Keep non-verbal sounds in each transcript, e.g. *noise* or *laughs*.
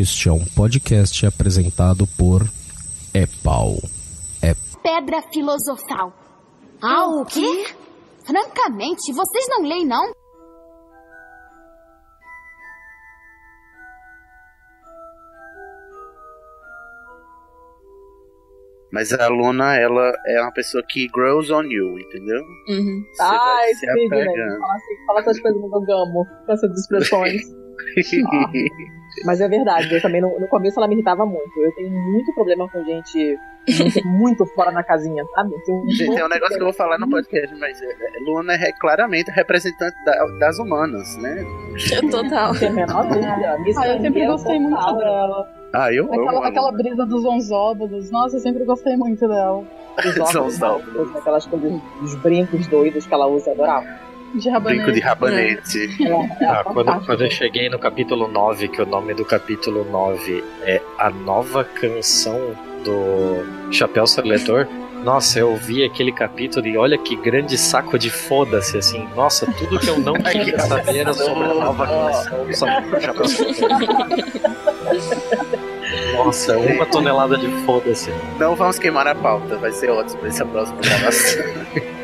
Este é um podcast apresentado por Epau. É Pedra filosofal. Ah, o quê? Francamente, vocês não leem, não? Mas a Luna, ela é uma pessoa que grows on you, entendeu? Uhum. Você Ah, vai esse se né? apegando. Fala, assim, fala essas coisas monogamo, com essas expressões. Ah. *laughs* Mas é verdade, eu também no, no começo ela me irritava muito. Eu tenho muito problema com gente muito, *laughs* muito fora na casinha, sabe? Tenho Gente, é um negócio que eu vou falar no podcast, mas é, é, Luna é claramente representante da- das humanas, né? Total. A menor dúvida. Miss Ah, eu sempre gostei muito total. dela. Ah, eu Aquela, a aquela brisa dos onzóbulos. Nossa, eu sempre gostei muito dela. Os São óculos, os óculos. né? aquelas coisas, os brincos doidos que ela usa, eu adorava. De rabanete. Brinco de rabanete. É, é Ah, quando, fantástico. quando eu cheguei no capítulo 9, que o nome do capítulo 9 é A Nova Canção do Chapéu Seletor, nossa, eu vi aquele capítulo e olha que grande saco de foda-se, assim. Nossa, tudo que eu não queria saber era sobre a nova canção do Chapéu Seletor. Nossa, uma tonelada de foda-se. Não vamos queimar a pauta, vai ser ótimo essa próxima gravação. *laughs*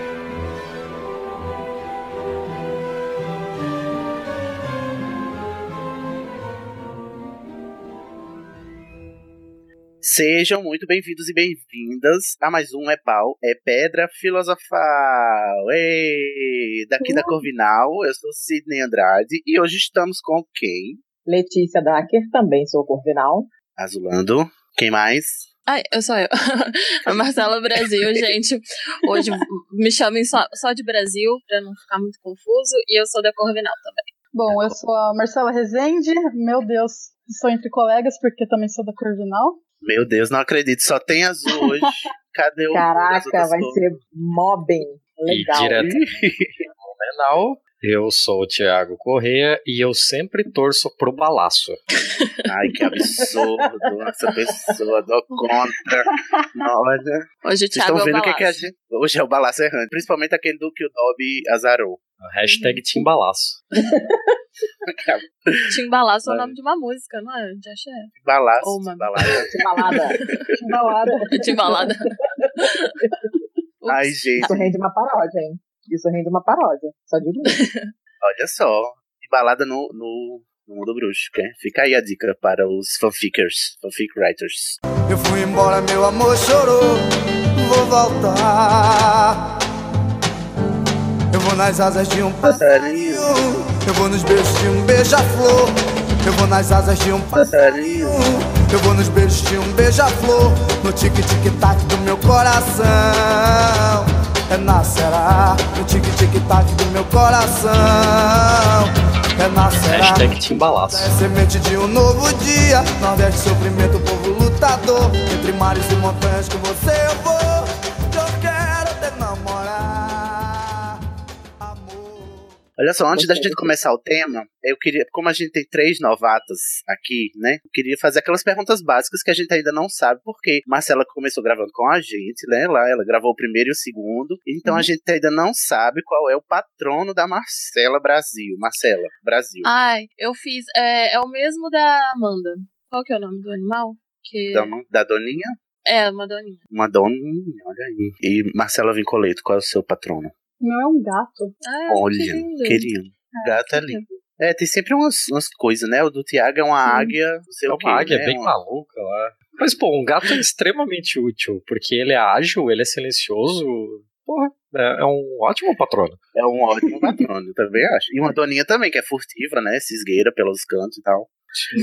Sejam muito bem-vindos e bem-vindas a mais um É Pau, é Pedra Filosofal. Ei, daqui da Corvinal, eu sou Sidney Andrade e hoje estamos com quem? Letícia Dacker, também sou corvinal. Azulando. Quem mais? Ai, eu sou eu. A *laughs* Marcela Brasil, *laughs* gente. Hoje me chamem só, só de Brasil, pra não ficar muito confuso. E eu sou da Corvinal também. Bom, eu sou a Marcela Rezende. Meu Deus, estou entre colegas porque também sou da Corvinal. Meu Deus, não acredito, só tem azul hoje. *laughs* Cadê o. Caraca, vai cores? ser mobbing. Legal. E direto Menal, eu sou o Thiago Correia e eu sempre torço pro balaço. Ai, que absurdo. Essa pessoa dou contra. Olha. Hoje o Vocês Thiago estão é o vendo o que, que a gente. Hoje é o balaço errante. Principalmente aquele do que o Dobby azarou. Hashtag Team Balaço. *laughs* Timbalaço é o nome de uma música, não é? De axé. Balaço. Ou uma- balaço. Balada. *laughs* Balada. Timbalada. *laughs* Ai, gente. Isso rende uma paródia, hein? Isso rende uma paródia. Só digo isso. Olha só. E balada no, no, no mundo bruxo. né? Fica aí a dica para os fanfickers, fanfic writers. Eu fui embora, meu amor chorou. Vou voltar. Eu vou nas asas de um passarinho. Eu vou nos beijos de um beija-flor. Eu vou nas asas de um passarinho. Eu vou nos beijos de um beija-flor. No tic-tic-tac do meu coração. É nascerá. No tic-tic-tac do meu coração. É nascerá. Hashtag. É semente de um novo dia. Nordeste, sofrimento, povo lutador. Entre mares e montanhas com você eu vou. Olha só, antes da gente começar o tema, eu queria, como a gente tem três novatas aqui, né? Eu queria fazer aquelas perguntas básicas que a gente ainda não sabe, porque Marcela começou gravando com a gente, né? Lá ela gravou o primeiro e o segundo. Então a gente ainda não sabe qual é o patrono da Marcela Brasil. Marcela, Brasil. Ai, eu fiz. É, é o mesmo da Amanda. Qual que é o nome do animal? Que... Da, da Doninha? É, uma doninha. Uma doninha, olha aí. E Marcela Vincoleto, qual é o seu patrono? O meu é um gato. Ai, Olha, que lindo. que lindo. Gato é que lindo. É, tem sempre umas, umas coisas, né? O do Tiago é uma Sim. águia, não sei É o quê. uma águia né? bem Uma- maluca lá. Mas, pô, um gato é extremamente útil, porque ele é ágil, ele é silencioso. Porra, é, é um ótimo patrono. É um ótimo patrono, eu também acho. E uma doninha também, que é furtiva, né? Se esgueira pelos cantos e tal.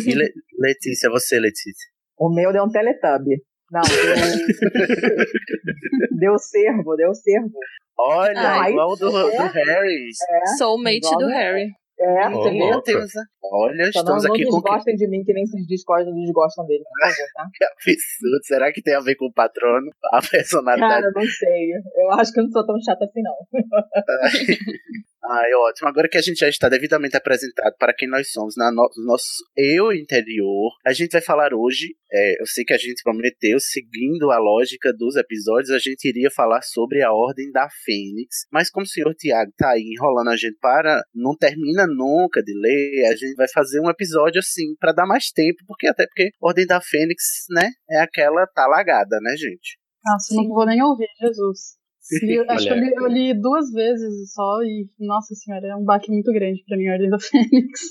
E Le- Letícia, você, Letícia. O meu deu um teletubbie. Não, deu. *laughs* deu servo, deu servo. Olha, Ai, igual do, do é. Harry. É, Soulmate do Harry. é, Oh, você viu? louco. Temos, né? Olha, Só não, estamos não aqui com desgostem de mim que nem vocês desgostam, desgostam dele, por favor, tá? *laughs* que absurdo. Será que tem a ver com o patrono? A personalidade. Cara, eu não sei. Eu acho que eu não sou tão chata assim, não. *laughs* Ai, ótimo. Agora que a gente já está devidamente apresentado para quem nós somos, na no, nosso eu interior, a gente vai falar hoje. É, eu sei que a gente prometeu, seguindo a lógica dos episódios, a gente iria falar sobre a Ordem da Fênix. Mas como o senhor Tiago tá aí enrolando a gente para. não termina nunca de ler, a gente vai fazer um episódio assim, para dar mais tempo, porque até porque Ordem da Fênix, né, é aquela talagada, né, gente? Nossa, não vou nem ouvir, Jesus. Li, acho que eu li, eu li, duas vezes só e, nossa senhora, é um baque muito grande pra mim, a Ordem da *laughs* Fênix.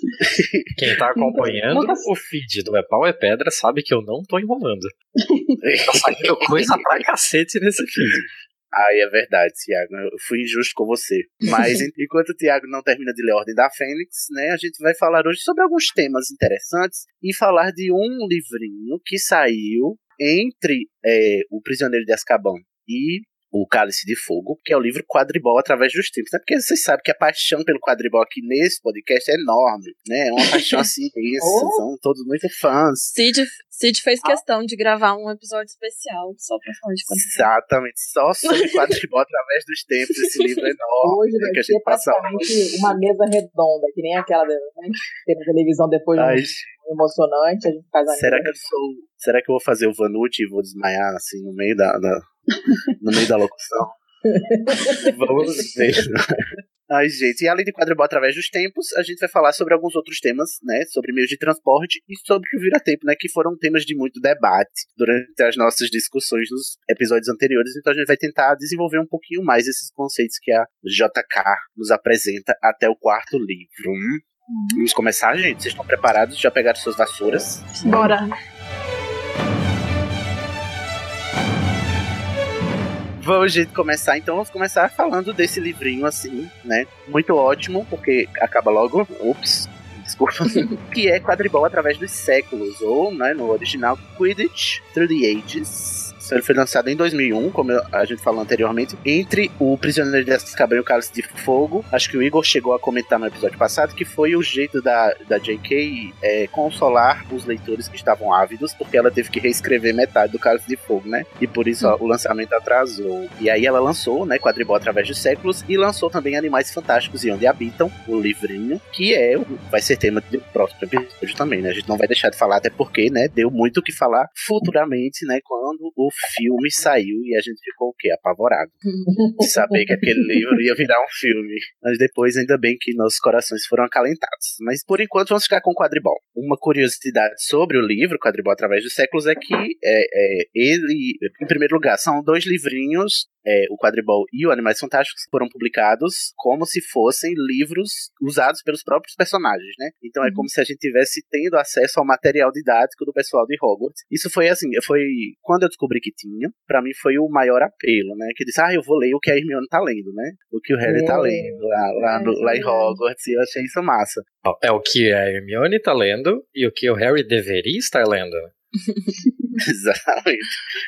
Quem tá acompanhando nunca, o feed do É Pau é Pedra sabe que eu não tô enrolando. tá saindo coisa pra cacete nesse feed. Ai, é verdade, Tiago. Eu fui injusto com você. Mas *laughs* enquanto o Tiago não termina de ler Ordem da Fênix, né, a gente vai falar hoje sobre alguns temas interessantes e falar de um livrinho que saiu entre é, O Prisioneiro de Azkaban e o Cálice de Fogo, que é o livro Quadribol através dos tempos. Né? Porque vocês sabem que a paixão pelo quadribol aqui nesse podcast é enorme, né? É uma paixão *laughs* assim, oh. são todos muito fãs. Cid, Cid fez ah. questão de gravar um episódio especial só pra falar de quadribol. Exatamente, só sobre quadribol através dos tempos. Esse livro é enorme. Hoje vai que a gente passa uma mesa redonda, que nem aquela né? tem na televisão depois Ai, um emocionante, a gente faz a Será que eu sou. Será que eu vou fazer o Vanucci e vou desmaiar assim no meio da, da *laughs* no meio da locução. *laughs* Vamos ver. Ai, gente, e além de quadribol através dos tempos, a gente vai falar sobre alguns outros temas, né? Sobre meios de transporte e sobre o vira-tempo, né? Que foram temas de muito debate durante as nossas discussões nos episódios anteriores. Então a gente vai tentar desenvolver um pouquinho mais esses conceitos que a JK nos apresenta até o quarto livro. Hum? Vamos começar, gente? Vocês estão preparados? Já pegaram suas vassouras? Bora! Vamos, gente, começar. Então, vamos começar falando desse livrinho, assim, né? Muito ótimo, porque acaba logo. Ups, desculpa. *laughs* que é Quadribol através dos séculos, ou, né, no original, Quidditch Through the Ages ele foi lançado em 2001, como a gente falou anteriormente, entre o Prisioneiro de Azkaban e o Cálice de Fogo. Acho que o Igor chegou a comentar no episódio passado que foi o jeito da, da J.K. É, consolar os leitores que estavam ávidos, porque ela teve que reescrever metade do Cálice de Fogo, né? E por isso ó, o lançamento atrasou. E aí ela lançou, né, Quadribol através dos séculos, e lançou também Animais Fantásticos e Onde Habitam, o livrinho, que é vai ser tema do próximo episódio também, né? A gente não vai deixar de falar, até porque, né, deu muito o que falar futuramente, né, quando o filme saiu e a gente ficou o quê? Apavorado. de saber que aquele livro ia virar um filme. Mas depois, ainda bem que nossos corações foram acalentados. Mas por enquanto, vamos ficar com o quadribol. Uma curiosidade sobre o livro, Quadribol através dos séculos, é que é, é, ele, em primeiro lugar, são dois livrinhos é, o Quadribol e o Animais Fantásticos foram publicados como se fossem livros usados pelos próprios personagens, né? Então é uhum. como se a gente tivesse tendo acesso ao material didático do pessoal de Hogwarts. Isso foi assim, foi quando eu descobri que tinha, para mim foi o maior apelo, né? Que eu disse, ah, eu vou ler o que a Hermione tá lendo, né? O que o Harry tá é. tá lendo lá, lá, no, lá em Hogwarts, e eu achei isso massa. É o que a Hermione tá lendo e o que o Harry deveria estar lendo. *laughs* Exatamente.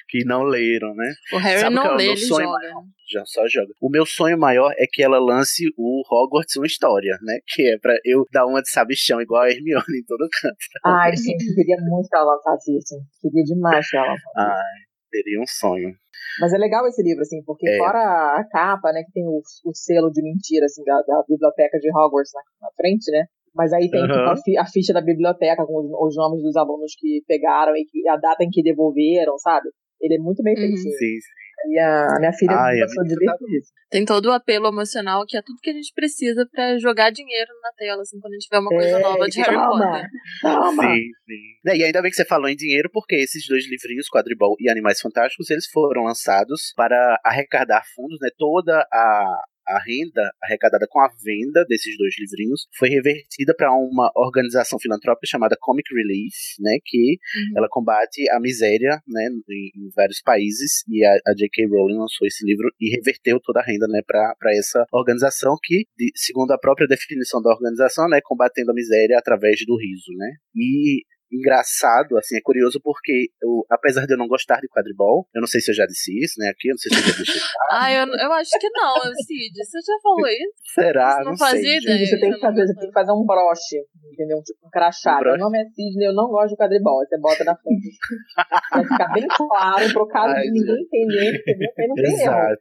Que não leram, né? O Harry Sabe não é lê, ele joga. Maior? Já só joga. O meu sonho maior é que ela lance o Hogwarts uma história, né? Que é pra eu dar uma de sabichão igual a Hermione em todo canto. Ai, sim, queria muito que ela lançasse isso. Queria demais que ela lançasse Ai, teria um sonho. Mas é legal esse livro, assim, porque é. fora a capa, né, que tem o, o selo de mentira, assim, da, da biblioteca de Hogwarts na, na frente, né? Mas aí tem uhum. tipo, a, fi, a, ficha da biblioteca com os, os, nomes dos alunos que pegaram e que, a data em que devolveram, sabe? Ele é muito bem uhum. feitinho. Sim, sim. E a, minha filha Ai, começou é divertidíssimo. Tem todo o apelo emocional, que é tudo que a gente precisa para jogar dinheiro na tela, assim, quando a gente vê uma coisa é, nova de Harry Potter. Calma. Sim, sim. E ainda bem que você falou em dinheiro, porque esses dois livrinhos, Quadribol e Animais Fantásticos, eles foram lançados para arrecadar fundos, né? Toda a, a renda arrecadada com a venda desses dois livrinhos foi revertida para uma organização filantrópica chamada Comic Relief, né, que uhum. ela combate a miséria, né, em, em vários países e a, a J.K. Rowling lançou esse livro e reverteu toda a renda, né, para essa organização que, de, segundo a própria definição da organização, né, combatendo a miséria através do riso, né. E engraçado, assim, é curioso porque eu, apesar de eu não gostar de quadribol, eu não sei se eu já disse isso, né, aqui, eu não sei se eu já disse *laughs* Ah, eu, eu acho que não, Cid, você já falou isso? Será? Você não, não fazia sei, ideia. Você tem que fazer, você tem que fazer um broche, entendeu? Tipo um crachá. Um Meu nome é Sidney, eu não gosto de quadribol, você bota na frente. *laughs* Vai ficar bem claro, pro caso Ai, de ninguém entender, entendeu? Não tem Exato.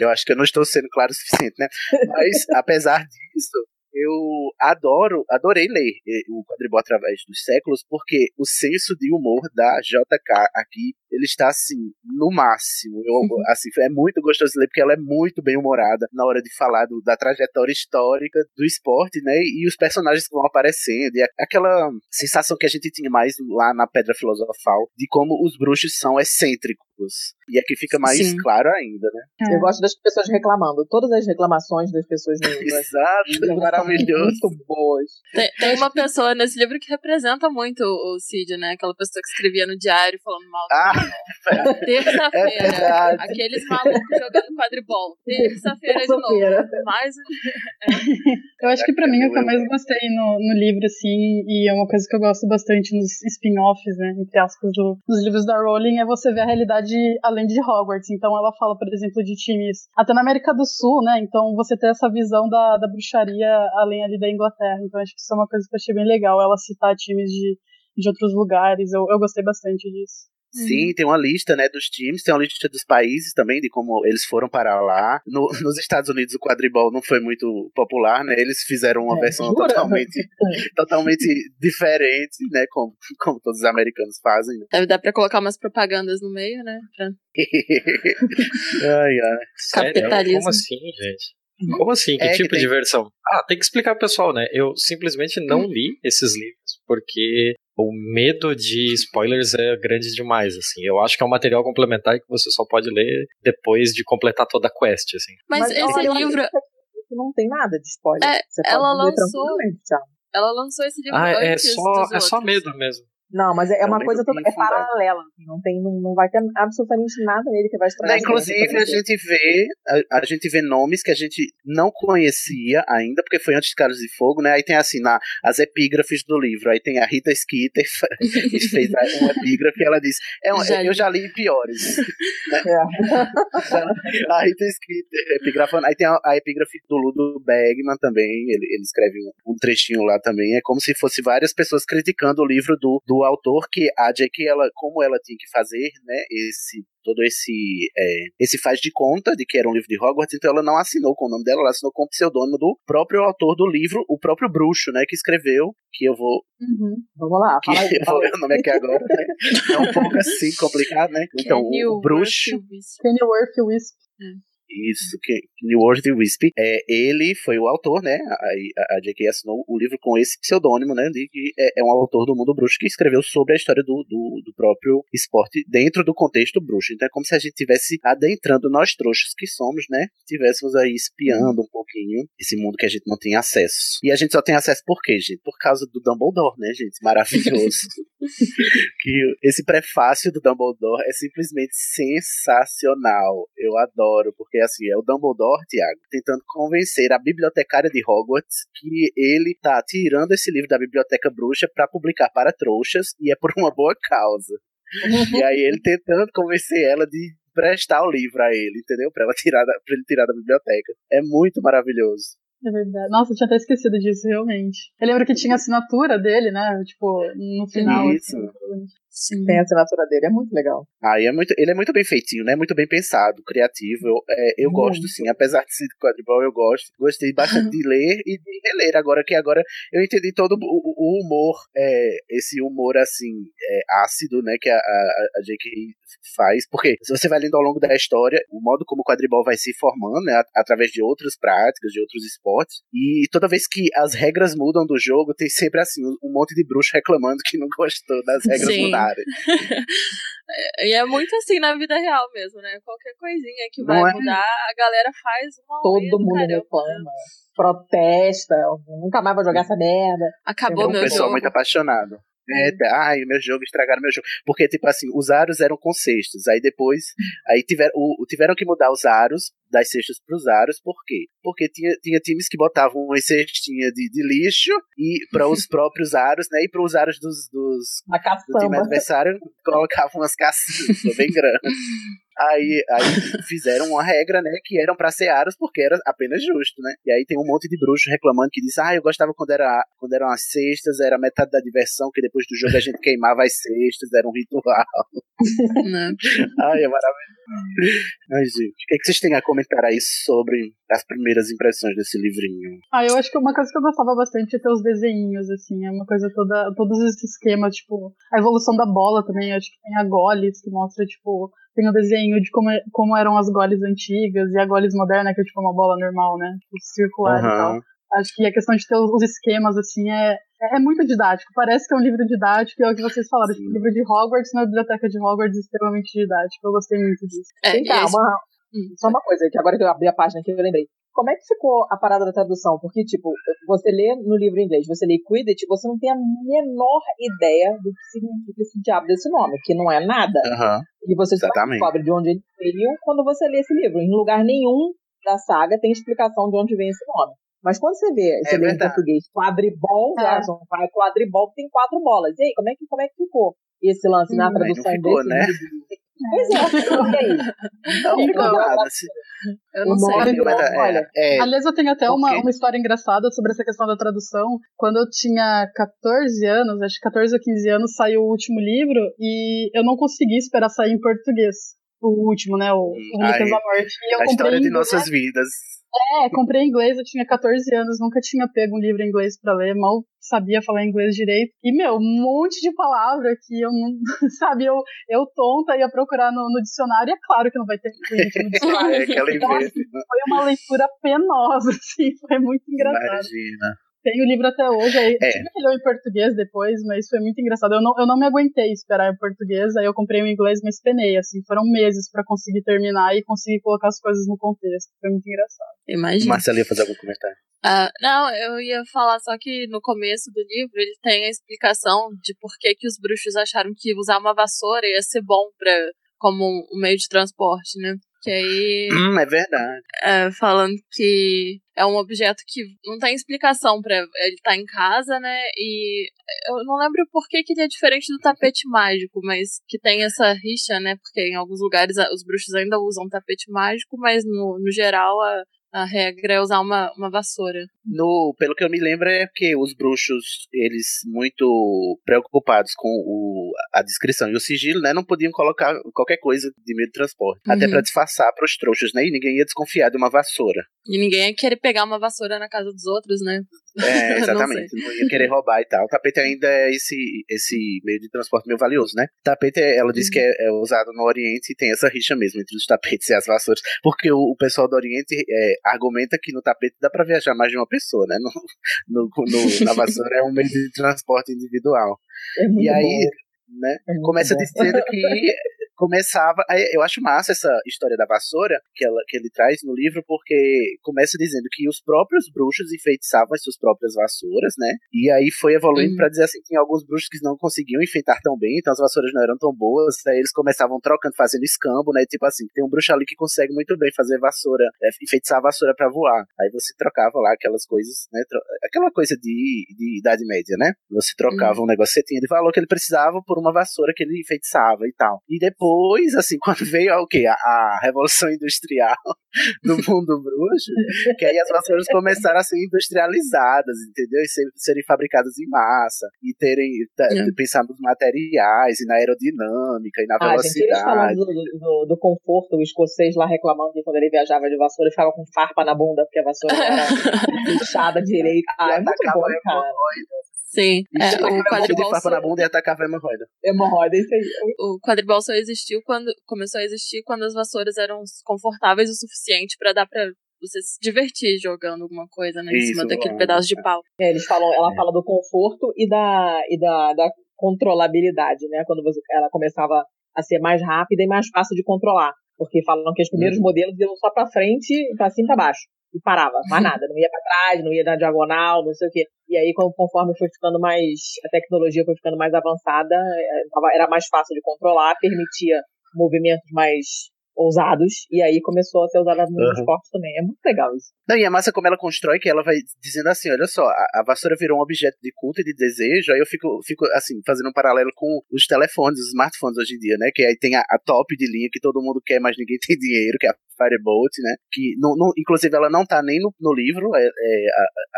Eu acho que eu não estou sendo claro o suficiente, né? Mas, apesar disso, eu adoro, adorei ler eh, o quadribol através dos séculos, porque o senso de humor da JK aqui, ele está assim, no máximo. Eu, *laughs* assim, é muito gostoso ler, porque ela é muito bem humorada na hora de falar do, da trajetória histórica do esporte, né? E os personagens que vão aparecendo, e aquela sensação que a gente tinha mais lá na Pedra Filosofal, de como os bruxos são excêntricos. E aqui fica mais Sim. claro ainda, né? É. Eu gosto das pessoas reclamando. Todas as reclamações das pessoas no *laughs* Exato, maravilhoso. Muito *laughs* boas. Tem, tem, uma pessoa nesse livro que representa muito o Cid, né? Aquela pessoa que escrevia no diário falando mal. Ah, Terça-feira. É aqueles malucos jogando quadribol. Terça-feira de novo. Mais. É. Eu acho que pra mim o que eu mais gostei no, no livro, assim, e é uma coisa que eu gosto bastante nos spin-offs, né? Entre aspas, do, dos livros da Rowling, é você ver a realidade de além de Hogwarts. Então ela fala, por exemplo, de times até na América do Sul, né? Então você ter essa visão da, da bruxaria além ali da Inglaterra. Então acho que isso é uma coisa que eu achei bem legal, ela citar times de, de outros lugares. Eu, eu gostei bastante disso. Sim, uhum. tem uma lista, né, dos times, tem uma lista dos países também, de como eles foram parar lá. No, *laughs* nos Estados Unidos o quadribol não foi muito popular, né? Eles fizeram uma é, versão jura? totalmente, *laughs* totalmente diferente, né? Como, como todos os americanos fazem. Né? Deve dar pra colocar umas propagandas no meio, né? Pra... *laughs* ai, ai. Capitalismo. Como assim, gente? Como assim? Que é tipo que de versão? Ah, tem que explicar pro pessoal, né? Eu simplesmente não li esses livros, porque o medo de spoilers é grande demais, assim. Eu acho que é um material complementar que você só pode ler depois de completar toda a quest, assim. Mas, Mas esse livro... Não tem nada de spoiler. É, ela lançou... Ela lançou esse livro ah, é só, é só medo mesmo. Não, mas é, é uma coisa toda, é paralela. Assim, não, tem, não, não vai ter absolutamente nada nele que vai estragar. inclusive, a gente vê a, a, gente vê nomes que a gente não conhecia ainda, porque foi antes de Carlos de Fogo, né? Aí tem assim, na, as epígrafes do livro. Aí tem a Rita Skeeter, que *laughs* fez uma epígrafe e ela diz: é um, já eu já li piores. *laughs* né? é. *laughs* a Rita Skeeter epigrafando. Aí tem a, a epígrafe do Ludo Bergman também. Ele, ele escreve um, um, trechinho lá também. É como se fosse várias pessoas criticando o livro do, do autor que a J.K. ela como ela tinha que fazer, né, esse todo esse é, esse faz de conta de que era um livro de Hogwarts, então ela não assinou com o nome dela, ela assinou com o pseudônimo do próprio autor do livro, o próprio bruxo, né, que escreveu, que eu vou uhum. vamos lá, que fala aí, *laughs* eu vou ler o nome aqui agora, né? é um pouco assim complicado, né? *laughs* Então o bruxo Kenilworth Wisp. Isso, que New World Wisp. É, ele foi o autor, né? A, a, J.K. assinou o livro com esse pseudônimo, né? De que é, é, um autor do mundo bruxo que escreveu sobre a história do, do, do, próprio esporte dentro do contexto bruxo. Então é como se a gente estivesse adentrando nós trouxas que somos, né? Tivéssemos aí espiando um pouquinho esse mundo que a gente não tem acesso. E a gente só tem acesso por quê, gente? Por causa do Dumbledore, né, gente? Maravilhoso. *laughs* *laughs* que esse prefácio do Dumbledore é simplesmente sensacional. Eu adoro, porque assim, é o Dumbledore, Tiago, tentando convencer a bibliotecária de Hogwarts que ele tá tirando esse livro da biblioteca bruxa para publicar para trouxas e é por uma boa causa. e aí ele tentando convencer ela de prestar o livro a ele, entendeu? Para ela tirar da, pra ele tirar da biblioteca. É muito maravilhoso. É verdade. Nossa, eu tinha até esquecido disso, realmente. Eu lembro que tinha assinatura dele, né? Tipo, no final. Isso. Assim, Sim. Tem a assinatura dele, é muito legal. Ah, é muito, ele é muito bem feitinho, né? Muito bem pensado, criativo. Eu, é, eu gosto, sim. Apesar de ser de quadribol, eu gosto. Gostei bastante de ler e de reler. Agora que agora eu entendi todo o, o humor, é, esse humor, assim, é, ácido, né? Que a, a, a J.K. faz. Porque se você vai lendo ao longo da história, o modo como o quadribol vai se formando, né? Através de outras práticas, de outros esportes. E toda vez que as regras mudam do jogo, tem sempre, assim, um monte de bruxo reclamando que não gostou das regras sim. mudadas. *laughs* e é muito assim na vida real mesmo, né? Qualquer coisinha que vai é? mudar, a galera faz uma Todo mundo caramba, reclama. Né? Protesta, nunca mais vou jogar essa merda. Acabou meu jogo. Um pessoal muito apaixonado. É, ai, meu jogo, estragaram meu jogo. Porque, tipo assim, os aros eram com cestos. Aí depois, aí tiveram, o, tiveram que mudar os aros das cestas pros aros. Por quê? Porque tinha, tinha times que botavam uma cestinha de, de lixo e para os *laughs* próprios aros, né? E para os aros dos, dos do time adversário, colocavam umas caças *laughs* bem grandes. Aí, aí fizeram uma regra, né, que eram pra ser aros porque era apenas justo, né? E aí tem um monte de bruxo reclamando que diz, ah, eu gostava quando, era, quando eram as cestas, era metade da diversão, que depois do jogo a gente queimava as cestas, era um ritual. *laughs* Não. Ai, é maravilhoso. Ai, gente, o que, é que vocês têm a comentar aí sobre as primeiras impressões desse livrinho? Ah, eu acho que uma coisa que eu gostava bastante é ter os desenhos, assim, é uma coisa toda, todos esses esquemas, tipo, a evolução da bola também, acho que tem a Goles, que mostra, tipo, tem o desenho de como, como eram as goles antigas e a goles moderna, que é tipo uma bola normal, né? Tipo, circular uhum. e tal. Acho que a questão de ter os esquemas, assim, é, é muito didático. Parece que é um livro didático, e é o que vocês falaram. Tipo, livro de Hogwarts na biblioteca de Hogwarts, extremamente didático. Eu gostei muito disso. É, Sim, tá, uma, hum. só uma coisa, que agora que eu abri a página aqui, eu lembrei. Como é que ficou a parada da tradução? Porque, tipo, você lê no livro em inglês, você lê Quidditch, você não tem a menor ideia do que significa esse diabo desse nome, que não é nada. Uhum. E você só descobre de onde ele veio quando você lê esse livro. Em lugar nenhum da saga tem explicação de onde vem esse nome. Mas quando você vê, você é lê em português quadribol, é. vai quadribol tem quatro bolas. E aí, como é que, como é que ficou esse lance hum, na tradução ficou, desse né? Pois é, Não, então, nada, assim. Eu não sei. É, olha, é, aliás, eu tenho até uma, uma história engraçada sobre essa questão da tradução. Quando eu tinha 14 anos, acho que 14 ou 15 anos, saiu o último livro e eu não consegui esperar sair em português. O último, né? O, o Relíquias da Morte. E eu a história de nossas vidas. É, comprei inglês, eu tinha 14 anos, nunca tinha pego um livro em inglês para ler, mal sabia falar inglês direito. E, meu, um monte de palavra que eu não, *laughs* sabe, eu, eu tonta ia procurar no, no dicionário, e é claro que não vai ter no *laughs* dicionário. é, aquela então, assim, foi uma leitura penosa, *laughs* assim, foi muito engraçado. Imagina. Tem o livro até hoje, aí é. tive que ler em português depois, mas foi muito engraçado. Eu não, eu não me aguentei esperar em português, aí eu comprei o inglês, mas penei, assim, foram meses para conseguir terminar e conseguir colocar as coisas no contexto. Foi muito engraçado. Imagina. Marcelo ia fazer algum comentário? Uh, não, eu ia falar só que no começo do livro ele tem a explicação de por que, que os bruxos acharam que usar uma vassoura ia ser bom pra, como um meio de transporte, né? Que aí. Hum, é verdade. É, falando que é um objeto que não tem explicação para ele estar tá em casa, né? E eu não lembro por que, que ele é diferente do tapete mágico, mas que tem essa rixa, né? Porque em alguns lugares os bruxos ainda usam tapete mágico, mas no, no geral a, a regra é usar uma, uma vassoura. No, pelo que eu me lembro é que os bruxos, eles muito preocupados com o, a descrição e o sigilo, né, não podiam colocar qualquer coisa de meio de transporte, uhum. até para disfarçar para os trouxas, né, e ninguém ia desconfiar de uma vassoura. E ninguém ia querer pegar uma vassoura na casa dos outros, né? É, *laughs* exatamente. não, não, ia querer roubar e tal. O tapete ainda é esse, esse meio de transporte meio valioso, né? O tapete, ela diz uhum. que é, é, usado no Oriente e tem essa rixa mesmo entre os tapetes e as vassouras. Porque o, o pessoal do Oriente é, argumenta que no tapete dá para viajar mais de uma pessoa, né? No, no, no, na vassoura é um meio de transporte individual. É e aí, bom. Né, é começa bom. dizendo que *laughs* começava. Eu acho massa essa história da vassoura que, ela, que ele traz no livro, porque começa dizendo que os próprios bruxos enfeitiçavam as suas próprias vassouras, né? E aí foi evoluindo uhum. para dizer assim: que tinha alguns bruxos que não conseguiam enfeitar tão bem, então as vassouras não eram tão boas. Aí eles começavam trocando, fazendo escambo, né? Tipo assim, tem um bruxo ali que consegue muito bem fazer vassoura, é, enfeitiçar a vassoura para voar. Aí você trocava lá aquelas coisas, né? Aquela coisa de, de Idade Média, né? Você trocava uhum. um negócio que você tinha de valor que ele precisava por uma vassoura que ele enfeitiçava e tal. E depois assim, *laughs* quando veio a, o quê? A, a Revolução Industrial *laughs* no mundo bruxo, que aí as vassouras começaram a ser industrializadas, entendeu? E ser, serem fabricadas em massa, e terem, é. pensar nos materiais, e na aerodinâmica, e na ah, velocidade. Gente, do, do, do, conforto, o escocês lá reclamando que quando ele viajava de vassoura, ele ficava com farpa na bunda, porque a vassoura era *laughs* puxada direita. Ah, é muito bom, cara. Sim, é, o quadribol de só... na bunda e atacava a hemorroida. Hemorroida, isso aí. O quadribol só existiu quando começou a existir quando as vassouras eram confortáveis o suficiente para dar para você se divertir jogando alguma coisa né, em isso, cima daquele pedaço de pau. É, eles falam, ela é. fala do conforto e da e da, da controlabilidade, né? Quando você, ela começava a ser mais rápida e mais fácil de controlar, porque falam que os primeiros uhum. modelos iam só para frente, para cima e para baixo e parava, mais *laughs* nada, não ia para trás, não ia na diagonal, não sei o quê. E aí, conforme foi ficando mais, a tecnologia foi ficando mais avançada, é, era mais fácil de controlar, permitia movimentos mais ousados, e aí começou a ser usada no uhum. esporte também. É muito legal isso. Não, e a massa como ela constrói, que ela vai dizendo assim, olha só, a, a, vassoura virou um objeto de culto e de desejo, aí eu fico, fico assim, fazendo um paralelo com os telefones, os smartphones hoje em dia, né, que aí tem a, a top de linha que todo mundo quer, mas ninguém *laughs* tem dinheiro, que é a Firebolt, né? Que, no, no- inclusive, ela não tá nem no, no livro. É, é,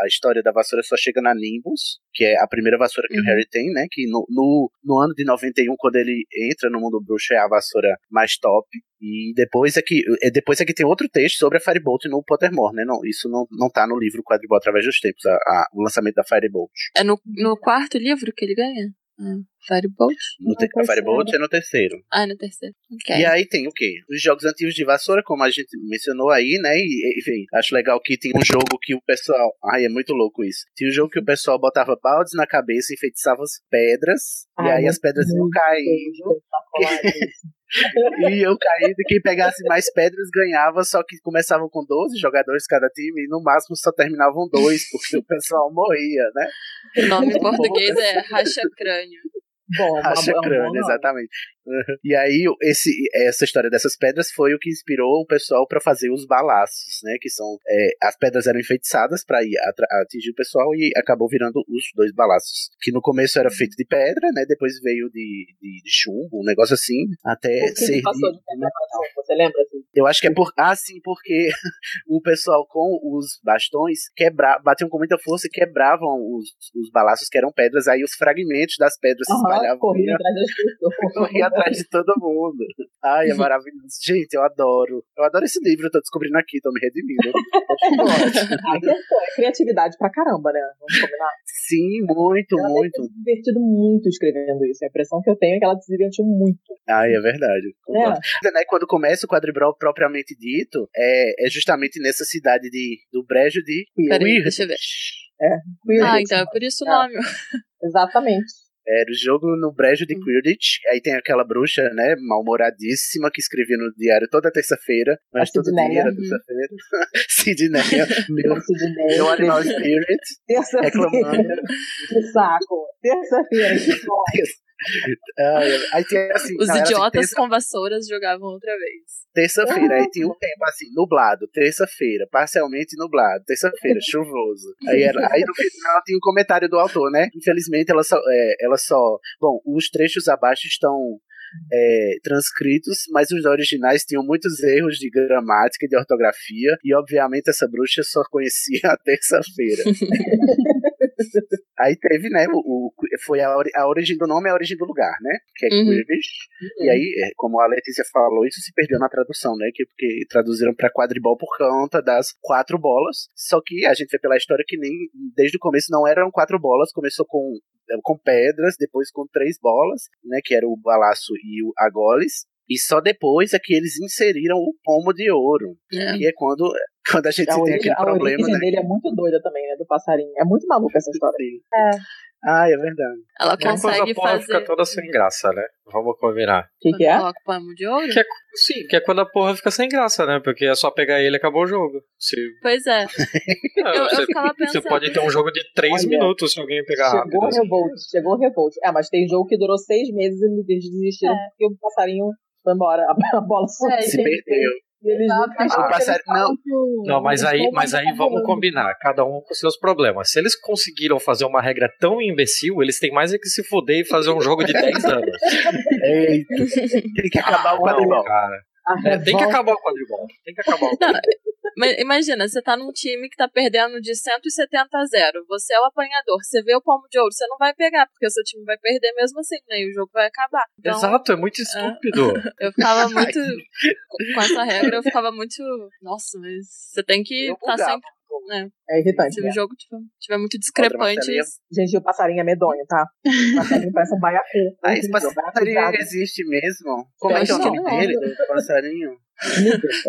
a, a história da vassoura só chega na Nimbus, que é a primeira vassoura que o Uhum. Harry tem, né? Que no, no, no ano de 91, quando ele entra no mundo bruxo, é a vassoura mais top. E depois é que, é, depois é que tem outro texto sobre a Firebolt no Pottermore, né? Não, isso não, não tá no livro Quadribol através dos tempos, a- a- o lançamento da Firebolt. É no, no quarto livro que ele ganha? Ah, Firebolt? No te- a Firebolt é no terceiro. Ah, no terceiro. Ok. E aí tem o quê? Os jogos antigos de vassoura, como a gente mencionou aí, né? E, enfim, acho legal que tem um jogo que o pessoal. Ai, é muito louco isso. Tinha um jogo que o pessoal botava baldes na cabeça, enfeitiçava as pedras, e Ai, aí as pedras iam caindo. E eu caindo, e quem pegasse mais pedras ganhava, só que começavam com 12 jogadores cada time, e no máximo só terminavam dois, porque o pessoal morria, né? O nome em português é Racha Crânio. Bom, Racha um crânio, nome. exatamente. Uhum. *laughs* E aí, esse, essa história dessas pedras foi o que inspirou o pessoal para fazer os balaços, né? Que são. é, as pedras eram enfeitiçadas para atingir o pessoal e acabou virando os dois balaços. Que no começo era feito de pedra, né? Depois veio de, de, de chumbo, um negócio assim, até ser. passou de pedra pra chumbo? Você lembra? Assim? Eu acho que é por. Ah, sim, porque *laughs* o pessoal com os bastões quebra... batiam com muita força e quebravam os, os balaços que eram pedras, aí os fragmentos das pedras se Aham, espalhavam. corria e atrás das pessoas. *laughs* atrás de todo mundo. Ai, é *laughs* maravilhoso. Gente, eu adoro. Eu adoro esse livro, eu tô descobrindo aqui, tô me redimindo. Ah, que- é criatividade pra caramba, né? Vamos combinar. Sim, muito, Ela muito. deve ter se divertido muito escrevendo isso. A impressão que eu tenho é que ela se divertiu muito. Ai, é verdade. Concordo. Né, Quando começa o quadribrol propriamente dito, é, é justamente nessa cidade de, do brejo de Peraí, deixa eu ver. Quidditch. Ah, então é por isso o É. nome. Exatamente. Era o jogo no brejo de Hum. Quidditch. Aí tem aquela bruxa, né, mal-humoradíssima, que escrevia no diário toda terça-feira. Mas todo dia era Uhum. terça-feira. *laughs* Sidneia, *laughs* meu, Sidney. meu animal spirit, *laughs* Terça-feira. Que saco. Terça-feira. *laughs* aí tem assim, Os não, assim, idiotas terça- com vassouras jogavam outra vez. Terça-feira, aí tinha um *laughs* tempo assim, nublado, terça-feira, parcialmente nublado, terça-feira, *laughs* chuvoso. Aí, era, aí no final tinha um comentário do autor, né? Infelizmente ela só, é, ela só. Bom, os trechos abaixo estão é, transcritos, mas os originais tinham muitos erros de gramática e de ortografia, e obviamente essa bruxa só conhecia a terça-feira. Aí teve, né, o, o- foi a, ori- a origem do nome é a origem do lugar, né? Que é Uhum. Quidditch. E aí, é, como a Letícia falou, isso se perdeu na tradução, né? Que, porque traduziram pra quadribol por conta das quatro bolas. Só que a gente vê pela história que nem desde o começo não eram quatro bolas, começou com, é, com pedras, depois com três bolas, né? Que era o balaço e o agoles. E só depois é que eles inseriram o pomo de ouro. É. Que é quando, *laughs* quando a gente A tem origem, aquele a problema, origem né? dele é muito doida também, né? Do passarinho. É muito maluca essa história. Sim. Ah, é verdade. Ela Uma coisa consegue a porra fazer. fica toda sem graça, né? Vamos combinar. O que, que é? Coloca o palmo de ouro? Que é- Sim, que é quando a porra fica sem graça, né? Porque é só pegar ele e acabou o jogo. Se... Pois é. Não, *laughs* Eu- eu você, ficava você pensando- pode ter um jogo de 3 Olha, minutos se alguém pegar rápido. Chegou o assim. Revolt, chegou o Revolt. É, mas tem jogo que durou seis meses e eles desistiram É. porque o passarinho foi embora. A, *laughs* a bola. É, Se tem- perdeu. E eles Exato, nunca mas o mais- passarinho- eles não. que o- Não, mas aí, mas aí tá vamos combinar, cada um com seus problemas. Se eles conseguiram fazer uma regra tão imbecil, eles têm mais é que se fuder e fazer um jogo de 10 *laughs* anos. Eita, tem que acabar o Não, quadribol. cara. É, tem que acabar o quadribol. Tem que acabar o quadribol. Mas imagina, você tá num time que tá perdendo de 170 a 0. Você é o apanhador. Você vê o palmo de ouro, você não vai pegar, porque o seu time vai perder mesmo assim, né? E o jogo vai acabar. Então, Exato, é muito estúpido. *laughs* eu ficava muito. com essa regra, eu ficava muito. Nonossa, mas você tem que estar bugava. sempre. Né? É irritante. Se o jogo tiver, tiver muito discrepante. Gente, o passarinho é medonho, tá? O passarinho parece um baiacu. Ah, esse passarinho existe mesmo? Como é que é o nome dele, do passarinho?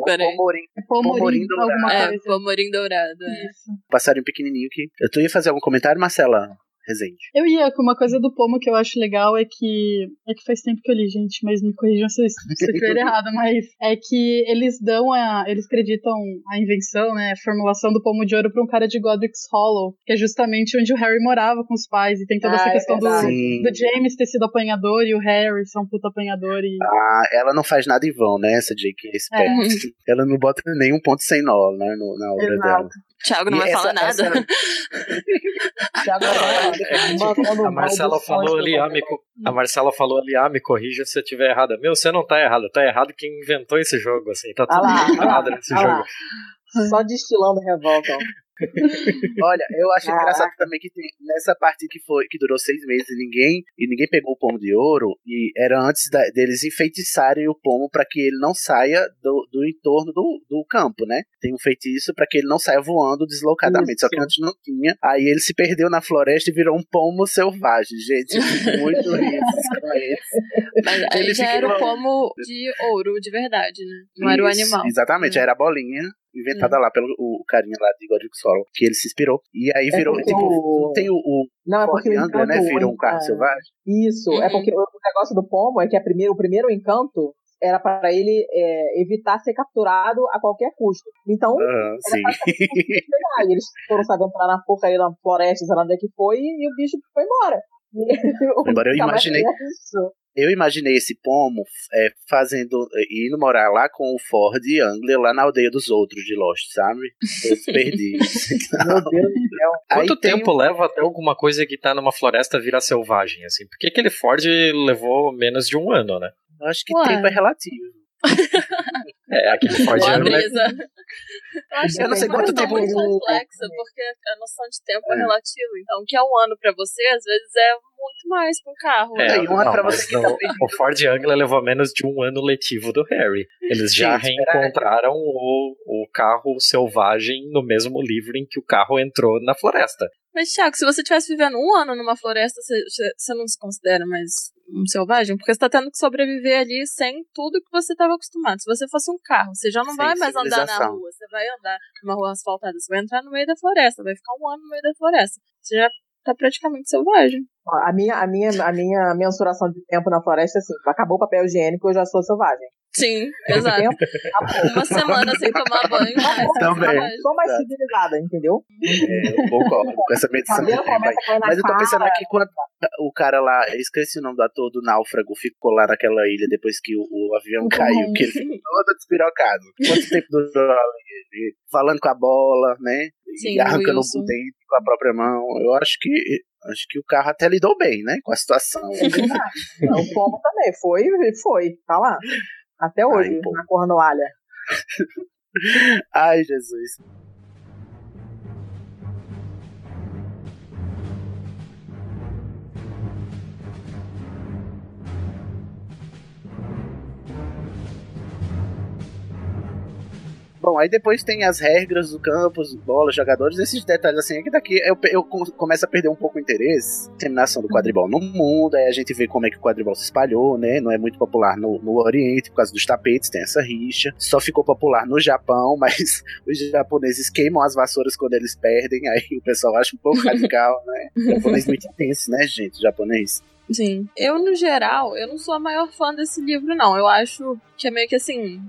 Peraí. Pomorim. É Pomorim, Pomorim dourado. É. Pomorim Dourado. É. Isso. Passarinho pequenininho que... Eu tu ia fazer algum comentário, Marcela? Rezende. Eu ia, com uma coisa do pomo que eu acho legal é que. É que faz tempo que eu li, gente, mas me corrijam se eu estiver *laughs* errado, mas é que eles dão a. Eles acreditam a invenção, né? A formulação do pomo de ouro pra um cara de Godric's Hollow, que é justamente onde o Harry morava com os pais, e tem toda Ah, essa é questão do, verdade. Sim. do James ter sido apanhador e o Harry ser um puta apanhador e. Ah, ela não faz nada em vão, né? Essa J.K. é. *laughs* Ela não bota nenhum ponto sem nó, né? no- na obra Exato. dela. Thiago não E vai essa- falar nada. essa- *laughs* Thiago É, mandando A Marcela falou ali, ah, me, co- a Marcela falou ali, ah, me corrija se eu estiver errada. Meu, você não tá errado, tá errado quem inventou esse jogo, assim, tá Ah tudo lá, ah lá, errado nesse ah lá. jogo. Só destilando revolta. ó. Olha, eu acho Caraca. engraçado também que tem, nessa parte que foi que durou seis meses e ninguém e ninguém pegou o pomo de ouro e era antes da- deles enfeitiçarem o pomo para que ele não saia do, do entorno do, do campo, né? Tem um feitiço para que ele não saia voando deslocadamente. Só que Isso. antes não tinha. Aí ele se perdeu na floresta e virou um pomo selvagem, gente. *laughs* Muito isso com. Mas aí Ele já era o pomo de ouro, de verdade, né? Não era o Isso, animal. Exatamente, Hum. era a bolinha inventada lá pelo o carinha lá de God Sorrow, que ele se inspirou. E aí É virou, porque tipo, o- não tem o, o Não, é porque o Angler, né? Virou um carro é, selvagem. Isso, é porque o negócio do pomo é que a primeiro, o primeiro encanto era para ele é, evitar ser capturado a qualquer custo. Então, Aham, sim. pegar. E eles foram, sabe, entrar na porca aí na floresta, sei lá onde é que foi, e o bicho foi embora. *laughs* Embora, eu imaginei-. Eu imaginei esse pomo é, fazendo, indo morar lá com o Ford Angler lá na aldeia dos outros de Lost, sabe? Todos *laughs* perdidos. Meu Deus do céu. Aí Quanto tem tempo leva até alguma coisa que tá numa floresta virar selvagem, assim? Porque aquele Ford levou menos de um ano, né? Eu acho que Ué. tempo é relativo. *laughs* É, aquele Ford Boa Angler brisa. Eu acho Eu não que sei é quanto tempo- muito complexa, porque a noção de tempo é, É. relativa. Então, o que é um ano pra você, às vezes é muito mais pra um carro. É, É, e um ano não, pra você que não- tá o Ford Angler levou menos de um ano letivo do Harry. Eles já Sim, espera- reencontraram o, o carro selvagem no mesmo livro em que o carro entrou na floresta. Mas, Thiago, se você estivesse vivendo um ano numa floresta, você, você não se considera mais um selvagem? Porque você tá tendo que sobreviver ali sem tudo que você estava acostumado. Se você fosse um carro, você já não Sem vai mais andar na rua. Você vai andar numa rua asfaltada. Você vai entrar no meio da floresta. Vai ficar um ano no meio da floresta. Você já tá praticamente selvagem. A minha, a, minha, a minha mensuração de tempo na floresta é assim: acabou o papel higiênico, eu já sou selvagem. Sim, exato. tempo, acabou. Uma semana sem tomar banho. mas Também. selvagem. Sou mais civilizada, entendeu? É, eu concordo com essa medição começa a cair na Mas eu tô pensando aqui quando o cara lá, eu esqueci o nome do ator do náufrago, ficou lá naquela ilha depois que o, o avião caiu, que ele ficou todo despirocado. Quanto tempo durou ali? Falando com a bola, né? Sim, e arrancando o dente com a própria mão. Eu acho que acho que o carro até lidou bem, né? Com a situação. É. Não, o pomo também. Foi, foi. Tá lá. Até hoje, Ai, na cornoalha. *laughs* Ai, Jesus. Bom, aí depois tem as regras do campus, bola, jogadores, esses detalhes assim, é que daqui eu, eu com- começo a perder um pouco o interesse. Terminação do quadribol no mundo, aí a gente vê como é que o quadribol se espalhou, né? Não é muito popular no, no Oriente por causa dos tapetes, tem essa rixa. Só ficou popular no Japão, *laughs* mas os japoneses queimam as vassouras quando eles perdem, aí o pessoal acha um pouco radical, *laughs* né? O japonês muito intenso, né, gente? O japonês. Sim. Eu, no geral, eu não sou a maior fã desse livro, não. Eu acho que é meio que assim.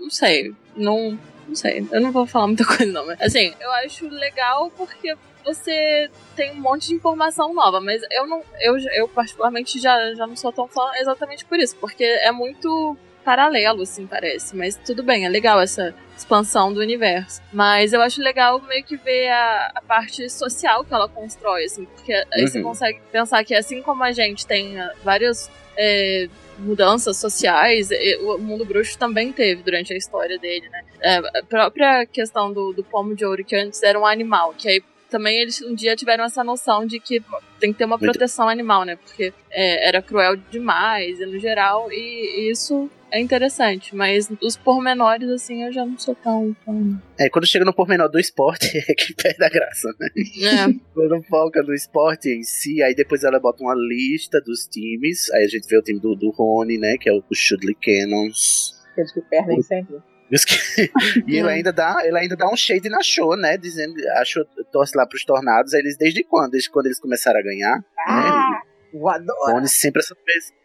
Não sei. Não. Não sei. Eu não vou falar muita *laughs* coisa, não. Mas, assim, eu acho legal porque você tem um monte de informação nova. Mas eu não. Eu, eu particularmente, já, já não sou tão fã exatamente por isso. Porque é muito paralelo, assim, parece. Mas tudo bem, é legal essa expansão do universo. Mas eu acho legal meio que ver a, a parte social que ela constrói, assim, porque aí você Uhum. consegue pensar que assim como a gente tem ah, várias é, mudanças sociais, o mundo bruxo também teve durante a história dele, né? É, a própria questão do, do pomo de ouro, que antes era um animal, que aí também eles um dia tiveram essa noção de que tem que ter uma proteção animal, né? Porque é, era cruel demais, e no geral, e, isso é interessante, mas os pormenores, assim, eu já não sou tão. tão... É, quando chega no pormenor do esporte, *laughs* é que perde a graça, né? É, Quando foca no esporte em si, aí depois ela bota uma lista dos times, aí a gente vê o time do, do Rony, né, que é o, o Shudley Cannons. Aqueles que perdem sempre. *laughs* E ele ainda dá, ele ainda dá um shade na show, né? Dizendo, a show torce lá pros tornados, aí eles desde quando? Desde quando eles começaram a ganhar. Ah, O voadora. Rony sempre essa,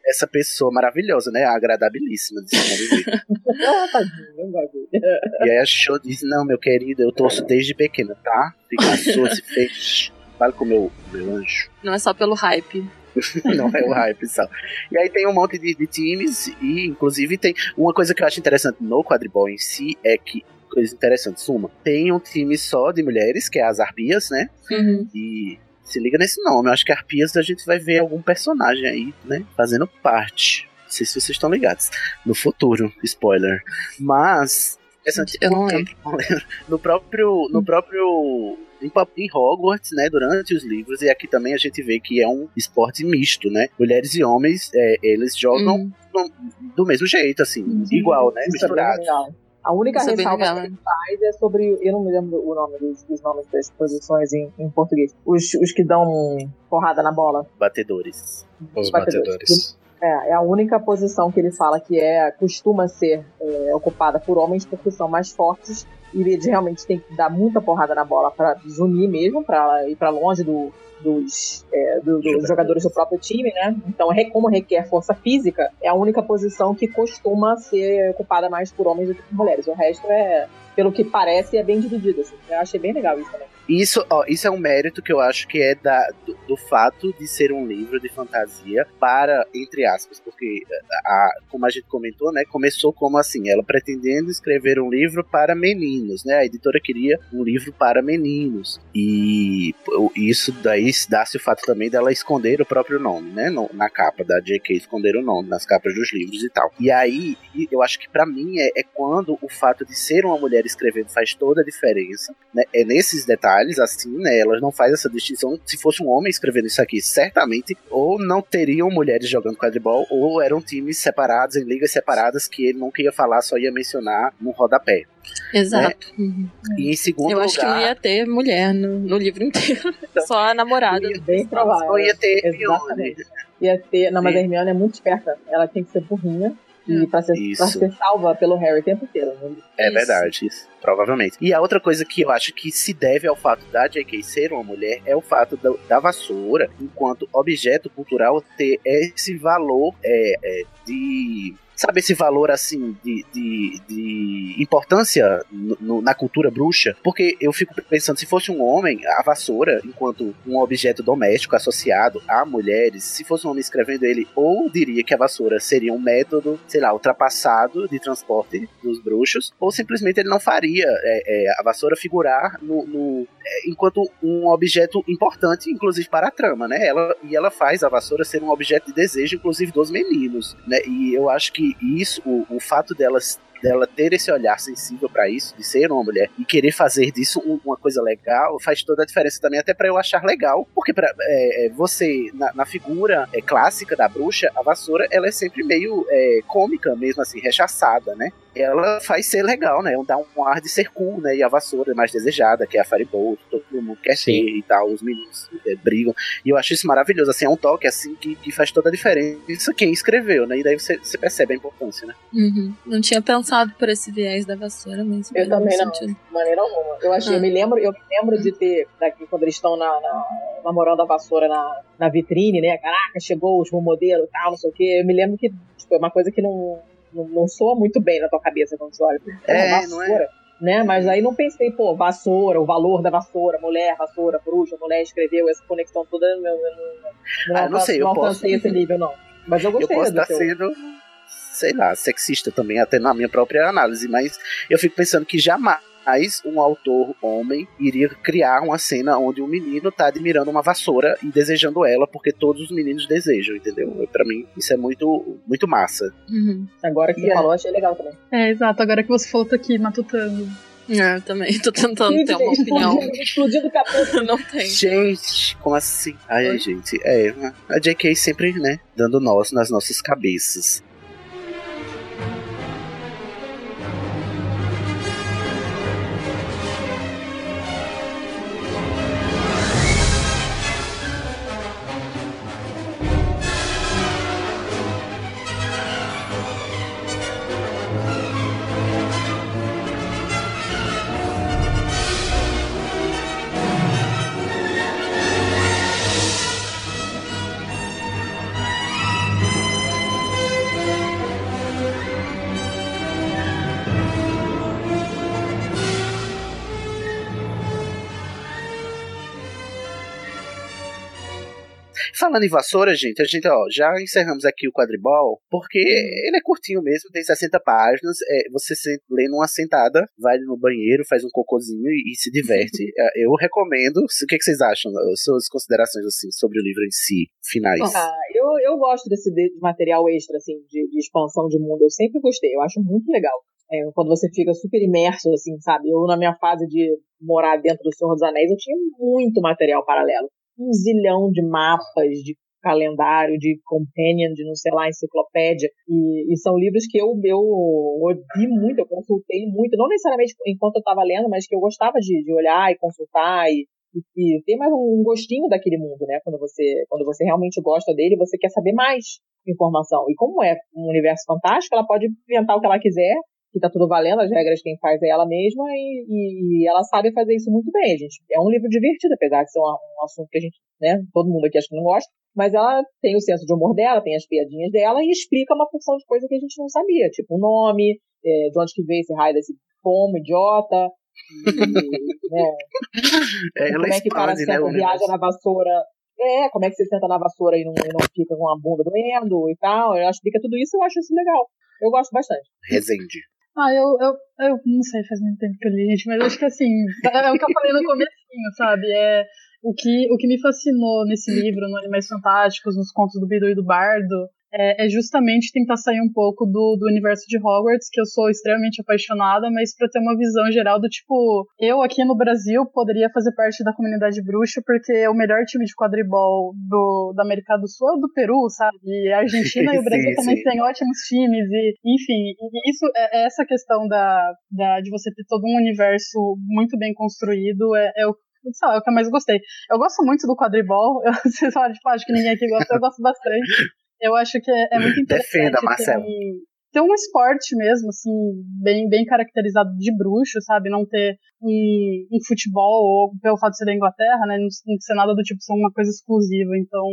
essa pessoa maravilhosa, né? Agradabilíssima de se conviver. *laughs* E aí a show diz, não, meu querido, eu torço desde pequena, tá? Fica sua, se fez. Fale com o meu, meu anjo. não é só pelo hype. *laughs* não é o hype só. E aí tem um monte de, de times, e inclusive tem uma coisa que eu acho interessante no quadribol em si é que coisas interessantes. Uma, tem um time só de mulheres, que é as Arpias, né? Uhum. E se liga nesse nome. Eu acho que Arpias a gente vai ver algum personagem aí, né? Fazendo parte. Não sei se vocês estão ligados. No futuro, spoiler. Mas. Essa, Eu não *laughs* lembro. no próprio. No próprio. Em, em Hogwarts, né, durante os livros, e aqui também a gente vê que é um esporte misto, né? Mulheres e homens, é, eles jogam Uhum. no- do mesmo jeito, assim, Uhum. igual, né? Isso é bem Misturado. legal. A única Isso é ressalva legal, que né? ele faz é sobre. Eu não me lembro o nome dos, dos nomes das posições em, em português. Os, os que dão porrada na bola. Batedores. Os Batedores. batedores. É, é a única posição que ele fala que é costuma ser é, ocupada por homens porque são mais fortes e eles realmente têm que dar muita porrada na bola para desunir mesmo, para ir para longe do- dos, é, do- dos jogadores do próprio time, né? Então, como requer força física, é a única posição que costuma ser ocupada mais por homens do que por mulheres. O resto é, pelo que parece, é bem dividido. Assim. Eu achei bem legal isso também. Isso, ó, isso é um mérito que eu acho que é da, do, do fato de ser um livro de fantasia para, entre aspas, porque, a, como a gente comentou, né, começou como assim, ela pretendendo escrever um livro para meninos, né, a editora queria um livro para meninos, e isso daí dá-se o fato também dela esconder o próprio nome, né, na capa da J.K. esconder o nome, nas capas dos livros e tal. E aí, eu acho que para mim é, é quando o fato de ser uma mulher escrevendo faz toda a diferença, né, é nesses detalhes, assim, né? Elas não fazem essa distinção. Se fosse um homem escrevendo isso aqui, certamente, ou não teriam mulheres jogando quadribol, ou eram times separados, em ligas separadas, que ele nunca ia falar, só ia mencionar no rodapé. Exato. Uhum. E em segundo Eu lugar. acho que não ia ter mulher no, no livro inteiro. *laughs* Só a namorada. Ia- Bem provável. Só ia ter Hermione. Exatamente. Ia ter. Não, mas a Hermione é muito esperta. Ela tem que ser burrinha. E pra ser, Isso. pra ser salva pelo Harry o tempo inteiro. né? É Isso. verdade, isso. Provavelmente. E a outra coisa que eu acho que se deve ao fato da J.K. ser uma mulher é o fato da, da vassoura, enquanto objeto cultural, ter esse valor é, é, de. Sabe esse valor assim de, de, de importância no- no- na cultura bruxa? Porque eu fico pensando, se fosse um homem, a vassoura, enquanto um objeto doméstico associado a mulheres, se fosse um homem escrevendo ele, ou diria que a vassoura seria um método, sei lá, ultrapassado de transporte dos bruxos, ou simplesmente ele não faria é, é, a vassoura figurar no, no- é, enquanto um objeto importante, inclusive para a trama, né? Ela, e ela faz a vassoura ser um objeto de desejo, inclusive dos meninos, né? E eu acho que isso, o, o fato delas dela ter esse olhar sensível pra isso, de ser uma mulher e querer fazer disso um- uma coisa legal, faz toda a diferença também, até pra eu achar legal, porque pra, é, é, você, na, na figura é, clássica da bruxa, a vassoura, ela é sempre meio é, cômica mesmo, assim, rechaçada, né? Ela faz ser legal, né? Dá um ar de ser cool, né? E a vassoura é mais desejada, que é a Firebolt, todo mundo quer Sim. ter e tal, os meninos é, brigam. E eu acho isso maravilhoso, assim, é um toque, assim, que, que faz toda a diferença quem escreveu, né? E daí você, você percebe a importância, né? Uhum. Não tinha pensado por esse viés da vassoura, mas Eu também não. sentido. De maneira alguma. Eu achei, Ah. eu me lembro, eu me lembro de ter, daqui, quando eles estão na, na, namorando a vassoura na, na vitrine, né? Caraca, chegou os modelos e tal, não sei o quê. Eu me lembro que tipo, é uma coisa que não, não, não soa muito bem na tua cabeça quando você olha. É, uma não é? vassoura. Né? Mas aí não pensei, pô, vassoura, o valor da vassoura, mulher, vassoura, bruxa, mulher escreveu essa conexão toda. Eu, eu, eu, não, Ah, eu não sei, eu não posso- alcancei esse nível, não. Mas eu eu gostei posso do estar seu. sendo, sei lá, sexista também, até na minha própria análise, mas eu fico pensando que jamais um autor homem iria criar uma cena onde um menino tá admirando uma vassoura e desejando ela porque todos os meninos desejam, entendeu? Pra mim isso é muito muito massa. Uhum. Agora que você E é- falou, achei legal também. É, exato. Agora que você falou, tô aqui matutando. É, eu também tô tentando ter uma opinião. *laughs* Explodindo, explodindo o capô. *laughs* Não tem. Gente, como assim? Ai, ai, Oi? gente, é, a JK sempre, né, dando nós nas nossas cabeças. Falando em vassoura, gente, a gente, ó, já encerramos aqui o quadribol, porque ele é curtinho mesmo, tem 60 páginas, é, você se, lê numa sentada, vai no banheiro, faz um cocôzinho e, e se diverte. *laughs* É, Eu recomendo. O que, que vocês acham? Suas considerações, assim, sobre o livro em si, finais. Ah, eu, eu gosto desse de- material extra, assim, de, de expansão de mundo. Eu sempre gostei, eu acho muito legal. É, quando você fica super imerso, assim, sabe? Eu, na minha fase de morar dentro do Senhor dos Anéis, eu tinha muito material paralelo. Um zilhão de mapas, de calendário, de companion, de não sei lá, enciclopédia. E, e são livros que eu, eu ouvi muito, eu consultei muito. Não necessariamente enquanto eu estava lendo, mas que eu gostava de, de olhar e consultar e, e, ter mais um gostinho daquele mundo, né? Quando você, quando você realmente gosta dele, você quer saber mais informação. E como é um universo fantástico, ela pode inventar o que ela quiser, que tá tudo valendo, as regras quem faz é ela mesma, e, e, e ela sabe fazer isso muito bem, gente. É um livro divertido, apesar de ser um, um assunto que a gente, né, todo mundo aqui acho que não gosta, mas ela tem o senso de humor dela, tem as piadinhas dela e explica uma porção de coisa que a gente não sabia, tipo o nome, é, de onde que veio esse raio desse pomo idiota, e, né, *laughs* É, como é que expande, né, viaja na vassoura. É, como é que você senta na vassoura e não, e não fica com a bunda doendo e tal. Ela explica tudo isso eu acho isso legal. Eu gosto bastante. Resende. Ah, eu, eu, eu não sei, faz muito tempo que eu li, gente, mas acho que assim, é, é o que eu falei no comecinho, sabe? É o que, o que me fascinou nesse livro, no Animais Fantásticos, nos contos do Bidu e do Bardo, é, é justamente tentar sair um pouco do, do universo de Hogwarts, que eu sou extremamente apaixonada, mas para ter uma visão geral do tipo, eu aqui no Brasil poderia fazer parte da comunidade bruxa, porque o melhor time de quadribol do, da América do Sul é o do Peru, sabe? E a Argentina e o *laughs* Brasil Sim, também sim. têm ótimos times, e enfim, e isso é é essa questão da, da, de você ter todo um universo muito bem construído, é, é o sei lá, é o que eu mais gostei. Eu gosto muito do quadribol, *laughs* eu, *laughs* vocês falam, tipo, acho que ninguém aqui gosta, eu gosto bastante. Eu acho que é, é muito *laughs* interessante Defenda, ter Marcelo. um, ter um esporte mesmo, assim, bem, bem caracterizado de bruxo, sabe? Não ter um, um futebol, ou pelo fato de ser da Inglaterra, né? Não, não ser nada do tipo ser uma coisa exclusiva. Então,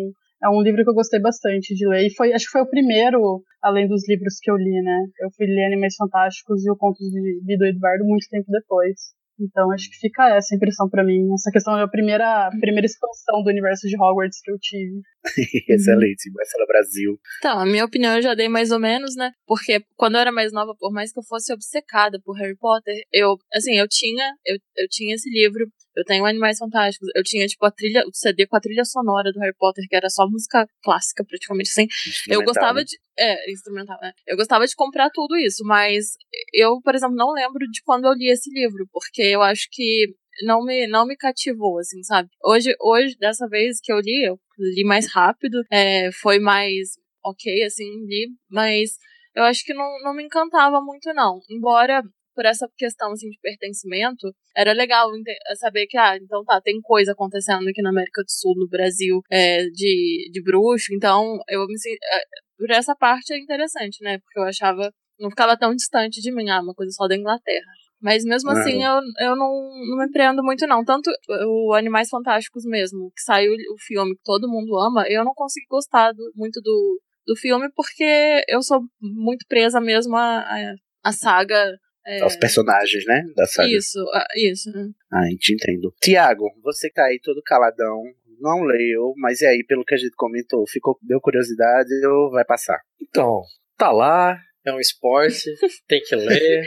é um livro que eu gostei bastante de ler. E foi, acho que foi o primeiro, além dos livros que eu li, né? Eu fui ler Animais Fantásticos e o Contos de Vida do Eduardo muito tempo depois. Então, acho que fica essa impressão pra mim. Essa questão é a primeira, primeira expansão do universo de Hogwarts que eu tive. *laughs* Excelente, Marcela Brasil. Então, a minha opinião eu já dei mais ou menos, né? Porque quando eu era mais nova, por mais que eu fosse obcecada por Harry Potter, eu, assim, eu tinha, eu, eu tinha esse livro, eu tenho Animais Fantásticos, eu tinha, tipo, a trilha, o CD com a trilha sonora do Harry Potter, que era só música clássica, praticamente, assim. Eu gostava né? de. É, instrumental, né? Eu gostava de comprar tudo isso, mas eu, por exemplo, não lembro de quando eu li esse livro, porque eu acho que não me, não me cativou, assim, sabe? Hoje, hoje, dessa vez que eu li, eu li mais rápido, é, foi mais ok, assim, li, mas eu acho que não, não me encantava muito, não. Embora, por essa questão, assim, de pertencimento, era legal saber que, ah, então tá, tem coisa acontecendo aqui na América do Sul, no Brasil, é, de, de bruxo, então eu me é, Por essa parte é interessante, né? Porque eu achava. Não ficava tão distante de mim, ah, uma coisa só da Inglaterra. Mas mesmo assim, eu, eu não, não me prendo muito, não. Tanto o Animais Fantásticos mesmo, que saiu o filme que todo mundo ama, eu não consegui gostar do- muito do, do filme porque eu sou muito presa mesmo à, à, à saga. É, Os personagens, né? Da saga. isso, ah, isso. né? Ah, te entendo. Tiago, você tá aí todo caladão, não leu, mas e aí, pelo que a gente comentou, ficou, deu curiosidade ou vai passar? Então, tá lá, é um esporte, *laughs* tem que ler,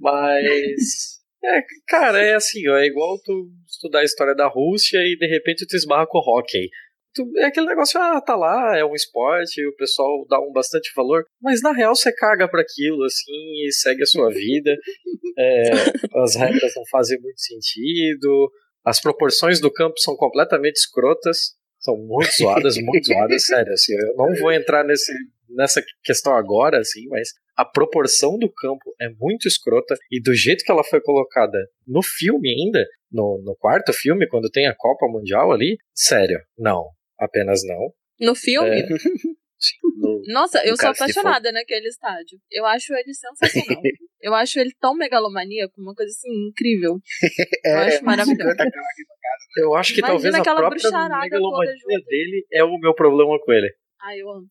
mas. É, cara, é assim, ó, é igual tu estudar a história da Rússia e de repente tu esbarra com o hockey. É aquele negócio, ah, tá lá, é um esporte, o pessoal dá um bastante valor, mas na real você caga pra aquilo, assim, e segue a sua vida. *laughs* É, as regras não fazem muito sentido, as proporções do campo são completamente escrotas, são muito zoadas, muito zoadas, *laughs* sério, assim, eu não vou entrar nesse, nessa questão agora, assim, mas a proporção do campo é muito escrota e do jeito que ela foi colocada no filme ainda, no, no quarto filme, quando tem a Copa Mundial ali, sério, não, apenas não. No filme, É, *laughs* No- Nossa, eu No sou caso, se apaixonada naquele estádio. Eu acho ele sensacional. *laughs* eu acho ele tão megalomaníaco, uma coisa assim incrível. Eu acho maravilhoso. 50 eu acho que Imagina talvez a aquela própria megalomania dele é o meu problema com ele. Ai, eu amo.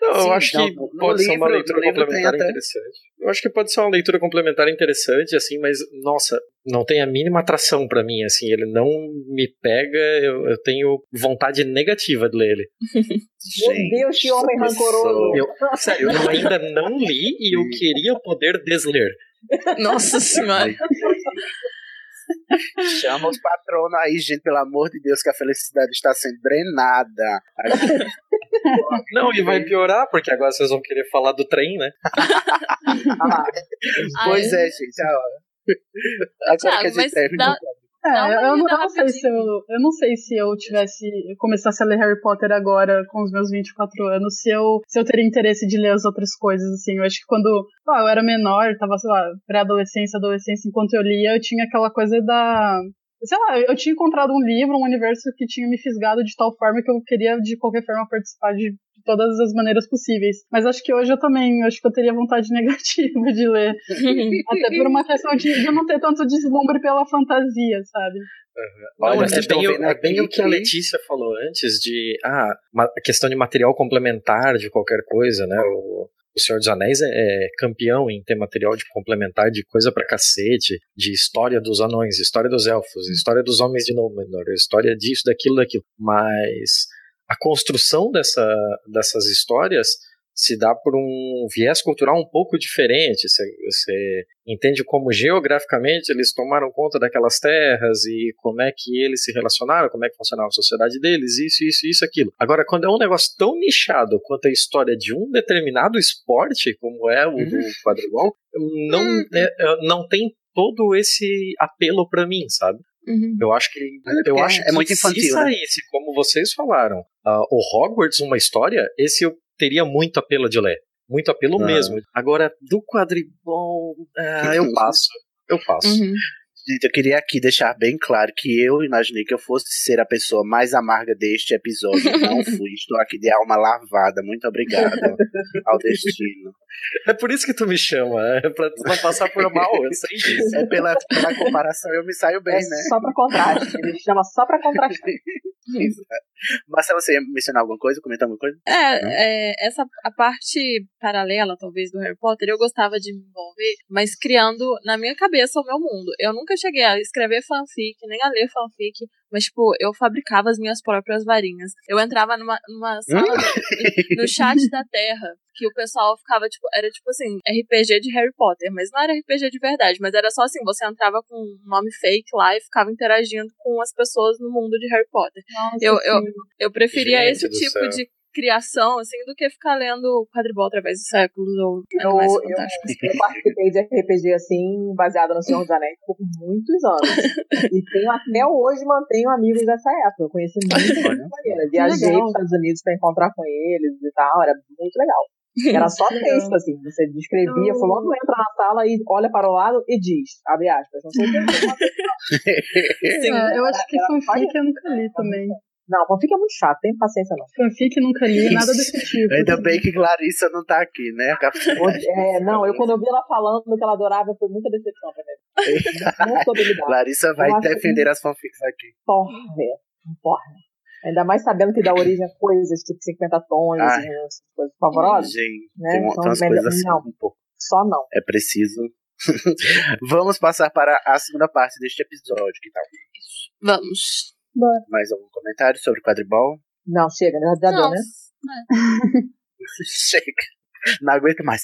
Não, eu Sim, acho não, que pode ser uma leitura complementar até- interessante. Eu acho que pode ser uma leitura complementar interessante, assim, mas, nossa, não tem a mínima atração pra mim, assim, ele não me pega, eu, eu tenho vontade negativa de ler ele. *laughs* Meu Deus, que homem rancoroso. Eu, sério, eu ainda não li e eu queria poder desler. Nossa senhora. Chama os patronos aí, gente, pelo amor de Deus, que a felicidade está sendo drenada. *laughs* Não, e vai piorar, porque agora vocês vão querer falar do trem, né? *laughs* Ah, Pois Ai, é, gente, a hora. Agora Thiago, que a gente mas termina. dá- É, eu, eu não sei se eu, eu não sei se eu tivesse eu começasse a ler Harry Potter agora com os meus 24 anos, se eu se eu teria interesse de ler as outras coisas assim. Eu acho que quando ah, eu era menor, tava, sei lá, pré-adolescência, adolescência, enquanto eu lia, eu tinha aquela coisa da Sei lá, eu tinha encontrado um livro, um universo que tinha me fisgado de tal forma que eu queria de qualquer forma participar de, de todas as maneiras possíveis. Mas acho que hoje eu também, acho que eu teria vontade *laughs* negativa de ler. Até por uma questão de, de eu não ter tanto deslumbre pela fantasia, sabe? Olha, Não, é, bem, o- é bem o que a Letícia falou antes de ah, a questão de material complementar de qualquer coisa, né? O, o Senhor dos Anéis é, é campeão em ter material de complementar de coisa pra cacete, de história dos anões, história dos elfos, história dos homens de Númenor, história disso, daquilo, daquilo. Mas a construção dessa, dessas histórias se dá por um viés cultural um pouco diferente. Você, você entende como geograficamente eles tomaram conta daquelas terras e como é que eles se relacionaram, como é que funcionava a sociedade deles, isso, isso, isso, aquilo. Agora, quando é um negócio tão nichado quanto a história de um determinado esporte, como é o do quadribol, não, é- é- não tem todo esse apelo pra mim, sabe? Uhum. Eu acho que É, eu é- acho é muito se infantil, né? saísse, como vocês falaram, ah, o Hogwarts uma história, esse eu teria muito apelo de ler, muito apelo Ah. mesmo. Agora do quadribol, ah, eu passo, eu passo. Uhum. Gente, eu queria aqui deixar bem claro que eu imaginei que eu fosse ser a pessoa mais amarga deste episódio. *laughs* Não fui. Estou aqui de alma lavada. Muito obrigada *laughs* ao destino. É por isso que tu me chama, é pra tu não passar por mal, eu sei disso. É pela, pela comparação eu me saio bem, é né? só pra contraste. Ele chama só pra contrastar. *laughs* Marcela, você ia mencionar alguma coisa? Comentar alguma coisa? É, é, essa a parte paralela, talvez, do Harry Potter, eu gostava de me envolver, mas criando na minha cabeça o meu mundo. Eu nunca cheguei a escrever fanfic, nem a ler fanfic, mas, tipo, eu fabricava as minhas próprias varinhas. Eu entrava numa, numa sala, do- no chat da Terra, que o pessoal ficava, tipo, era tipo assim, RPG de Harry Potter, mas não era RPG de verdade, mas era só assim, você entrava com um nome fake lá e ficava interagindo com as pessoas no mundo de Harry Potter. Nossa, Eu- eu- sim. Eu preferia Gente esse tipo céu. de criação, assim, do que ficar lendo quadribol através dos séculos ou Eu, animais eu, fantásticos. *laughs* eu participei de RPG assim, baseado no Senhor dos Anéis, por muitos anos. E tenho, até hoje mantenho amigos dessa época. Eu conheci gente maneira. Viajei para os Estados Unidos para encontrar com eles e tal. Era muito legal. Era só texto, assim. Você descrevia, fulano entra na sala e olha para o lado e diz, abre aspas. Não sei o que. *laughs* É, eu acho que fanfic eu nunca li também. Não, fanfic é muito chato, tem paciência não. Fanfic nunca li, nada desse tipo. *laughs* Ainda assim. bem que Clarissa não tá aqui, né? *laughs* É, não, eu quando eu vi ela falando que ela adorava, foi muita decepção pra mim. *laughs* Não soube lidar. Clarissa vai Eu defender as fanfics aqui. Porra. Porra. Ainda mais sabendo que dá origem a coisas tipo 50 tons, Ai. essas coisas favorosas. Gente, né? tem, Então, tem umas coisas assim não. um pouco. Só não. É preciso. Vamos passar para a segunda parte deste episódio, que tal? Vamos. Mais algum comentário sobre quadribol? Não, chega, já, já deu, né? *laughs* Chega. Não aguento mais.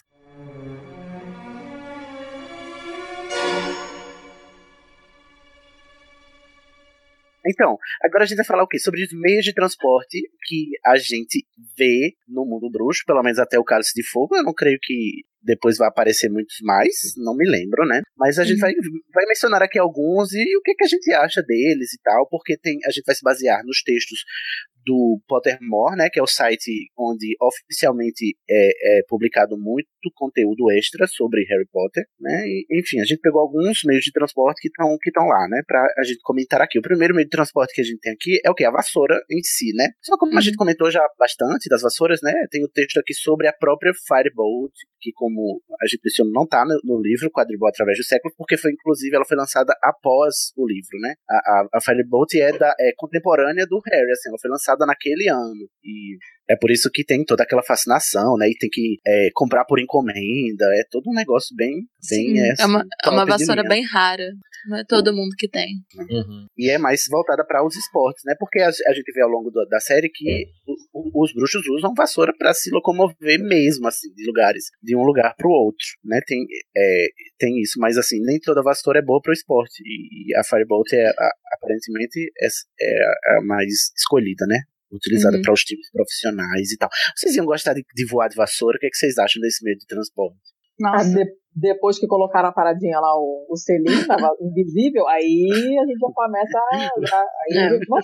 Então, agora a gente vai falar o quê? Sobre os meios de transporte que a gente vê no mundo bruxo, pelo menos até o Cálice de Fogo. Eu não creio que depois vai aparecer muitos mais, não me lembro, né? Mas a gente vai, vai mencionar aqui alguns e o que, que a gente acha deles e tal, porque tem, a gente vai se basear nos textos do Pottermore, né, que é o site onde oficialmente é, é publicado muito conteúdo extra sobre Harry Potter, né? E, enfim, a gente pegou alguns meios de transporte que estão que lá, né, para a gente comentar aqui. O primeiro meio de transporte que a gente tem aqui é o que a vassoura em si, né? Só como a gente comentou já bastante das vassouras, né? Tem o texto aqui sobre a própria Firebolt, que como a gente mencionou, não tá no, no livro Quadribol através do século, porque foi inclusive ela foi lançada após o livro, né? A, a, a Firebolt é, da, é contemporânea do Harry, assim, ela foi lançada naquele ano. E é por isso que tem toda aquela fascinação, né? E tem que é, comprar por encomenda. É todo um negócio bem. bem Sim, é, é uma, é uma vassoura bem rara. Não é todo mundo que tem. Uhum. E é mais voltada para os esportes, né? Porque a, a gente vê ao longo do- da série que o- o- os bruxos usam vassoura para se locomover mesmo, assim, de lugares, de um lugar para o outro, né? Tem, é, tem isso, mas assim, nem toda vassoura é boa para o esporte. E, e a Firebolt é a- aparentemente é, é a mais escolhida, né? Utilizada Uhum. para os times profissionais e tal. Vocês iam gostar de, de voar de vassoura? O que, é que vocês acham desse meio de transporte? Ah, Nossa. de- depois que colocaram a paradinha lá, o, o selinho tava *laughs* invisível, aí a gente já começa a. a aí É. a gente não.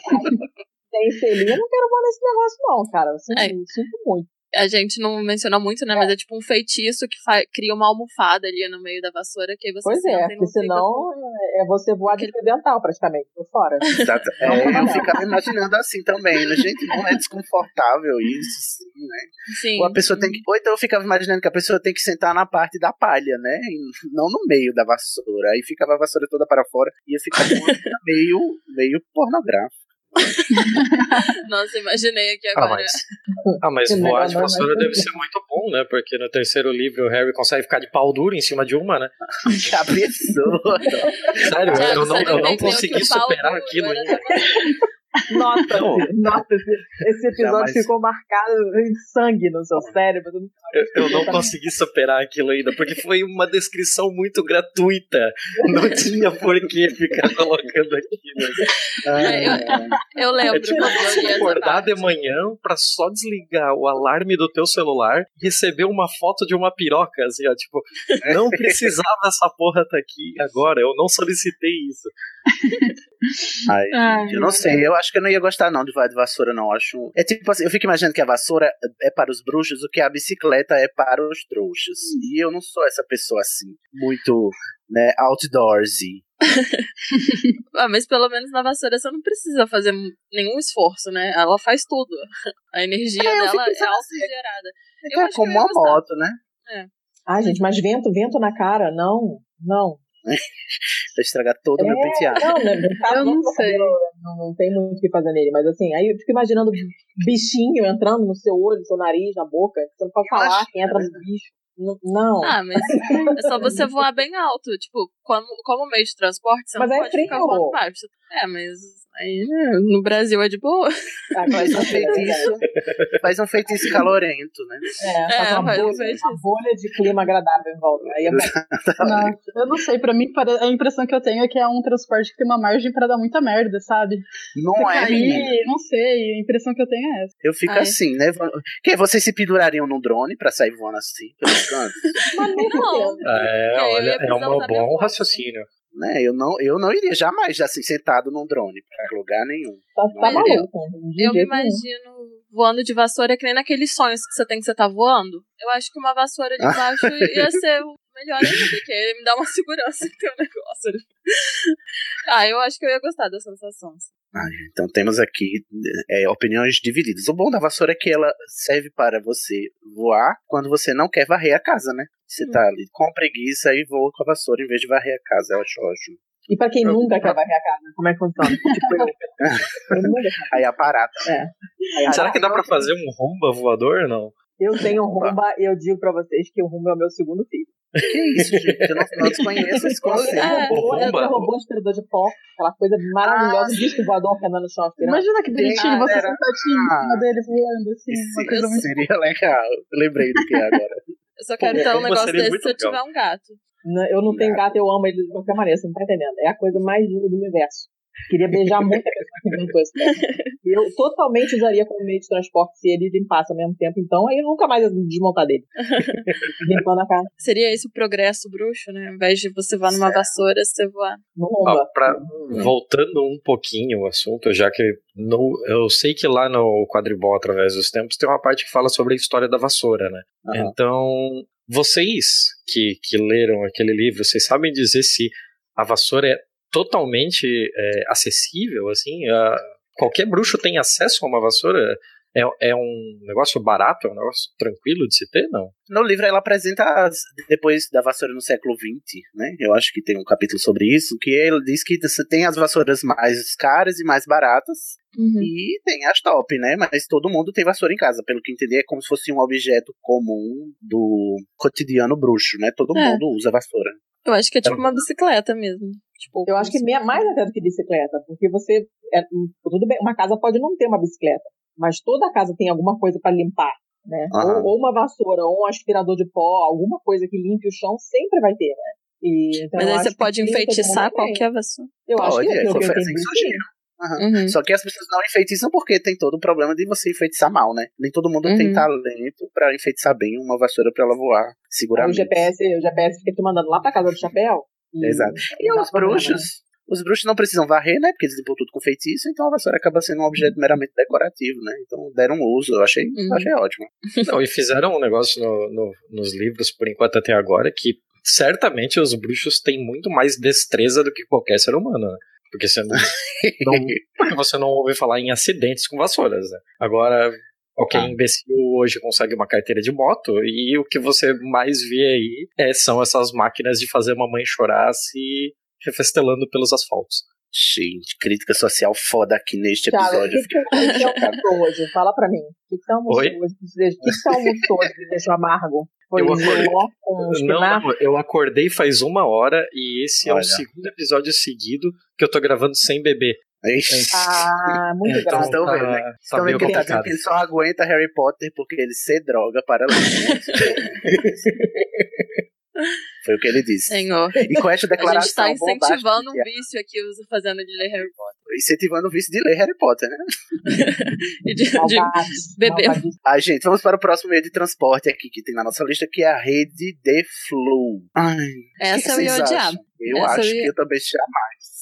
Tem selinho, eu não quero mais nesse negócio, não, cara. Eu sinto, É. sinto muito. A gente não mencionou muito, né? Mas é tipo um feitiço que cria uma almofada ali no meio da vassoura, que aí você Pois senta é, não porque senão com- é você voar de dental praticamente, por fora. Exato. É, eu ficava imaginando assim também, né? Gente, não é desconfortável isso, sim, né? Sim. Ou a pessoa tem que. Ou então eu ficava imaginando que a pessoa tem que sentar na parte da palha, né? E não no meio da vassoura. Aí ficava a vassoura toda para fora e ia ficar meio, meio pornográfico. *laughs* Nossa, imaginei aqui Ah, agora. mas, *laughs* ah, mas Que voar de não, vassoura mas- deve ser muito bom, né? Porque no terceiro livro o Harry consegue ficar de pau duro em cima de uma, né? *laughs* Que absurdo! Sério, Thiago, eu não, eu não consegui superar aquilo ainda. Não. nossa esse, episódio Jamais. ficou marcado em sangue no seu cérebro. Eu, eu não consegui superar aquilo ainda, porque foi uma descrição muito gratuita. Não tinha por que ficar *laughs* colocando aquilo. Eu lembro É tipo eu acordar de manhã pra só desligar o alarme do teu celular e receber uma foto de uma piroca, assim, ó, tipo, *laughs* não precisava essa porra tá aqui agora, eu não solicitei isso. *laughs* Ai, Ai, gente, eu não sei, eu acho que eu não ia gostar não de voar de vassoura, não. Eu Acho. É tipo assim, eu fico imaginando que a vassoura é para os bruxos o que a bicicleta é para os trouxas. E eu não sou essa pessoa assim, muito, né, outdoorsy. *laughs* Ah, mas pelo menos na vassoura você não precisa fazer nenhum esforço, né? Ela faz tudo. *laughs* A energia É, dela é assim, autogerada. Eu É que como uma gostar. moto, né? Ai, gente, mas vento, vento na cara, não, não. *laughs* Vai estragar todo o meu É, penteado. Não, né? *laughs* caso, Eu não meu sei. Não, não tem muito o que fazer nele, mas assim, aí eu fico imaginando bichinho entrando no seu olho, no seu nariz, na boca, você não pode falar Imagina, que entra no bicho. Não. Ah, mas é só você *laughs* voar bem alto. Tipo, como, como meio de transporte, você Mas não é pode ficar frio. voando baixo. É, mas aí né, no Brasil é de boa. Ah, Faz um é, feitiço, *laughs* faz um feitiço calorento, né? É, faz É, uma, faz um bolha, feitiço. uma bolha de clima agradável em volta. Aí é eu não sei, pra mim a impressão que eu tenho é que é um transporte que tem uma margem pra dar muita merda, sabe? Não Você é, cair, não sei, a impressão que eu tenho é essa. Eu fico Ai. assim, né? Que vocês se pendurariam num drone pra sair voando assim pelos cantos? Mas Não. fudendo. É, aí olha, é um bom força. raciocínio. Né? Eu não, eu não iria jamais assim sentado num drone pra lugar nenhum. Tá, tá eu- maluco. de Eu me jeito nenhum. imagino voando de vassoura que nem naqueles sonhos que você tem que você tá voando. Eu acho que uma vassoura de *laughs* baixo ia ser o melhor ainda, porque me dá uma segurança que tem um negócio ali. Ah, eu acho que eu ia gostar da sensação. Ai, então temos aqui é, opiniões divididas. O bom da vassoura é que ela serve para você voar quando você não quer varrer a casa, né? Você tá ali com preguiça e voa com a vassoura em vez de varrer a casa. Eu acho ótimo. E pra quem nunca quer varrer a casa, como é que funciona? *laughs* Tipo, eu. Aí a parada. Aí, Será que dá pra fazer um rumba voador ou não? Eu tenho um rumba e eu digo pra vocês que o rumba é o meu segundo filho. Que isso, gente? Eu não, não desconheço esse *laughs* conceito. É, rumba. rumba, robô aspirador de pó, aquela coisa maravilhosa, Ah, um disco voador que anda no chão aspirando. Imagina que bonitinho, você era- sentadinho em cima dele voando, assim, uma Isso coisa muito. seria legal. Eu lembrei do que é agora. *laughs* Eu só quero Pô, ter um uma negócio desse se eu legal. tiver um gato. Não, Eu não tenho gato, eu amo ele de qualquer maneira, você não tá entendendo. É a coisa mais linda do universo. Queria beijar muito a pessoa que inventou esse Eu totalmente usaria como meio de transporte se ele limpasse ao mesmo tempo, então aí eu nunca mais ia desmontar dele. *laughs* Limpando a casa. Seria esse o progresso bruxo, né? Ao invés de você voar numa Certo. vassoura, você voar. Rumba. pra- voltando um pouquinho o assunto, já que no, eu sei que lá no quadribol através dos tempos tem uma parte que fala sobre a história da vassoura, né? Aham. Então, vocês que, que leram aquele livro, vocês sabem dizer se a vassoura é totalmente é, acessível, assim? A- qualquer bruxo tem acesso a uma vassoura? É, é um negócio barato, é um negócio tranquilo de se ter, não? No livro ela apresenta as, depois da vassoura no século XX, né? Eu acho que tem um capítulo sobre isso, que ele diz que você tem as vassouras mais caras e mais baratas, Uhum. e tem as top, né? Mas todo mundo tem vassoura em casa, pelo que entendi, é como se fosse um objeto comum do cotidiano bruxo, né? Todo É. mundo usa vassoura. Eu acho que é tipo uma bicicleta mesmo. Tipo, Eu acho que me- mais até do que bicicleta, porque você. é, tudo bem, uma casa pode não ter uma bicicleta, mas toda casa tem alguma coisa para limpar, né? Aham. Ou, ou uma vassoura, ou um aspirador de pó, alguma coisa que limpe o chão sempre vai ter, né? E, então, Mas aí acho você que pode enfeitiçar qualquer vassoura. Eu acho Pode, que é, é, que eu faz entendi, isso sim. Uhum. Só que as pessoas não enfeitiçam porque tem todo o problema de você enfeitiçar mal, né? Nem todo mundo tem Uhum. talento pra enfeitiçar bem uma vassoura pra ela voar seguramente. o GPS, o GPS fica te mandando lá pra casa do chapéu. E, Exato. E os problema, bruxos? né? Os bruxos não precisam varrer, né? Porque eles limpam tudo com feitiço, então a vassoura acaba sendo um objeto meramente decorativo, né? Então deram um uso, eu achei, Uhum. achei ótimo. *laughs* Não, e fizeram um negócio no- no- nos livros, por enquanto até agora, que certamente os bruxos têm muito mais destreza do que qualquer ser humano, né? Porque você não, não- *laughs* porque você não ouve falar em acidentes com vassouras, né? Agora, qualquer Ah. imbecil hoje consegue uma carteira de moto e o que você mais vê aí é, são essas máquinas de fazer mamãe chorar se refestelando pelos asfaltos. Gente, crítica social foda aqui neste o episódio. que, que, o que que almoçou hoje? Fala pra mim. O que, que você almoçou Oi? hoje? que te deixa- O que, que você almoçou hoje que deixou amargo? Foi Eu acordei- com Não, não, eu acordei faz uma hora e esse é Olha. o segundo episódio seguido que eu tô gravando sem beber. Ixi. Ah, muito Então, grave. estão tá- vendo, né? tá Estão vendo que ele tá que ele só aguenta Harry Potter porque ele se droga para ler. *laughs* Foi o que ele disse. Senhor. E com esta *laughs* A gente declaração tá incentivando um vício aqui fazendo de ler Harry Potter. incentivando o vício de ler Harry Potter, né? *laughs* E de, de beber. Ai, gente, vamos para o próximo meio de transporte aqui que tem na nossa lista, que é a rede de Flu. Ai, Essa eu ia odiar. Eu Essa acho eu ia- que eu também jamais.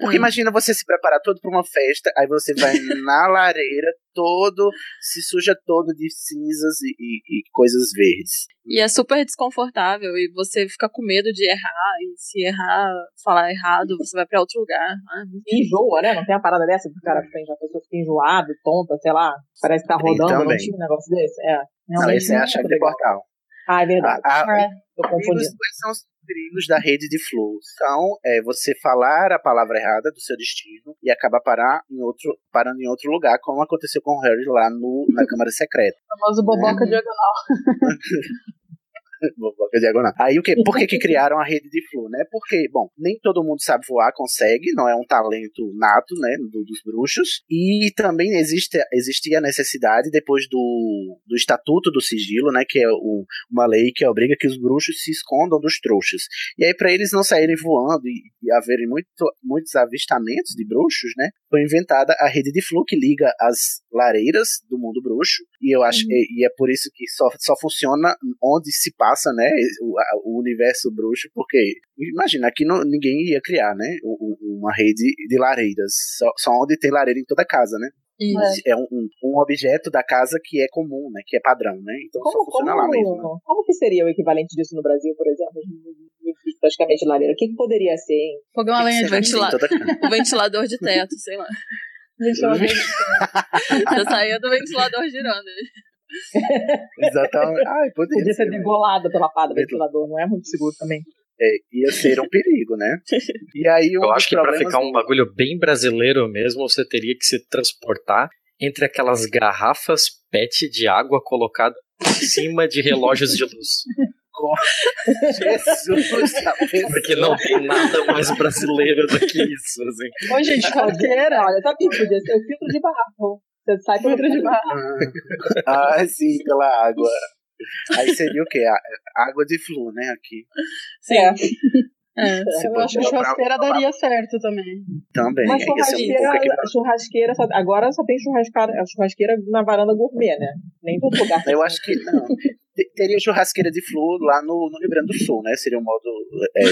Porque Hum. imagina você se preparar todo para uma festa, aí você vai *laughs* na lareira, todo, se suja todo de cinzas e, e- e coisas verdes. E é super desconfortável e você fica com medo de errar. E se errar, falar errado, você vai pra outro lugar. Ah, E enjoa, né? Não tem uma parada dessa que o cara fica, a pessoa fica enjoada, tonta, sei lá. Parece que tá Tem rodando, não também. tinha um negócio desse? É. Não, esse é a chave de legal. portal. Ah, é verdade. A- a- É. Tô confundindo. quais são os perigos da rede de flow? São é, você falar a palavra errada do seu destino e acabar parar em outro, parando em outro lugar, como aconteceu com o Harry lá no, na Câmara Secreta. O famoso boboca Uhum. diagonal. *laughs* *laughs* Boboca diagonal. Aí o que? Por que, que *laughs* criaram a rede de flow, né? Porque, bom, nem todo mundo sabe voar, consegue, não é um talento nato, né, do- dos bruxos. E também existe, existia a necessidade, depois do, do Estatuto do Sigilo, né, que é um- uma lei que obriga que os bruxos se escondam dos trouxas. E aí, para eles não saírem voando e, e haverem muito, muitos avistamentos de bruxos, né, foi inventada a rede de flow que liga as lareiras do mundo bruxo. E eu acho, Uhum. e, e é por isso que só, só funciona onde se passa, né, o, a- o universo bruxo, porque imagina, aqui não, ninguém ia criar, né, uma rede de lareiras, só, só onde tem lareira em toda casa, né. Isso. É um, um, um objeto da casa que é comum, né, que é padrão, né, então só Como, funciona lá mesmo. né? como, como que seria o equivalente disso no Brasil, por exemplo? Praticamente lareira. O que, que poderia ser, hein? Fogão a lenha de tem toda. O ventilador de teto, sei lá. ventilador. Você saía do ventilador girando. Exatamente. Ai, poderia, Podia ser né? degolada pela pá do ventilador, não é muito seguro também. É, ia ser um perigo, né? *laughs* E aí um Eu acho que pra problemas ficar um bagulho bem brasileiro mesmo, você teria que se transportar entre aquelas garrafas PET de água colocadas em *laughs* cima de relógios de luz. Jesus, *laughs* tá Porque não tem nada mais brasileiro do que isso, assim. Ô, gente, churrasqueira. Olha, sabe o que podia ser? O filtro de barro. Você sai Filtro de barro. Ah, sim, pela água. Aí seria o quê? A- Água de flu, né? Aqui. Sim. É. É. Se Eu acho que botar pra- churrasqueira daria certo também. Também. Mas ia ser um pouco churrasqueira, churrasqueira só- agora só tem churrasqueira, churrasqueira na varanda gourmet, né? Nem todo lugar. Eu acho que não. Te- Teria churrasqueira de flu lá no, no Rio Grande do Sul, né? Seria um modo é,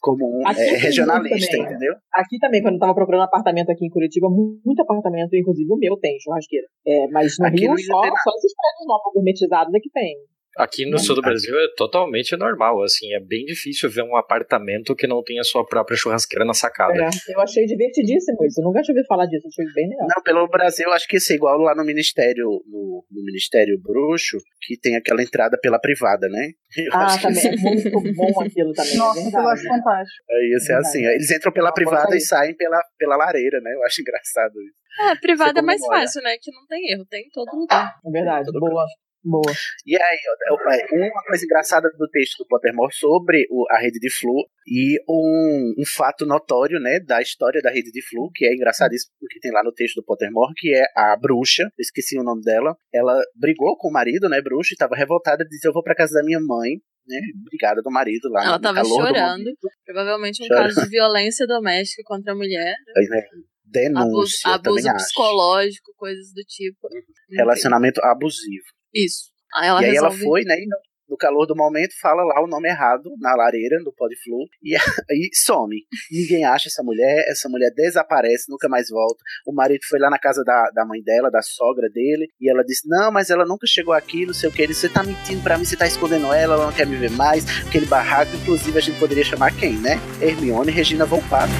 comum, *laughs* é, regionalista, também, entendeu? Aqui também, quando eu tava procurando apartamento aqui em Curitiba, mu- muito apartamento, inclusive o meu, tem churrasqueira. É, mas no Aqui Rio, só, só esses prédios novos gourmetizados é que tem. Aqui no sul do Brasil é totalmente normal, assim, é bem difícil ver um apartamento que não tenha sua própria churrasqueira na sacada. É, eu achei divertidíssimo isso. Eu nunca tinha ouvido falar disso, achei bem legal. Não, pelo Brasil, acho que isso é igual lá no Ministério, no, no Ministério Bruxo, que tem aquela entrada pela privada, né? Eu Ah, acho que também. É muito bom aquilo também. Nossa, é eu acho verdade. fantástico. É, ser É assim. Eles entram pela Não, privada e saem pela, pela lareira, né? Eu acho engraçado isso. É, privada é mais fácil, né? Que não tem erro, tem em todo lugar. É verdade. Boa. Boa. E aí, ó, é, uma coisa engraçada do texto do Pottermore sobre a rede de Flu e um, um fato notório, né, da história da rede de Flu, que é engraçadíssimo que tem lá no texto do Pottermore, que é a bruxa, eu esqueci o nome dela, ela brigou com o marido, né, bruxa, e tava revoltada, disse, eu vou pra casa da minha mãe, né, brigada do marido lá Ela no tava calor do chorando. Provavelmente um Chorando. caso de violência doméstica contra a mulher. Aí, né, Abuso, denúncia, eu abuso também acho. psicológico, coisas do tipo. Enfim, Relacionamento abusivo. Isso. Aí ela e aí ela foi, né? E no, no calor do momento, fala lá o nome errado na lareira do Podflu e *laughs* aí some. Ninguém acha essa mulher, essa mulher desaparece, nunca mais volta. O marido foi lá na casa da, da mãe dela, da sogra dele, e ela disse: Não, mas ela nunca chegou aqui, não sei o que. Ele disse: Você tá mentindo pra mim, você tá escondendo ela, ela não quer me ver mais. Aquele barraco, inclusive, a gente poderia chamar quem, né? Hermione e Regina Volpato.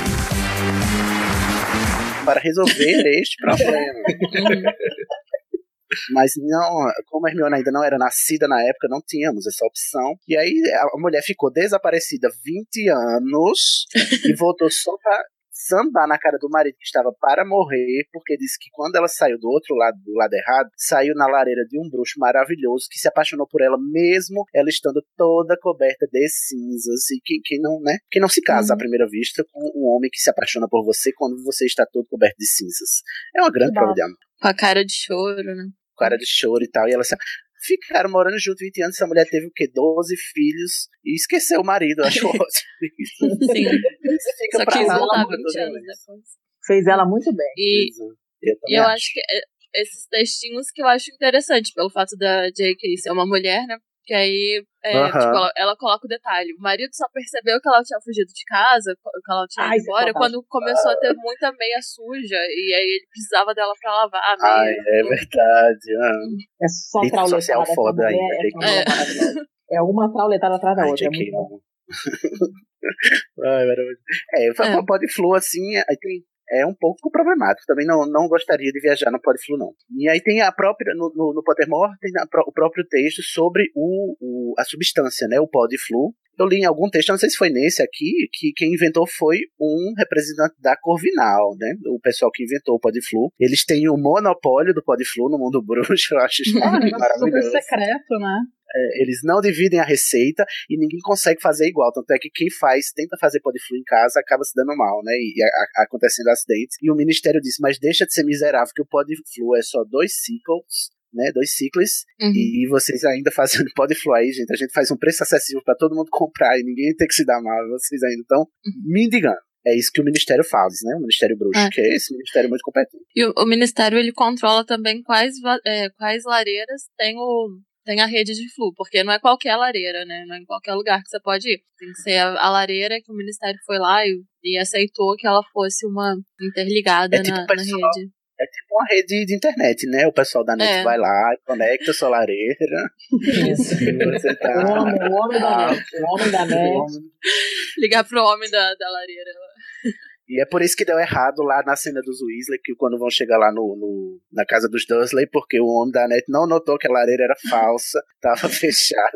Para resolver *laughs* este problema. Uhum. Mas não, como a Hermione ainda não era nascida na época, não tínhamos essa opção. E aí a mulher ficou desaparecida 20 anos *laughs* e voltou só pra sambar na cara do marido que estava para morrer, porque disse que quando ela saiu do outro lado, do lado errado, saiu na lareira de um bruxo maravilhoso que se apaixonou por ela mesmo, ela estando toda coberta de cinzas. E quem, quem não, né? Quem não se casa à primeira vista com um homem que se apaixona por você quando você está todo coberto de cinzas. É uma grande Que prova de amor Com a cara de choro, né? Cara de choro e tal. E ela assim, ficaram morando junto 20 anos. Essa mulher teve o quê? 12 filhos e esqueceu o marido. Eu acho *laughs* ótimo isso. Sim. Você fica Só pra quis lá, voltar toda 20 anos vez. depois. Fez ela muito bem. E, Eu, eu acho que é- esses textinhos que eu acho interessante, pelo fato da J.K. ser uma mulher, né? Que aí, é, tipo, ela, ela coloca o detalhe. O marido só percebeu que ela tinha fugido de casa, que ela tinha Ai, ido é embora, quando começou a ter muita meia suja. E aí ele precisava dela pra lavar a Ai, meia. é verdade. É só trauletada. social essa foda essa J.K. mulher é. É uma trauletada atrás da Ai, outra. É muito bom. não. *laughs* Ai. É, o É. Podflu, assim, aí tem, é um pouco problemático. Também não, não gostaria de viajar no Podflu, não. E aí tem a própria, no, no, no Pottermore, tem a o próprio texto sobre o, o, a substância, né, o Podflu. Eu li em algum texto, não sei se foi nesse aqui, que quem inventou foi um representante da Corvinal, né? O pessoal que inventou o Podflu. Eles têm o monopólio do Podflu no mundo bruxo, *laughs* eu acho isso Ah, negócio super maravilhoso. secreto, né? É, eles não dividem a receita e ninguém consegue fazer igual. Tanto é que quem faz, tenta fazer podflu em casa, acaba se dando mal, né? E a- a- acontecendo acidentes. E o Ministério disse, mas deixa de ser miserável, que o podflu é só dois ciclos. Né, dois ciclos, Uhum. e vocês ainda fazendo *laughs* podflu aí, gente. A gente faz um preço acessível para todo mundo comprar e ninguém tem que se dar mal. Vocês ainda estão me indigando. É isso que o Ministério faz, né? O Ministério Bruxo, É. que é esse Ministério muito competente. E o, o Ministério, ele controla também quais, é, quais lareiras tem, o, tem a rede de flu, porque não é qualquer lareira, né? Não é em qualquer lugar que você pode ir. Tem que ser a, a lareira que o Ministério foi lá e, e aceitou que ela fosse uma interligada É tipo na, na pessoal- rede. É tipo uma rede de internet, né? O pessoal da net É. vai lá, conecta a sua lareira. Isso. *laughs* você tá. O homem, o homem da net. O homem da *laughs* net. Ligar pro homem da, da lareira. E é por isso que deu errado lá na cena dos Weasley, que quando vão chegar lá no, no- na casa dos Dursley, porque o homem da net não notou que a lareira era falsa, *laughs* tava fechada,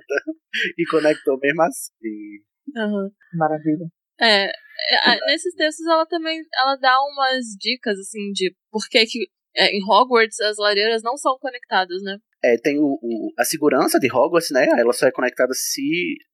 e conectou mesmo assim. Uhum. Maravilha. É, é, a- nesses textos ela também ela dá umas dicas assim de por que que é, em Hogwarts as lareiras não são conectadas, né? É, tem o, o- a segurança de Hogwarts, né? Ela só é conectada se,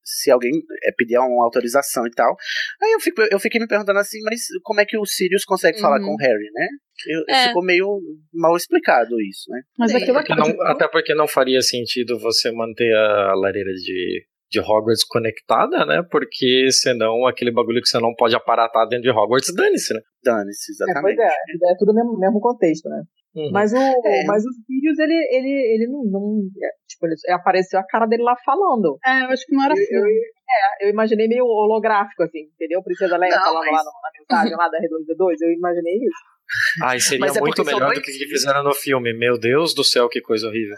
se alguém é, pedir uma autorização e tal. Aí eu, fico, eu fiquei me perguntando assim, mas como é que o Sirius consegue falar Uhum. com o Harry, né? Eu- É. Ficou meio mal explicado isso, né? Mas aquilo Porque não- até porque não faria sentido você manter a lareira de, de Hogwarts conectada, né? Porque senão aquele bagulho que você não pode aparatar dentro de Hogwarts, dane-se, né? Dane-se, É, pois exatamente. é, é tudo mesmo, mesmo contexto, né? Uhum. Mas, o, É. mas os vídeos, ele, ele, ele não. não é, tipo, ele, apareceu a cara dele lá falando. É, eu acho que não era Eu, eu, filme. é, eu imaginei meio holográfico, assim, entendeu? Princesa Leia Não, falando mas- lá na mensagem lá da R2D2, eu imaginei isso. Ai, seria Mas é muito melhor dois do que fizeram no filme. Meu Deus do céu, que coisa horrível.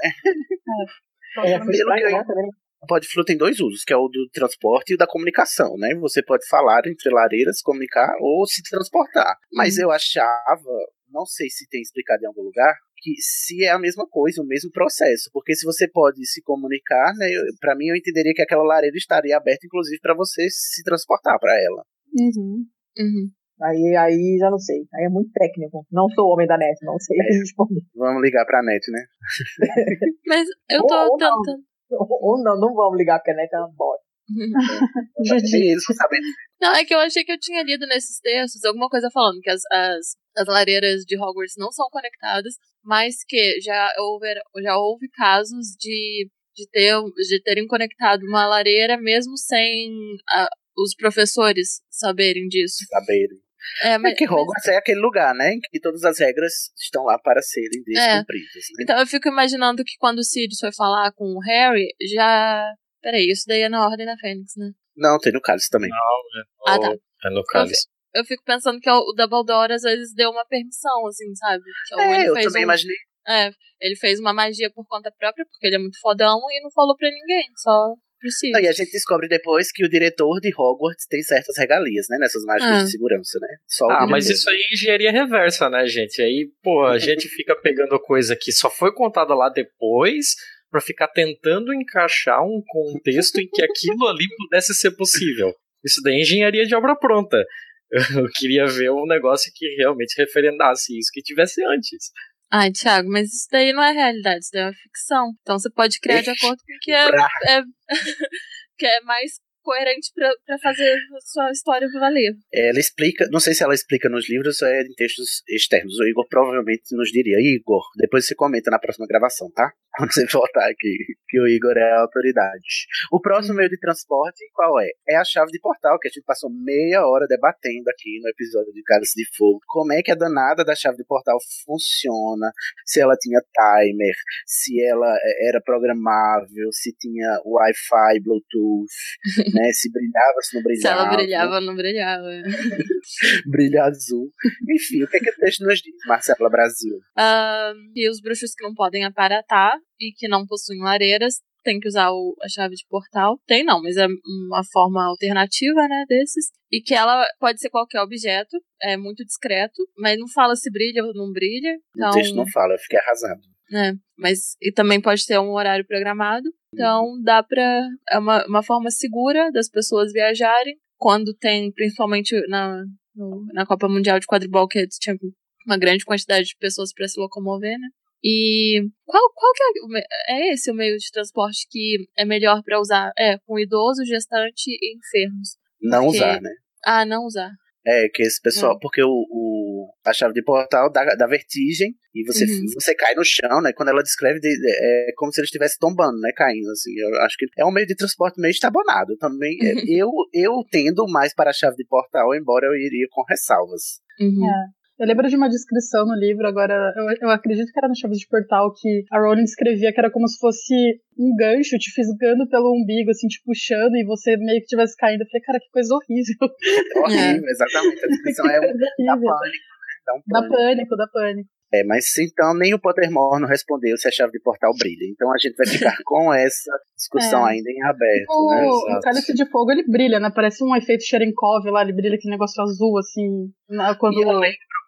É, foi Pelo que eu-. O Podflu tem dois usos, que é o do transporte e o da comunicação, né? Você pode falar entre lareiras, comunicar ou se transportar. Mas eu achava, não sei se tem explicado em algum lugar, que se é a mesma coisa, o mesmo processo. Porque se você pode se comunicar, né? Pra mim eu entenderia que aquela lareira estaria aberta, inclusive, pra você se transportar pra ela. Uhum. Uhum. Aí, aí já não sei. Aí é muito técnico. Não sou homem da net, não sei responder. Vamos ligar pra net, né? Mas eu Ou- tô ou não. tentando. *laughs* Ou não, não vamos ligar, porque a net é uma bosta. *laughs* Não é que eu achei que eu tinha lido nesses textos alguma coisa falando que as, as, as lareiras de Hogwarts não são conectadas, mas que já houve, já houve casos de, de, ter, de terem conectado uma lareira mesmo sem a- os professores saberem disso. saberem. É, É mas, que mas- Hogwarts é aquele lugar, né? Em que todas as regras estão lá para serem descumpridas. Né? então eu fico imaginando que quando o Sirius foi falar com o Harry, já. Peraí, isso daí é na Ordem da Fênix, né? Não, tem no cálice também. Ah, tá. É no cálice. Eu fico pensando que o Dumbledore às vezes deu uma permissão, assim, sabe? Que É, ele eu também um- imaginei. É, ele fez uma magia por conta própria, porque ele é muito fodão, e não falou pra ninguém, só Não, e a gente descobre depois que o diretor de Hogwarts tem certas regalias, né? Nessas mágicas Ah. de segurança, né? Só Ah, mas isso aí é engenharia reversa, né, gente? Aí, pô, a *laughs* gente fica pegando coisa que só foi contada lá depois pra ficar tentando encaixar um contexto em que aquilo ali pudesse ser possível. Isso daí é engenharia de obra pronta. *laughs* Eu queria ver um negócio que realmente referendasse isso que tivesse antes. Ai, Thiago, mas isso daí não é realidade, isso daí é uma ficção. Então você pode criar de acordo com o que é, é- *laughs* que é mais coerente pra, pra fazer a sua história valer. Ela explica, não sei se ela explica nos livros ou é em textos externos. O Igor provavelmente nos diria. Igor, depois você comenta na próxima gravação, tá? *laughs* Quando você voltar aqui, que o Igor é a autoridade. O próximo meio de transporte, qual é? É a chave de portal, que a gente passou meia hora debatendo aqui no episódio de Cálice de Fogo. Como é que a danada da chave de portal funciona, se ela tinha timer, se ela eh, era programável, se tinha Wi-Fi, Bluetooth, *laughs* né? Se brilhava, se não Se brilhava. ela brilhava ou não brilhava. *laughs* brilho azul. Enfim, o que é que o texto nos diz, Marcela Brasil? Ah, e os bruxos que não podem aparatar e que não possuem lareiras têm que usar o- a chave de portal. Tem não, mas é uma forma alternativa, né, desses. E que ela pode ser qualquer objeto, é muito discreto, mas não fala se brilha ou não brilha. O Então, texto não fala, eu fiquei arrasado. Né, mas e também pode ter um horário programado. Então dá pra. É uma, uma forma segura das pessoas viajarem. Quando tem, principalmente na, no- na Copa Mundial de Quadribol, que tinha uma grande quantidade de pessoas para se locomover, né? E qual, qual que é, é esse o meio de transporte que é melhor para usar? É, com idoso, gestante e enfermos. Não Porque- usar, né? Ah, não usar. É, que esse pessoal, Hum. porque o, o- a chave de portal dá, dá vertigem e você, Uhum. você cai no chão, né? Quando ela descreve, de- é como se ele estivesse tombando, né? Caindo, assim. Eu acho que é um meio de transporte meio estabonado. Também, é, Uhum. eu, eu tendo mais para a chave de portal, embora eu iria com ressalvas. Uhum. É. Eu lembro de uma descrição no livro, agora, eu, eu acredito que era no Chaves de Portal, que a Rowling escrevia que era como se fosse um gancho te fisgando pelo umbigo, assim, te puxando, e você meio que estivesse caindo. Eu falei, cara, que coisa horrível. É horrível, exatamente. A descrição é um, Coisa dá horrível. pânico, né? Dá um pânico. dá pânico. É, mas então nem o Pottermore não respondeu se a chave de portal brilha. Então a gente vai ficar *laughs* com essa discussão É. ainda em aberto, né? O, o Exato. cálice de fogo, ele brilha, né? Parece um efeito Cherenkov lá, ele brilha aquele negócio azul, assim, na- quando,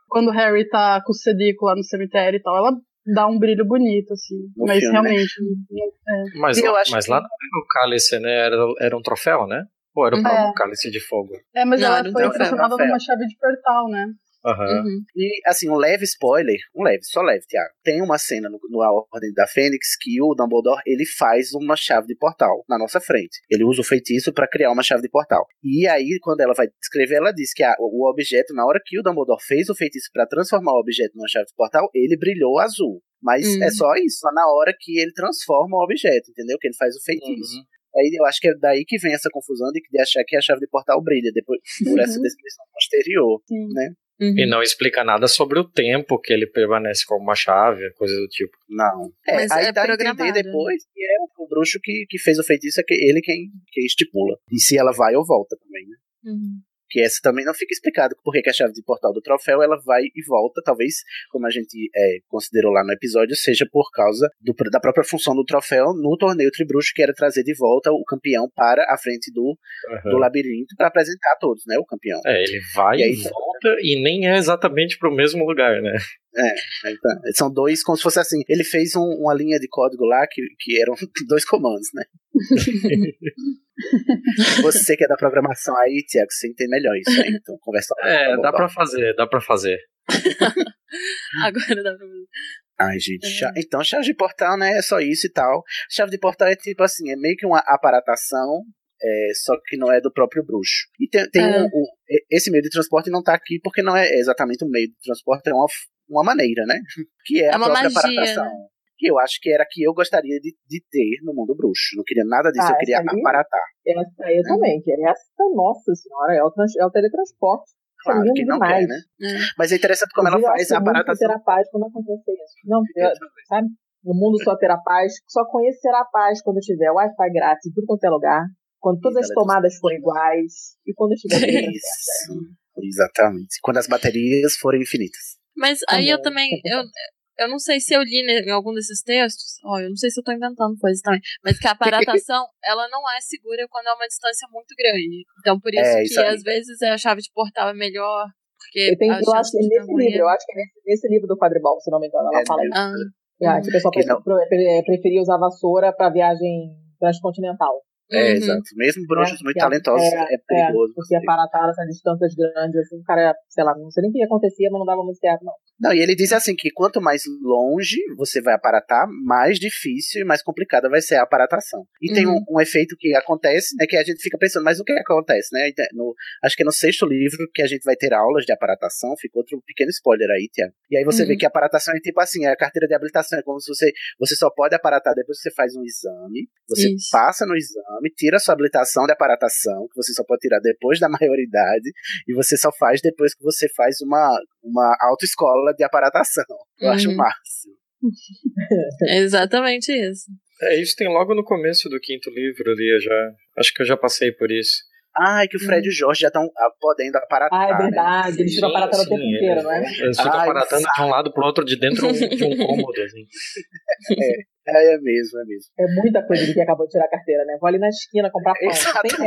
quando o Harry tá com o Cedrico lá no cemitério e tal. Ela dá um brilho bonito, assim. No mas filme, né? realmente, Mas, E eu lá, acho mas que- lá não era o cálice, né? Era, era um troféu, né? Ou era o Uhum. próprio É. cálice de fogo? É, mas Não, ela um foi troféu. numa chave de portal, né? Aham. Uhum. E, assim, um leve spoiler, um leve, só leve, Tiago. Tem uma cena no, no A Ordem da Fênix que o Dumbledore, ele faz uma chave de portal na nossa frente. Ele usa o feitiço pra criar uma chave de portal. E aí, quando ela vai descrever, ela diz que a- o objeto, na hora que o Dumbledore fez o feitiço pra transformar o objeto numa chave de portal, ele brilhou azul. Mas Hum. é só isso, só na hora que ele transforma o objeto, entendeu? Que ele faz o feitiço. Uhum. Aí eu acho que é daí que vem essa confusão de, de achar que a chave de portal brilha depois por essa Uhum. descrição posterior. Sim. Uhum. E não explica nada sobre o tempo que ele permanece como uma chave, coisa do tipo. Não. É, Mas aí é dá a entender programado. depois que é o bruxo que, que fez o feitiço, é que ele quem, quem estipula. E se ela vai ou volta também, né? Uhum. Que essa também não fica explicado porque que a chave de portal do troféu ela vai e volta, talvez, como a gente é, considerou lá no episódio, seja por causa do, da própria função do troféu no torneio Tribruxo, que era trazer de volta o campeão para a frente do, uhum. do labirinto para apresentar a todos, né? O campeão. É, ele vai e, aí, e volta e nem é exatamente pro mesmo lugar, né? É, então, são dois, como se fosse assim. Ele fez um, uma linha de código lá que, que eram *laughs* dois comandos, né? *laughs* você que é da programação aí, Tiago, você entende melhor isso, né? Então, conversa É, dá pra fazer, dá pra fazer. *laughs* Agora dá pra fazer. Ai, gente, é. então chave de portal, né? É só isso e tal. Chave de portal é tipo assim, é meio que uma aparatação é, só que não é do próprio bruxo. E tem, tem é. um, um, esse meio de transporte não está aqui porque não é exatamente um meio de transporte, é uma, uma maneira, né? *laughs* Que é, é a própria magia, aparatação. Né? Que eu acho que era que eu gostaria de, de ter no mundo bruxo. Não queria nada disso, ah, eu queria aí, aparatar. Essa aí também, que essa, nossa senhora, é o, trans, é o teletransporte. Claro que não demais. quer, né? É. Mas é interessante como ela faz a aparatação. Muito paz quando acontecer isso. Não, *laughs* eu, sabe? No mundo só terá paz, só conhecerá paz quando tiver Wi-Fi grátis em tudo quanto é lugar, quando todas as tomadas forem iguais e quando tiver Isso. Exatamente. Quando as baterias forem infinitas. Mas aí eu também. Eu, eu não sei se eu li em algum desses textos. Ó, eu não sei se eu tô inventando coisas também. Mas que a aparatação, *laughs* ela não é segura quando é uma distância muito grande. Então, por isso é, que às vezes a chave de portal é melhor. Porque eu, tenho, eu acho que nesse livro, eu acho que é nesse, nesse livro do Quadribol, se não me engano, ela é, fala isso. Ah. Ah, que o pessoal preferia usar vassoura para viagem transcontinental. É, uhum. exato. Mesmo bruxos é, muito talentosos, é, é, é perigoso. É, porque aparataram essas distâncias grandes, assim, o cara, sei lá, não sei nem o que acontecia, mas não dava muito certo, não. Não, e ele diz assim que quanto mais longe você vai aparatar, mais difícil e mais complicada vai ser a aparatação. E uhum. tem um, um, efeito que acontece, é que a gente fica pensando, mas o que acontece, né? No, acho que é no sexto livro que a gente vai ter aulas de aparatação, fica outro pequeno spoiler aí, Tiago. E aí você uhum. vê que a aparatação é tipo assim, a carteira de habilitação é como se você, você só pode aparatar depois que você faz um exame, você Isso. passa no exame, tira a sua habilitação de aparatação, que você só pode tirar depois da maioridade, e você só faz depois que você faz uma, uma autoescola de aparatação. Eu uhum. acho o máximo. é *laughs* exatamente isso. É, isso tem logo no começo do quinto livro ali, já. Acho que eu já passei por isso. Ah, é que o Fred hum. e o Jorge já estão ah, podendo aparatar. Ah, é né? verdade. Né? Eles ficam aparatando o tempo inteiro, não é? Eles ficam aparatando de um lado pro outro de dentro de um *laughs* cômodo, assim. É, é mesmo, é mesmo. É muita coisa de que acabou de tirar a carteira, né? Vou ali na esquina comprar pão. Exatamente. Sem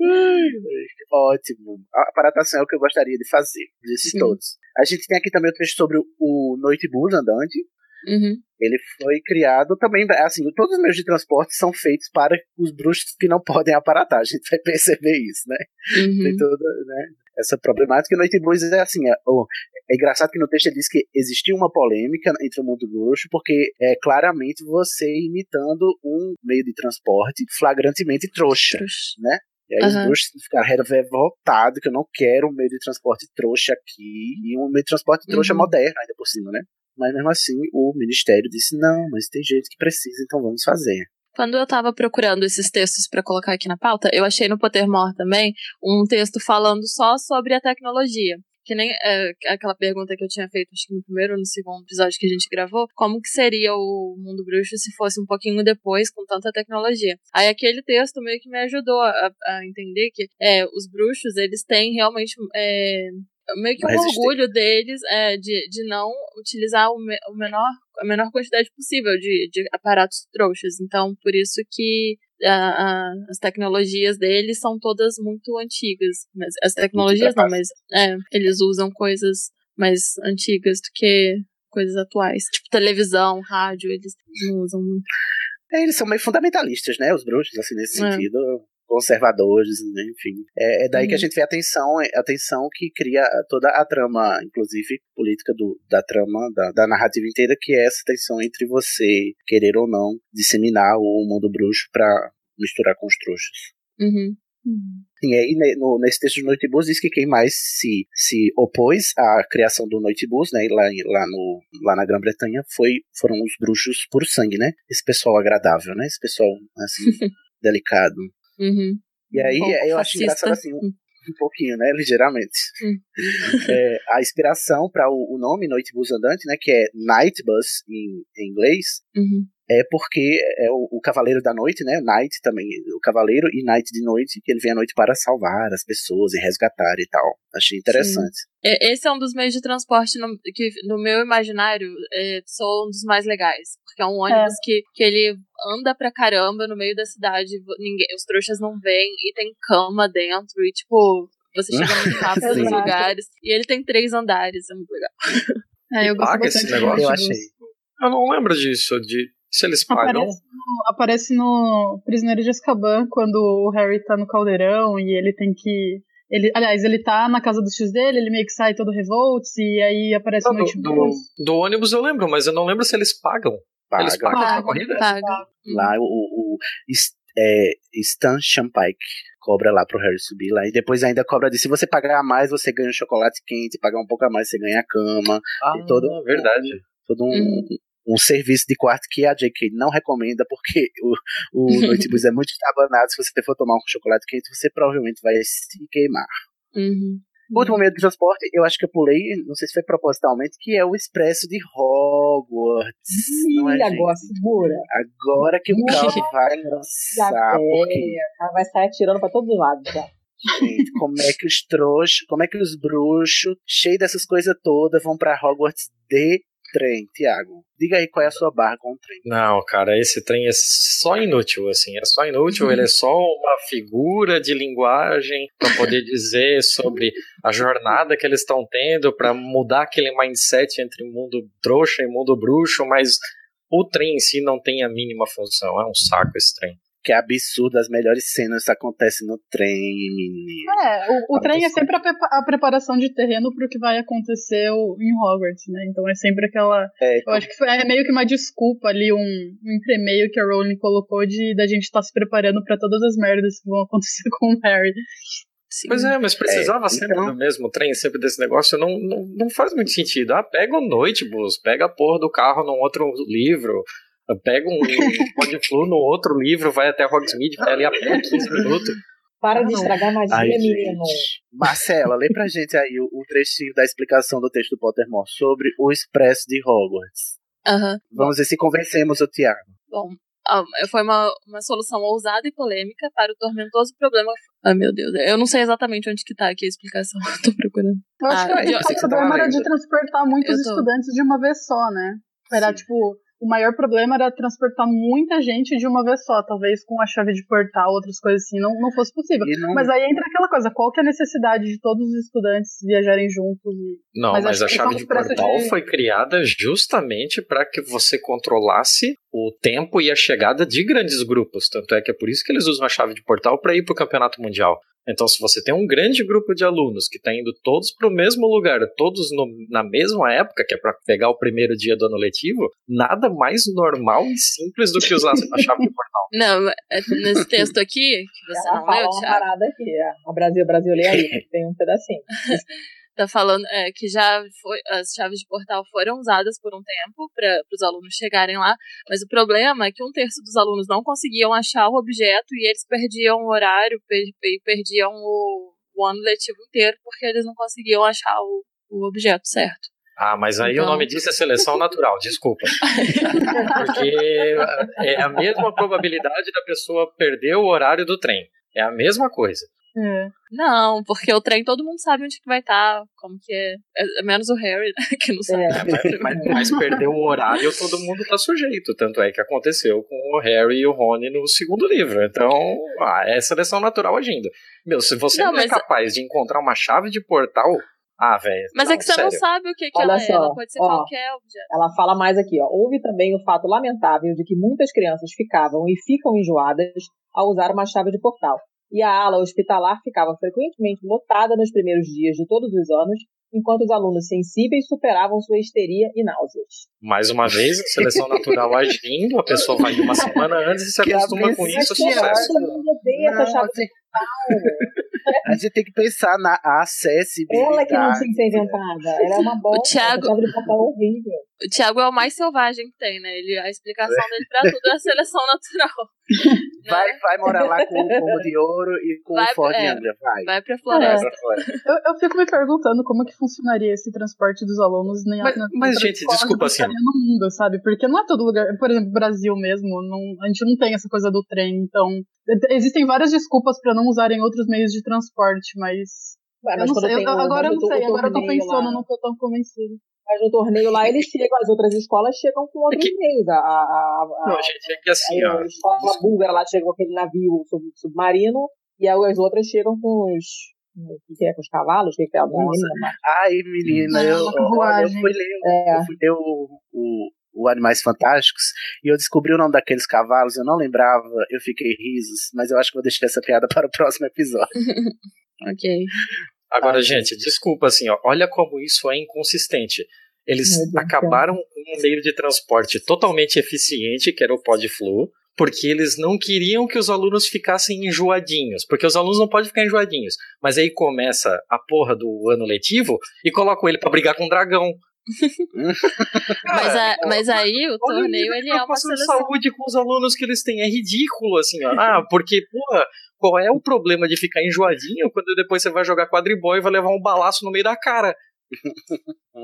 *laughs* Ótimo. A aparatação é o que eu gostaria de fazer, desses Sim. todos. A gente tem aqui também o texto sobre o Noite Bus andante, Uhum. Ele foi criado também, assim, todos os meios de transporte são feitos para os bruxos que não podem aparatar. A gente vai perceber isso, né? Uhum. Tem toda né, essa problemática. E Noite Blues é assim, é, oh, é, engraçado que no texto ele diz que existiu uma polêmica entre o mundo bruxo, porque é claramente você imitando um meio de transporte flagrantemente trouxa, trouxa. né? E aí uhum. os bruxos ficaram revoltados que eu não quero um meio de transporte trouxa aqui, e um meio de transporte trouxa uhum. moderno ainda por cima, né? Mas mesmo assim, o ministério disse: não, mas tem gente que precisa, então vamos fazer. Quando eu estava procurando esses textos para colocar aqui na pauta, eu achei no Pottermore também um texto falando só sobre a tecnologia. Que nem é, aquela pergunta que eu tinha feito, acho que no primeiro ou no segundo episódio que a gente gravou, como que seria o mundo bruxo se fosse um pouquinho depois, com tanta tecnologia. Aí aquele texto meio que me ajudou a, a entender que é, os bruxos, eles têm realmente é, meio que um orgulho deles é, de, de não utilizar o, me, o menor, a menor quantidade possível de, de aparatos trouxas. Então, por isso que a, a, as tecnologias deles são todas muito antigas. Mas, as tecnologias não, mas é, eles usam coisas mais antigas do que coisas atuais. Tipo televisão, rádio, eles não usam muito. É, eles são meio fundamentalistas, né? Os bruxos, assim, nesse é. sentido conservadores, né? enfim. É, é daí uhum. que a uhum. gente vê a tensão, é, a tensão que cria toda a trama, inclusive política do, da trama, da, da narrativa inteira, que é essa tensão entre você querer ou não disseminar o mundo bruxo para misturar com os trouxas. Uhum. Uhum. E aí, no, nesse texto do Noitibus, diz que quem mais se, se opôs à criação do Noitibus, né, lá, lá, no, lá na Grã-Bretanha, foi, foram os bruxos por sangue, né? Esse pessoal agradável, né? Esse pessoal, assim, *laughs* delicado. Uhum. E aí um eu acho engraçado assim, um, um pouquinho, né? Ligeiramente. Hum. É, a inspiração para o, o, nome Noite Bus Andante, né, que é Night Bus em, em inglês, uhum. é porque é o, o, Cavaleiro da Noite, né, Night também, o Cavaleiro e Night de noite, que ele vem à noite para salvar as pessoas e resgatar e tal. Achei interessante. Sim. Esse é um dos meios de transporte no, que, no meu imaginário, é, sou um dos mais legais. Porque é um ônibus é. Que, que ele anda pra caramba no meio da cidade, ninguém, os trouxas não vêm, e tem cama dentro, e tipo, você chega muito *laughs* rápido nos lugares. E ele tem três andares, é muito legal. É, *laughs* eu gosto esse negócio. Eu achei. Eu não lembro disso, de se eles pagam. Aparece no, aparece no Prisioneiro de Azkaban, quando o Harry tá no caldeirão e ele tem que ele, aliás, ele tá na casa dos tios dele, ele meio que sai todo revolt e aí aparece não, no do, do, do, ônibus eu lembro, mas eu não lembro se eles pagam. Pagam. Eles pagam a corrida? Pagam. Lá o, o, o é, Stan Champike cobra lá pro Harry subir lá. E depois ainda cobra de se você pagar a mais, você ganha um chocolate quente, pagar um pouco a mais, você ganha a cama. Ah, e todo, verdade. Todo um, uhum um serviço de quarto que a JK não recomenda, porque o, o *laughs* Noitebus é muito estabanado. Se você for tomar um chocolate quente, você provavelmente vai se queimar. Uhum. Outro meio de transporte, eu acho que eu pulei, não sei se foi propositalmente, que é o expresso de Hogwarts. Sim, é, agora segura. Agora que o carro vai lançar. Porque... É, vai sair atirando pra todos os lados já. Gente, como é que os trouxas, como é que os bruxos, cheios dessas coisas todas, vão pra Hogwarts de trem, Tiago? Diga aí qual é a sua barra com o trem. Não, cara, esse trem é só inútil, assim. É só inútil, uhum. ele é só uma figura de linguagem para poder *laughs* dizer sobre a jornada que eles estão tendo para mudar aquele mindset entre mundo trouxa e mundo bruxo, mas o trem em si não tem a mínima função. É um saco esse trem que é absurdo, as melhores cenas acontecem no trem, menino. É, o, o trem é sempre a, a, preparação de terreno para o que vai acontecer em Hogwarts, né? Então é sempre aquela. É, então... Eu acho que foi, é meio que uma desculpa ali, um, um entremeio que a Rowling colocou de da gente estar tá se preparando para todas as merdas que vão *laughs* acontecer com o Harry. Sim. Pois é, mas precisava é, sempre então... do mesmo trem, sempre desse negócio, não, não, não faz muito sentido. Ah, pega o Noitebus, pega a porra do carro num outro livro, Pega um *laughs* Podflu no outro livro, vai até Hogsmeade, vai ali a pé *laughs* 15 minutos. Para de estragar magia, Ai, menino. Marcela, lê pra gente aí o, o, trechinho da explicação do texto do Pottermore sobre o Expresso de Hogwarts. Uhum. Vamos ver se convencemos o Tiago. Bom, foi uma, uma solução ousada e polêmica para o tormentoso problema. Ai, meu Deus, eu não sei exatamente onde que tá aqui a explicação, *laughs* tô procurando. Eu acho ah, que o problema era de transportar muitos estudantes de uma vez só, né? Era Sim. tipo, o maior problema era transportar muita gente de uma vez só, talvez com a chave de portal, outras coisas assim, não, não fosse possível. Não... Mas aí entra aquela coisa, qual que é a necessidade de todos os estudantes viajarem juntos? E... Não, mas, mas a chave de portal de... foi criada justamente para que você controlasse o tempo e a chegada de grandes grupos, tanto é que é por isso que eles usam a chave de portal para ir para o campeonato mundial. Então, se você tem um grande grupo de alunos que está indo todos para o mesmo lugar, todos no, na mesma época, que é para pegar o primeiro dia do ano letivo, nada mais normal e simples do que usar a chave de portal. *laughs* Não, é, nesse texto aqui, que você Ela não leu, uma parada aqui, a Brasil, Brasil, lê aí, *laughs* tem um pedacinho. Tá falando é, que já foi, as chaves de portal foram usadas por um tempo para os alunos chegarem lá, mas o problema é que um terço dos alunos não conseguiam achar o objeto e eles perdiam o horário e perdiam o, o, ano letivo inteiro porque eles não conseguiam achar o, o objeto certo. Ah, mas aí então... o nome disso é seleção natural, desculpa. Porque é a mesma probabilidade da pessoa perder o horário do trem. É a mesma coisa. É. Não, porque o trem todo mundo sabe onde que vai estar, tá, como que é. é. Menos o Harry, né, *laughs* que não sabe. É, mas, mas, mas perdeu o horário, todo mundo tá sujeito. Tanto é que aconteceu com o Harry e o Rony no segundo livro. Então, ah, é seleção natural agindo. Meu, se você não, não é capaz de encontrar uma chave de portal. Ah, velho. Mas não, é que você sério. não sabe o que, que ela só, é. Ela pode ser ó, qualquer objeto. Ela fala mais aqui, ó. Houve também o fato lamentável de que muitas crianças ficavam e ficam enjoadas ao usar uma chave de portal e a ala hospitalar ficava frequentemente lotada nos primeiros dias de todos os anos, enquanto os alunos sensíveis superavam sua histeria e náuseas. Mais uma vez, a seleção natural agindo, a pessoa vai uma semana antes e se acostuma com isso, sucesso. A gente tem que pensar na acessibilidade. Ela que não tinha que ser inventada. Ela é uma bosta. O Thiago... Horrível. O Thiago é o mais selvagem que tem, né? Ele, a explicação dele pra tudo é a seleção natural. *laughs* Vai, vai morar lá com o pomo de ouro e com Vai, o Ford é. Anglia, vai. Vai pra floresta. Pra fora. Eu, eu fico me perguntando como que funcionaria esse transporte dos alunos nem Mas- na, mas, nas gente, desculpa, assim, no mundo, sabe? Porque não é todo lugar, por exemplo, Brasil mesmo, não, a gente não tem essa coisa do trem, então existem várias desculpas pra não usarem outros meios de transporte, mas Ué, eu mas não sei, eu- o- agora eu não sei, agora eu tô pensando, lá- não tô tão convencido. Mas no torneio lá eles chegam, as outras escolas chegam com outros que- meios. A, a, a, a- Não, gente, é que assim, aí ó. a escola búlgara lá chega com aquele navio sub- submarino e aí as outras chegam com os. O que é? Com os cavalos? O que é? A Nossa. menina, mas- Ai, menina, eu, olha, eu carruagem. fui ler, É. eu fui ler o, o, o Animais Fantásticos e eu descobri o nome daqueles cavalos, eu não lembrava, eu fiquei risos, mas eu acho que vou deixar essa piada para o *laughs* próximo episódio. *laughs* Ok. Agora, Ah, gente, desculpa, assim, ó, olha como isso é inconsistente. Eles acabaram com um meio de transporte totalmente eficiente, que era o Podflu, porque eles não queriam que os alunos ficassem enjoadinhos, porque os alunos não podem ficar enjoadinhos. Mas aí começa a porra do ano letivo e colocam ele pra brigar com o dragão. *laughs* Mas, a- mas aí o Olha torneio ele é uma preocupação de seleção. saúde com os alunos que eles têm. É ridículo, assim, ó. Ah, porque, porra, qual é o problema de ficar enjoadinho quando depois você vai jogar quadribol e vai levar um balaço no meio da cara?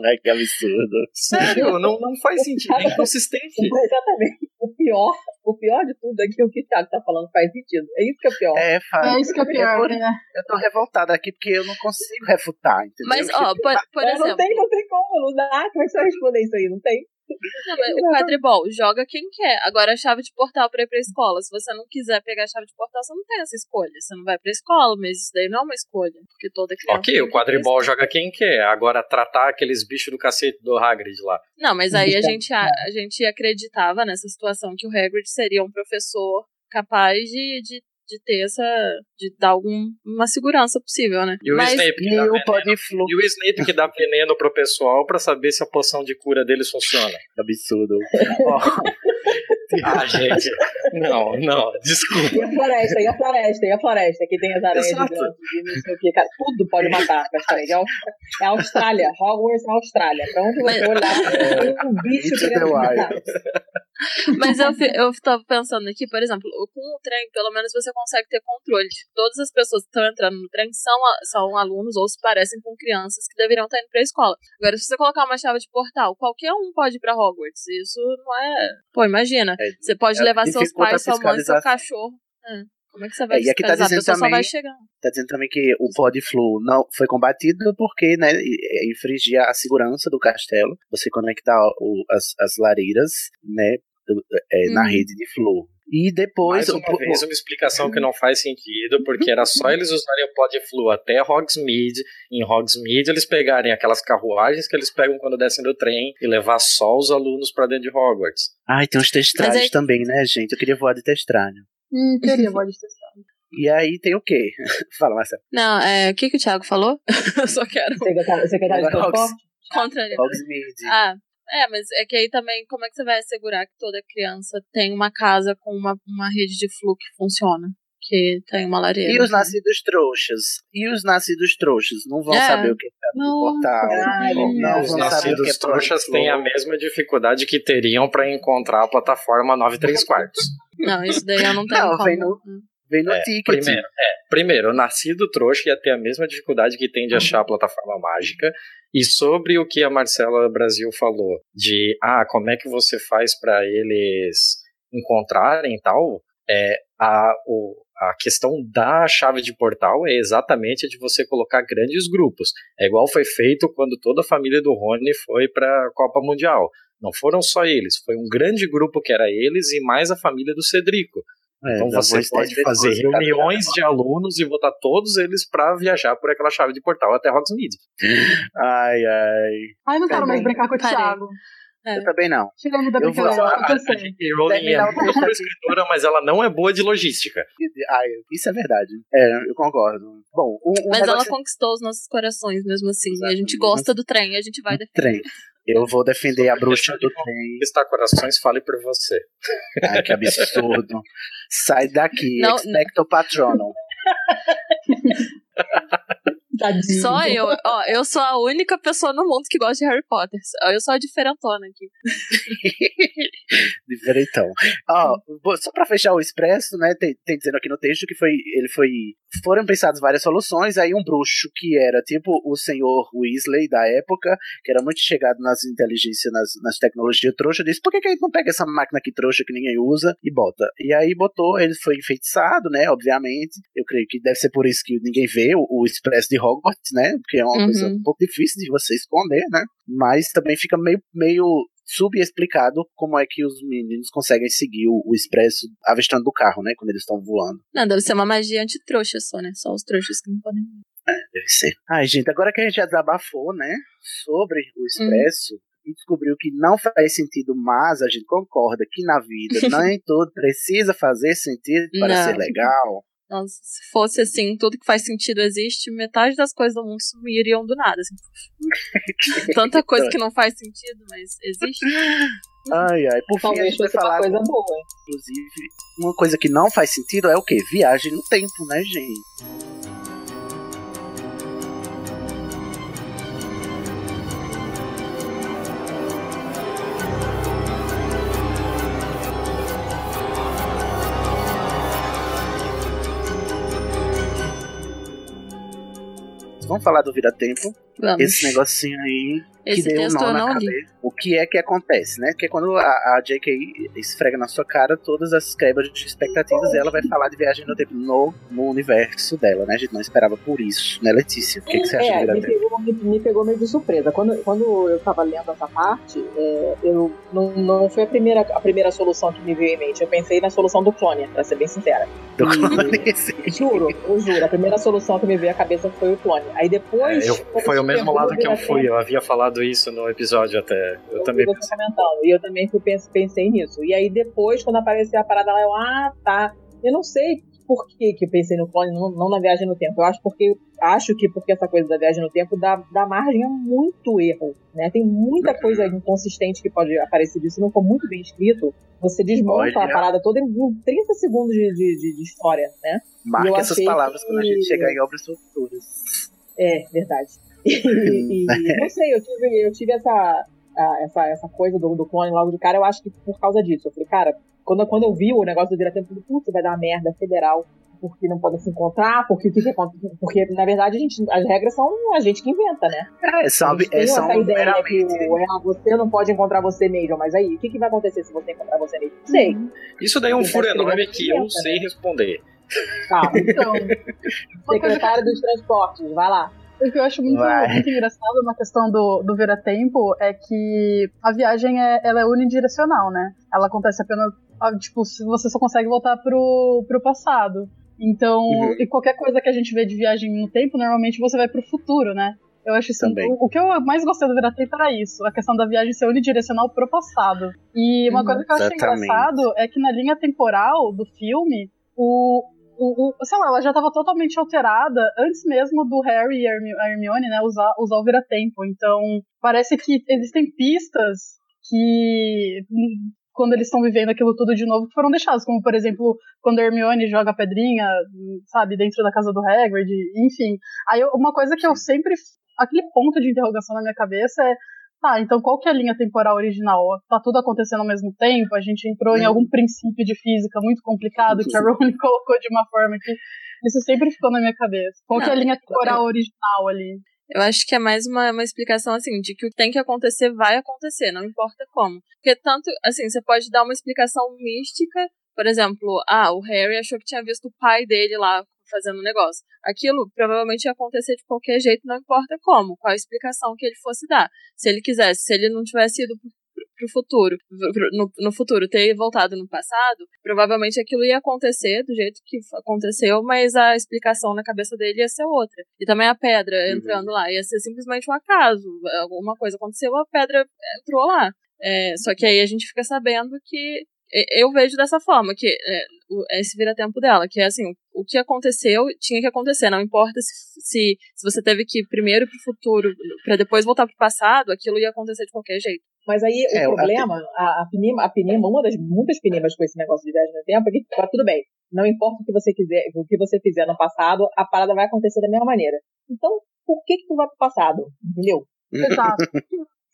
Ai, que absurdo. Sério, não, não faz sentido, é inconsistente. *laughs* Exatamente. O pior, o pior de tudo é que o que o Thiago tá falando faz sentido. É isso que é o pior. É, faz. É isso que é pior, né? Eu tô revoltada aqui porque eu não consigo refutar, entendeu? Mas, ó, por, por Mas não exemplo, tem, não tem como, não dá. Como é que você vai responder isso aí? Não tem? Não, mas o quadribol joga quem quer. Agora, a chave de portal pra ir pra escola. Se você não quiser pegar a chave de portal, você não tem essa escolha. Você não vai pra escola, mas isso daí não é uma escolha. Porque toda criança. Ok, o quadribol joga quem quer. Agora, tratar aqueles bichos do cacete do Hagrid lá. Não, mas aí a gente, a, a gente acreditava nessa situação que o Hagrid seria um professor capaz de, de, de ter essa. de dar alguma segurança possível, né? E o mas, Snape que E dá o veneno. Podflu. E o Snape que dá veneno pro pessoal pra saber se a poção de cura deles funciona. Absurdo. *laughs* Ah, gente. Não, não, desculpa. E a floresta, e a floresta, e a floresta, que tem as aranhas Exato. gigantes e não sei o que, cara. Tudo pode matar, praticamente. É a é a Austrália. Hogwarts é a Austrália. Pra onde você olhar, tem um bicho querendo matar. Mas eu, eu tava pensando aqui, por exemplo, com o trem, pelo menos você consegue ter controle de todas as pessoas que estão entrando no trem são, são alunos ou se parecem com crianças que deveriam estar indo pra escola. Agora, se você colocar uma chave de portal, qualquer um pode ir pra Hogwarts. Isso não é. Pô, imagina. É, Você pode é, levar seus pais, sua mãe, seu cachorro. É. Como é que você vai É, e aqui tá dizendo também-. Tá dizendo também que o Podflu não foi combatido porque, né, i- infringia a segurança do castelo. Você conectar o- as, as lareiras, né, é, na Uhum. rede de flu. E depois Mais o, uma vez, uma explicação que não faz sentido, porque era só eles usarem o Podflu até Hogsmeade. Em Hogsmeade, eles pegarem aquelas carruagens que eles pegam quando descem do trem e levar só os alunos pra dentro de Hogwarts. Ai, tem os aí- também, né, gente? Eu queria voar de testralho. Hum, queria pode testar. E aí tem o quê? *laughs* Fala, Marcelo. Não, é, o que, que o Thiago falou? *laughs* eu só quero Secretário, secretário de transporte? contrariar. Hogsmeade. Ah, é, mas é que aí também, como é que você vai assegurar que toda criança tem uma casa com uma, uma rede de flu que funciona? Que tem uma lareira. E os nascidos trouxas? E os nascidos trouxas? Não vão É. saber o que é Não, portal. Ai, não não, Os vão saber o que nascidos é trouxas têm a mesma dificuldade que teriam pra encontrar a plataforma 9 3 quartos. Não, isso daí eu não tenho Não, como. vem no- Vem no É, ticket. Primeiro, é, primeiro, o nascido trouxa ia ter a mesma dificuldade que tem de achar a plataforma mágica. E sobre o que a Marcela Brasil falou, de ah, como é que você faz para eles encontrarem e tal, é, a, o, a questão da chave de portal é exatamente a de você colocar grandes grupos. É igual foi feito quando toda a família do Rony foi para a Copa Mundial. Não foram só eles, foi um grande grupo que era eles e mais a família do Cedrico. É, Então você pode fazer reuniões de alunos e botar todos eles para viajar por aquela chave de portal até Hogsmeade. Ai, ai. Ai, não quero Tá mais brincar com o Parei. Thiago. É. Eu também não. Tirando da Eu vou- brincadeira, a- cansei. E Rowling é o muito boa escritora, mas ela não é boa de logística. Ai, isso é verdade. É, eu concordo. Bom, um, um Mas ela negócio conquistou os nossos corações mesmo assim. E a gente gosta do trem a gente vai defender. trem. Eu vou defender a bruxa do trem. Está corações, fale por você. Ai, que absurdo. Sai daqui, Não, expecto patronum. *laughs* Tadinho. Só eu. Ó, eu sou a única pessoa no mundo que gosta de Harry Potter. Eu sou a diferentona aqui. *laughs* Diferentão. Ó, só pra fechar o expresso, né? Tem, tem dizendo aqui no texto que foi. Ele foi. Foram pensadas várias soluções. Aí um bruxo que era tipo o senhor Weasley da época, que era muito chegado nas inteligências, nas, nas tecnologias trouxa, disse: por que, que a gente não pega essa máquina aqui trouxa que ninguém usa e bota? E aí botou, ele foi enfeitiçado, né? Obviamente. Eu creio que deve ser por isso que ninguém vê o, o expresso de Hogwarts, né? Porque é uma Uhum. coisa um pouco difícil de você esconder, né? Mas também fica meio, meio subexplicado como é que os meninos conseguem seguir o, o expresso avistando do carro, né? Quando eles estão voando. Não, deve ser uma magia anti-trouxa só, né? Só os trouxas que não podem. Deve ser. Ai, gente, agora que a gente já desabafou, né? Sobre o expresso. E descobriu que não faz sentido, mas a gente concorda que na vida *laughs* nem tudo precisa fazer sentido para Não. ser legal. Se fosse assim, tudo que faz sentido existe, metade das coisas do mundo sumiriam do nada. Assim. *laughs* Tanta coisa que não faz sentido, mas existe. Ai, ai. Por fim, a Talvez gente vai fosse uma falar, coisa boa. hein? inclusive, uma coisa que não faz sentido é o quê? Viagem no tempo, né, gente? Vamos falar do vira-tempo. Vamos. Esse negocinho aí que Esse deu um nó eu na não li. cabeça. O que é que acontece, né? Porque quando a, a J.K. esfrega na sua cara todas as quebras de expectativas, ela vai falar de viagem no tempo no, no universo dela, né? A gente não esperava por isso, né, Letícia? O que, que você acha É, do me pegou, me, me pegou meio de surpresa. Quando, quando eu tava lendo essa parte, é, eu não, não foi a primeira, a primeira solução que me veio em mente. Eu pensei na solução do clone, pra ser bem sincera. Do E- clone, *laughs* sim. Juro, eu juro. A primeira solução que me veio à cabeça foi o clone. Aí depois. É, eu- foi o mesmo lado que eu fui, eu havia falado isso no episódio até. Eu Eu também comentando. E eu também fui, pensei nisso. E aí depois, quando apareceu a parada lá, eu, ah, tá. Eu não sei por que, que eu pensei no clone, não, não na viagem no tempo. Eu acho porque acho que porque essa coisa da viagem no tempo dá, dá margem a muito erro. Né? Tem muita coisa inconsistente que pode aparecer disso. Se não for muito bem escrito, você desmonta a Olha. parada toda em 30 segundos de, de, de- história, né? Marca essas palavras quando a gente que- chegar em obras futuras. É, verdade. E, e não sei, eu tive, eu tive essa, essa, essa coisa do, do clone logo de cara, eu acho que por causa disso. Eu falei, cara, quando, quando eu vi o negócio do vira-tempo, eu falei, putz, vai dar uma merda federal, porque não podem se encontrar, porque o que, que acontece? Porque, na verdade, a gente, as regras são a gente que inventa, né? É, gente tem é, essa ideia que meramente. o, é, você não pode encontrar você mesmo, mas aí, o que, que vai acontecer se você encontrar você mesmo? Não sei. Isso daí é um Porque furo que enorme que eu inventa, sei responder. Calma. Então, *laughs* Secretário dos Transportes, vai lá. O que eu acho muito, muito engraçado na questão do, do vira-tempo é que a viagem é, ela é unidirecional, né? Ela acontece apenas, ah, tipo, se você só consegue voltar pro, pro passado. Então, Uhum. e qualquer coisa que a gente vê de viagem no tempo, normalmente você vai pro futuro, né? Eu acho isso. Também. O, o que eu mais gostei do Vira-Tempo era isso, a questão da viagem ser unidirecional pro passado. E uma Uhum. coisa que eu achei Exatamente. engraçado é que na linha temporal do filme, o, o, o- sei lá, ela já estava totalmente alterada antes mesmo do Harry e a Hermi- a Hermione, né, usar, usar o vira-tempo. Então, parece que existem pistas que hum, quando eles estão vivendo aquilo tudo de novo, que foram deixadas, como por exemplo, quando a Hermione joga a pedrinha, sabe, dentro da casa do Hagrid, enfim. Aí uma coisa que eu sempre aquele ponto de interrogação na minha cabeça é Tá, então qual que é a linha temporal original? Tá tudo acontecendo ao mesmo tempo? A gente entrou em Hum. algum princípio de física muito complicado que a Rowling *laughs* colocou de uma forma que isso sempre ficou na minha cabeça. Qual que é a Não, linha temporal original ali? Eu acho que é mais uma, uma explicação assim, de que o que tem que acontecer vai acontecer, não importa como. Porque tanto, assim, você pode dar uma explicação mística, por exemplo, ah, o Harry achou que tinha visto o pai dele lá fazendo um negócio. Aquilo provavelmente ia acontecer de qualquer jeito, não importa como, qual a explicação que ele fosse dar. Se ele quisesse, se ele não tivesse ido pro, futuro, no, no futuro, ter voltado no passado, provavelmente aquilo ia acontecer do jeito que aconteceu, mas a explicação na cabeça dele ia ser outra. E também a pedra Uhum. entrando lá, ia ser simplesmente um acaso. Alguma coisa aconteceu, a pedra entrou lá. É, só que aí a gente fica sabendo que eu vejo dessa forma, que é, o- esse vira-tempo dela, que é assim, o que aconteceu tinha que acontecer, não importa se, se, se você teve que ir primeiro pro futuro, pra depois voltar pro passado, aquilo ia acontecer de qualquer jeito. Mas aí o É, problema, a, a, Pinima, a Pinima, uma das muitas Pinimas com esse negócio de viagem no tempo, é que tá tudo bem. Não importa o que você quiser, o que você fizer no passado, a parada vai acontecer da mesma maneira. Então, por que que tu vai pro passado? Entendeu? Exato.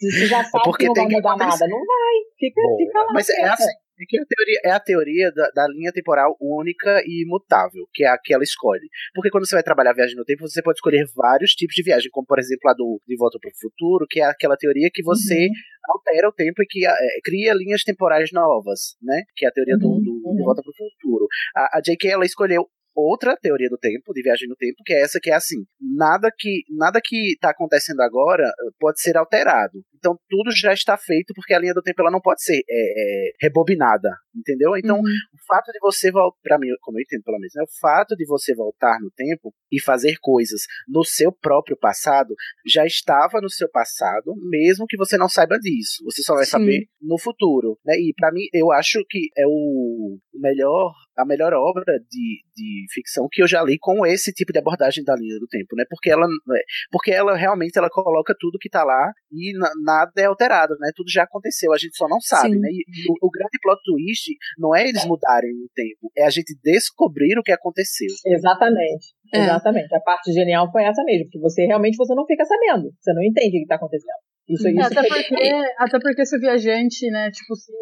Você já sabe porque que não tem vai que mudar acontecer. nada, não vai. Fica, Bom, fica lá. Mas é assim, é que a teoria, é a teoria da, da linha temporal única e imutável, que é a que ela escolhe. Porque quando você vai trabalhar a viagem no tempo, você pode escolher vários tipos de viagem, como por exemplo a do De Volta para o Futuro, que é aquela teoria que você Uhum. altera o tempo e que é, cria linhas temporais novas, né? Que é a teoria do, Uhum, do De uhum. Volta para o Futuro. A, a J.K. ela escolheu outra teoria do tempo, de viagem no tempo, que é essa que é assim, nada que nada que está acontecendo agora eh, pode ser alterado. Então tudo já está feito porque a linha do tempo ela não pode ser é, é, rebobinada, entendeu? Então Uhum. o fato de você voltar, para mim, como eu entendo pelo menos, né, o fato de você voltar no tempo e fazer coisas no seu próprio passado já estava no seu passado, mesmo que você não saiba disso. Você só vai Sim. saber no futuro, né? E para mim eu acho que é o melhor a melhor obra de, de ficção que eu já li com esse tipo de abordagem da linha do tempo, né? Porque ela é, porque ela realmente ela coloca tudo que tá lá e na- nada é alterado, né? Tudo já aconteceu, a gente só não sabe, Sim. né? E, o, o grande plot twist não é eles mudarem o tempo, é a gente descobrir o que aconteceu. Exatamente. É. Exatamente. A parte genial foi essa mesmo, que você realmente você não fica sabendo. Você não entende o que está acontecendo. Isso, É, isso até, foi- porque, até porque se o viajante, né, tipo, se,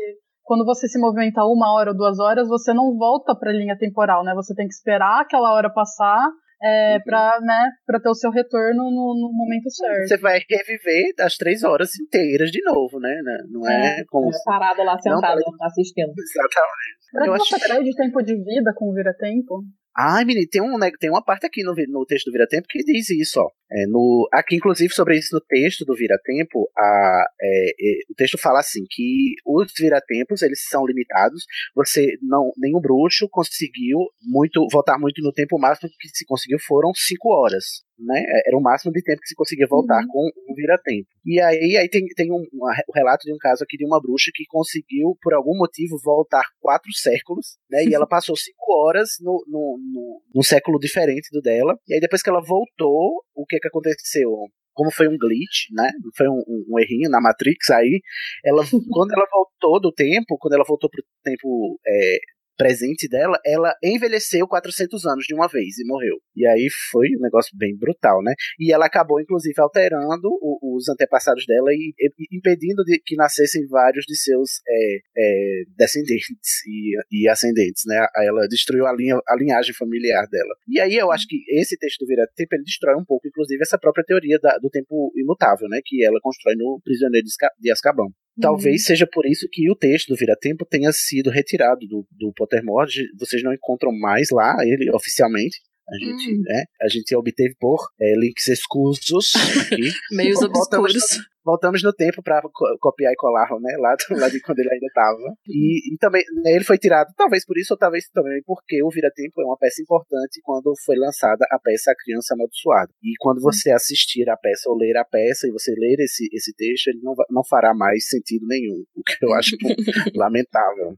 quando você se movimenta uma hora ou duas horas, você não volta pra linha temporal, né? Você tem que esperar aquela hora passar é, Uhum. pra, né, pra ter o seu retorno no, no momento certo. Você vai reviver as três horas inteiras de novo, né? Não é, como. É, parado lá sentado Não, assistindo. Exatamente. Será que acho você perde tempo de vida com o vira-tempo? Ai, menino, tem, um, né, tem uma parte aqui no, no texto do Vira-Tempo que diz isso, ó. É, no, aqui, inclusive, sobre isso no texto do Vira-Tempo, a, é, é, o texto fala assim, que os Vira-Tempos, eles são limitados, você não, nenhum bruxo conseguiu muito, voltar muito no tempo, o máximo que se conseguiu foram cinco horas, né? É, Era o máximo de tempo que se conseguia voltar com um Vira-Tempo. E aí, aí tem, tem um, um re- um relato de um caso aqui de uma bruxa que conseguiu, por algum motivo, voltar quatro séculos, né? E ela *laughs* passou cinco horas no, no, no, num século diferente do dela. E aí, depois que ela voltou, o que que aconteceu? Como foi um glitch, né? Foi um, um- um errinho na Matrix aí. Ela, *laughs* quando ela voltou do tempo, quando ela voltou pro tempo é, presente dela, ela envelheceu 400 anos de uma vez e morreu. E aí foi um negócio bem brutal, né? E ela acabou, inclusive, alterando o- os antepassados dela e, e impedindo de que nascessem vários de seus é, é, descendentes e, e ascendentes, né? Ela destruiu a, linha, a linhagem familiar dela. E aí eu acho que esse texto do Vira-Tempo, ele destrói um pouco, inclusive, essa própria teoria da- do tempo imutável, né? Que ela constrói no Prisioneiro de de Azkaban. Talvez seja por isso que o texto do Vira-Tempo tenha sido retirado do, do Pottermore. Vocês não encontram mais lá ele oficialmente. A gente, Hum. né, a gente obteve por é, links escusos aqui. *laughs* Meios obscuros. Voltamos no tempo para copiar e colar, né? Lá, lá de quando ele ainda estava. E, e também né, ele foi tirado, talvez por isso, ou talvez também porque o Vira-Tempo é uma peça importante quando foi lançada a peça A Criança Amaldiçoada. E quando você assistir a peça ou ler a peça e você ler esse, esse texto, ele não, não fará mais sentido nenhum. O que eu acho *laughs* lamentável.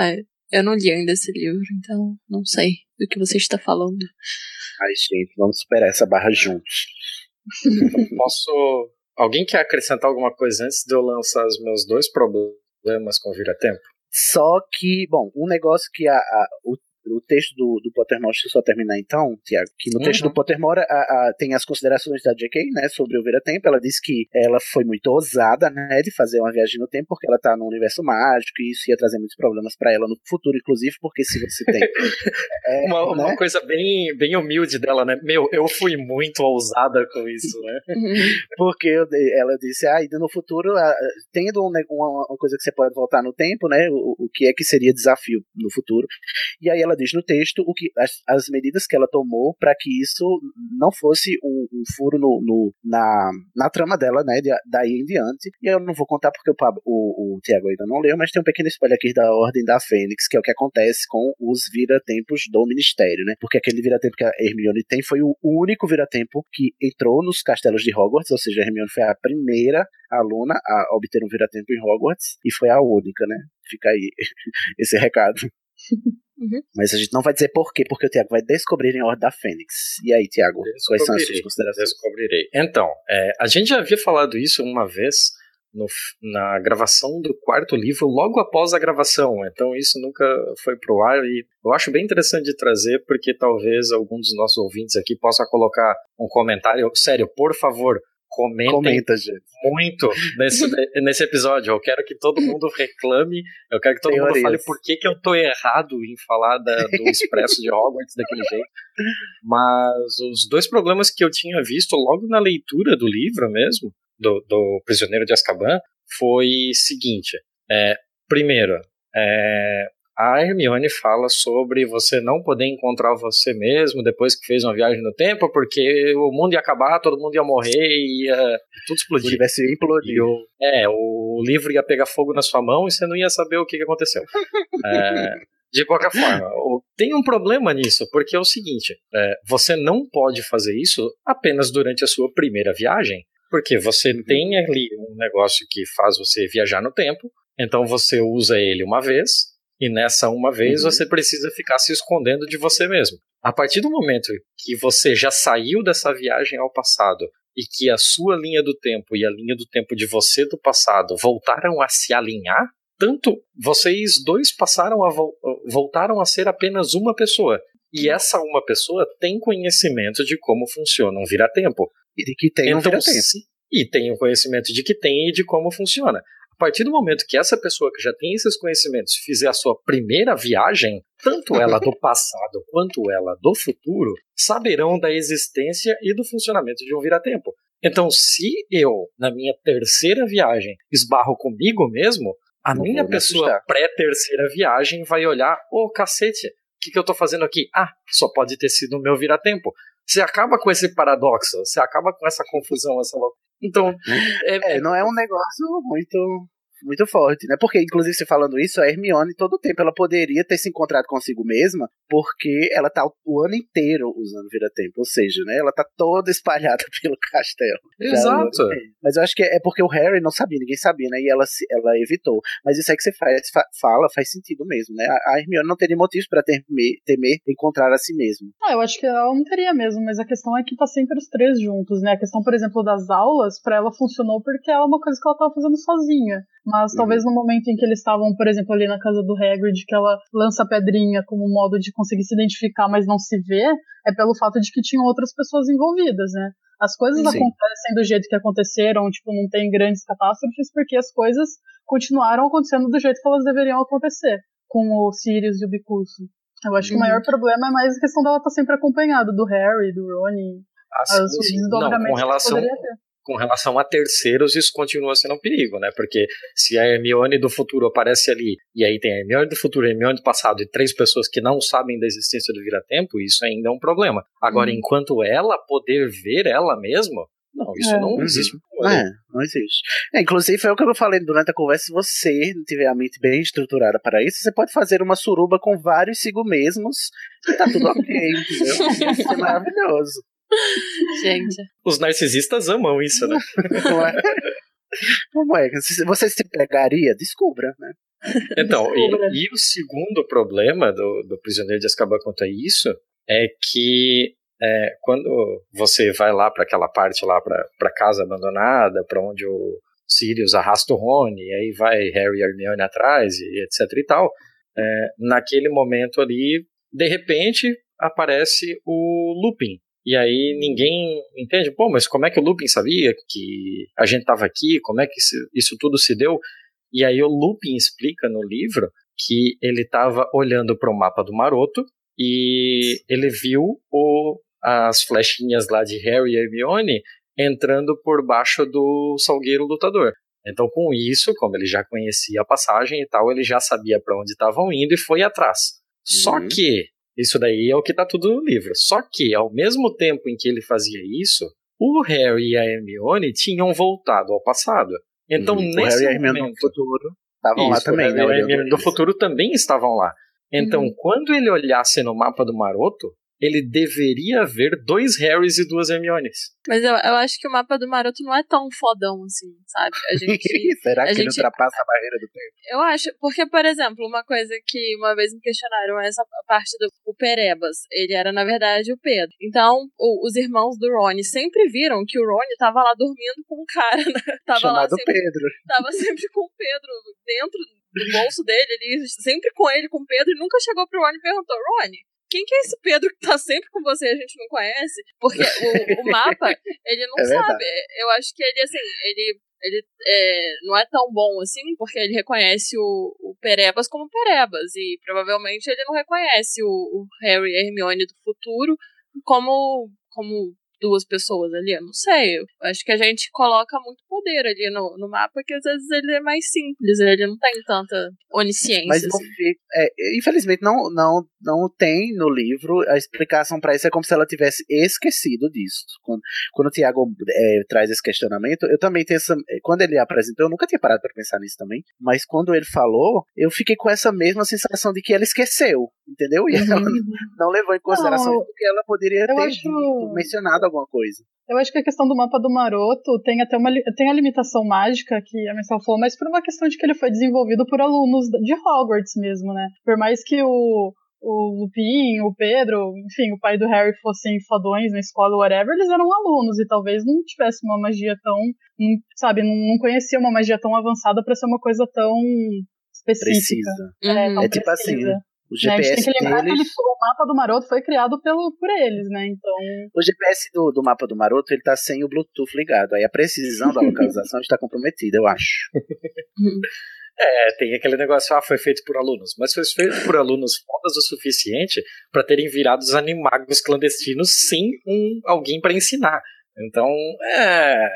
É, eu não li ainda esse livro, então não sei do que você está falando. Ai, gente, vamos superar essa barra juntos. *laughs* Posso. Alguém quer acrescentar alguma coisa antes de eu lançar os meus dois problemas com o vira-tempo? Só que, bom, um negócio que a, a- o, o texto do, do Pottermore, deixa eu só terminar então, Tiago, que no texto Uhum. do Pottermore a, a- tem as considerações da J.K., né, sobre o Vira-Tempo, ela diz que ela foi muito ousada, né, de fazer uma viagem no tempo, porque ela tá num universo mágico, e isso ia trazer muitos problemas pra ela no futuro, inclusive, porque se você tem... *laughs* é, Uma, uma né, coisa bem, bem humilde dela, né? Meu, eu fui muito ousada com isso, né? *laughs* Porque ela disse, ah, e no futuro, tendo um uma, uma coisa que você pode voltar no tempo, né? O, o que é que seria desafio no futuro. E aí ela diz no texto o que as, as medidas que ela tomou para que isso não fosse um, um furo no, no- na, na trama dela, né? de- daí em diante. E eu não vou contar porque o, o, o Tiago ainda não leu, mas tem um pequeno spoiler aqui da Ordem da Fênix, que é o que acontece com os vira-tempos do Ministério, né? Porque aquele vira-tempo que a Hermione tem foi o único vira-tempo que entrou nos castelos de Hogwarts, ou seja, a Hermione foi a primeira aluna a obter um vira-tempo em Hogwarts e foi a única, né? Fica aí *laughs* esse recado. Uhum. Mas a gente não vai dizer por quê, porque o Tiago vai descobrir em Ordem da Fênix. E aí, Tiago, quais são as suas considerações? Descobrirei. Então, é, a gente já havia falado isso uma vez no, na gravação do quarto livro, logo após a gravação. Então isso nunca foi pro ar e eu acho bem interessante de trazer, porque talvez algum dos nossos ouvintes aqui possa colocar um comentário. Sério, por favor, comentem Comenta, gente. muito nesse, *laughs* nesse episódio. Eu quero que todo mundo reclame, eu quero que todo mundo fale por que, que eu tô errado em falar da- do *laughs* Expresso de Hogwarts daquele jeito. Mas os dois problemas que eu tinha visto logo na leitura do livro mesmo, do, do Prisioneiro de Azkaban, foi seguinte. É, primeiro, é, a Hermione fala sobre você não poder encontrar você mesmo depois que fez uma viagem no tempo, porque o mundo ia acabar, todo mundo ia morrer e ia tudo O explodir. universo ia implodir. E o, é, o livro ia pegar fogo na sua mão e você não ia saber o que, que aconteceu. *laughs* É, de qualquer forma, o- tem um problema nisso, porque é o seguinte: é, você não pode fazer isso apenas durante a sua primeira viagem, porque você tem ali um negócio que faz você viajar no tempo, então você usa ele uma vez, e nessa uma vez Uhum. você precisa ficar se escondendo de você mesmo. A partir do momento que você já saiu dessa viagem ao passado e que a sua linha do tempo e a linha do tempo de você do passado voltaram a se alinhar, tanto vocês dois passaram a vol- voltaram a ser apenas uma pessoa. E essa uma pessoa tem conhecimento de como funciona um vira-tempo. E de que tem um Então, vira-tempo. se- e tem o conhecimento de que tem e de como funciona. A partir do momento que essa pessoa que já tem esses conhecimentos fizer a sua primeira viagem, tanto ela do *laughs* passado quanto ela do futuro saberão da existência e do funcionamento de um vira-tempo. Então, se eu, na minha terceira viagem, esbarro comigo mesmo, a Não minha pessoa pré-terceira viagem vai olhar, ô cacete, o que, que eu tô fazendo aqui? Ah, só pode ter sido o meu vira-tempo. Você acaba com esse paradoxo, você acaba com essa confusão, essa. Então, é, É, não é um negócio muito muito forte, né? Porque, inclusive, você falando isso, a Hermione, todo o tempo, ela poderia ter se encontrado consigo mesma, porque ela tá o ano inteiro usando vira-tempo. Ou seja, né? Ela tá toda espalhada *laughs* pelo castelo. Exato. inteiro. Mas eu acho que é porque o Harry não sabia, ninguém sabia, né? E ela, se- ela evitou. Mas isso aí que você faz, fa- fala faz sentido mesmo, né? A, a Hermione não teria motivos pra temer, temer encontrar a si mesma. Ah, eu acho que ela não teria mesmo, mas a questão é que tá sempre os três juntos, né? A questão, por exemplo, das aulas, pra ela funcionou porque ela é uma coisa que ela tava fazendo sozinha. Mas Uhum. talvez no momento em que eles estavam, por exemplo, ali na casa do Hagrid, que ela lança a pedrinha como modo de conseguir se identificar, mas não se vê, é pelo fato de que tinham outras pessoas envolvidas, né? As coisas Sim. acontecem do jeito que aconteceram, tipo, não tem grandes catástrofes, porque as coisas continuaram acontecendo do jeito que elas deveriam acontecer, com o Sirius e o Bicurso. Eu acho que o Uhum. maior problema é mais a questão dela estar sempre acompanhada do Harry, do Ron, assim, os sim. Não, desdobramentos com que relação, poderia ter. Com relação a terceiros, isso continua sendo um perigo, né? Porque se a Hermione do futuro aparece ali, e aí tem a Hermione do futuro e a Hermione do passado, e três pessoas que não sabem da existência do vira-tempo, isso ainda é um problema. Agora, Uhum. enquanto ela poder ver ela mesma, não, isso É. não Uhum. existe. É, não existe. É, inclusive, foi o que eu falei durante a conversa. Se você não tiver a mente bem estruturada para isso, você pode fazer uma suruba com vários sigo mesmos e tá tudo ok, entendeu? *laughs* Isso é maravilhoso. *laughs* Gente. Os narcisistas amam isso, né? *laughs* Não é? Como é? Se Você se pegaria? Descubra, né? Então, Descubra. e, e o segundo problema do, do Prisioneiro de Azkaban quanto a isso é que é, quando você vai lá para aquela parte lá para casa abandonada, para onde o Sirius arrasta o Rony, e aí vai Harry e Hermione atrás e etc e tal, é, naquele momento ali, de repente aparece o Lupin. E aí ninguém entende, pô, mas como é que o Lupin sabia que a gente estava aqui? Como é que isso, tudo se deu? E aí o Lupin explica no livro que ele estava olhando para o mapa do Maroto e ele viu o, as flechinhas lá de Harry e Hermione entrando por baixo do Salgueiro Lutador. Então, com isso, como ele já conhecia a passagem e tal, ele já sabia para onde estavam indo e foi atrás. Só Uhum. que, isso daí é o que está tudo no livro. Só que, ao mesmo tempo em que ele fazia isso, o Harry e a Hermione tinham voltado ao passado. Então, o nesse Harry e a Hermione momento, do futuro estavam lá também, o né? Harry e a Hermione do futuro também estavam lá. Então, Uhum. quando ele olhasse no mapa do Maroto, ele deveria haver dois Harrys e duas Hermiones. Mas eu, eu acho que o mapa do Maroto não é tão fodão assim, sabe? A *laughs* gente. *laughs* Será que a ele gente- ultrapassa a barreira do tempo? Eu acho, porque, por exemplo, uma coisa que uma vez me questionaram é essa parte do o Perebas. Ele era, na verdade, o Pedro. Então, o- os irmãos do Rony sempre viram que o Rony tava lá dormindo com um cara, né? Tava lá Chamado sempre, Pedro. tava sempre com o Pedro dentro do bolso dele, ele sempre com ele, com o Pedro, e nunca chegou pro Rony e perguntou, Rony, quem que é esse Pedro que tá sempre com você e a gente não conhece? Porque o, o *laughs* mapa, ele não É sabe. Eu acho que ele, assim, ele, ele é, não é tão bom assim, porque ele reconhece o, o Perebas como Perebas, e provavelmente ele não reconhece o, o Harry e Hermione do futuro como, como duas pessoas ali, eu não sei. Eu acho que a gente coloca muito poder ali no, no mapa, que às vezes ele é mais simples, ele não tem tanta onisciência. Mas assim. é, infelizmente não, não, não tem no livro a explicação pra isso. É como se ela tivesse esquecido disso. Quando, quando o Tiago é, traz esse questionamento, eu também tenho essa. é, Quando ele apresentou, eu nunca tinha parado pra pensar nisso também. Mas quando ele falou, eu fiquei com essa mesma sensação de que ela esqueceu, entendeu? E ela *laughs* não levou em consideração Não, porque ela poderia ter acho- mencionado alguma coisa. Eu acho que a questão do mapa do Maroto tem até uma tem a limitação mágica que a Marcel falou, mas por uma questão de que ele foi desenvolvido por alunos de Hogwarts mesmo, né? Por mais que o, o Lupin, o Pedro, enfim, o pai do Harry fossem fodões na escola, whatever, eles eram alunos e talvez não tivesse uma magia tão, não- sabe, não, não conhecia uma magia tão avançada pra ser uma coisa tão específica. Precisa. É, Uhum. É tipo assim, O Né, a gente GPS tem que lembrar que deles. ele- o mapa do Maroto foi criado pelo, por eles, né? Então, O GPS do, do mapa do Maroto ele tá sem o Bluetooth ligado. Aí a precisão da localização *laughs* está comprometida, eu acho. *laughs* É, tem aquele negócio, ah, foi feito por alunos. Mas foi feito por alunos fodas o suficiente para terem virado os animagos clandestinos sem um, alguém para ensinar. Então, é.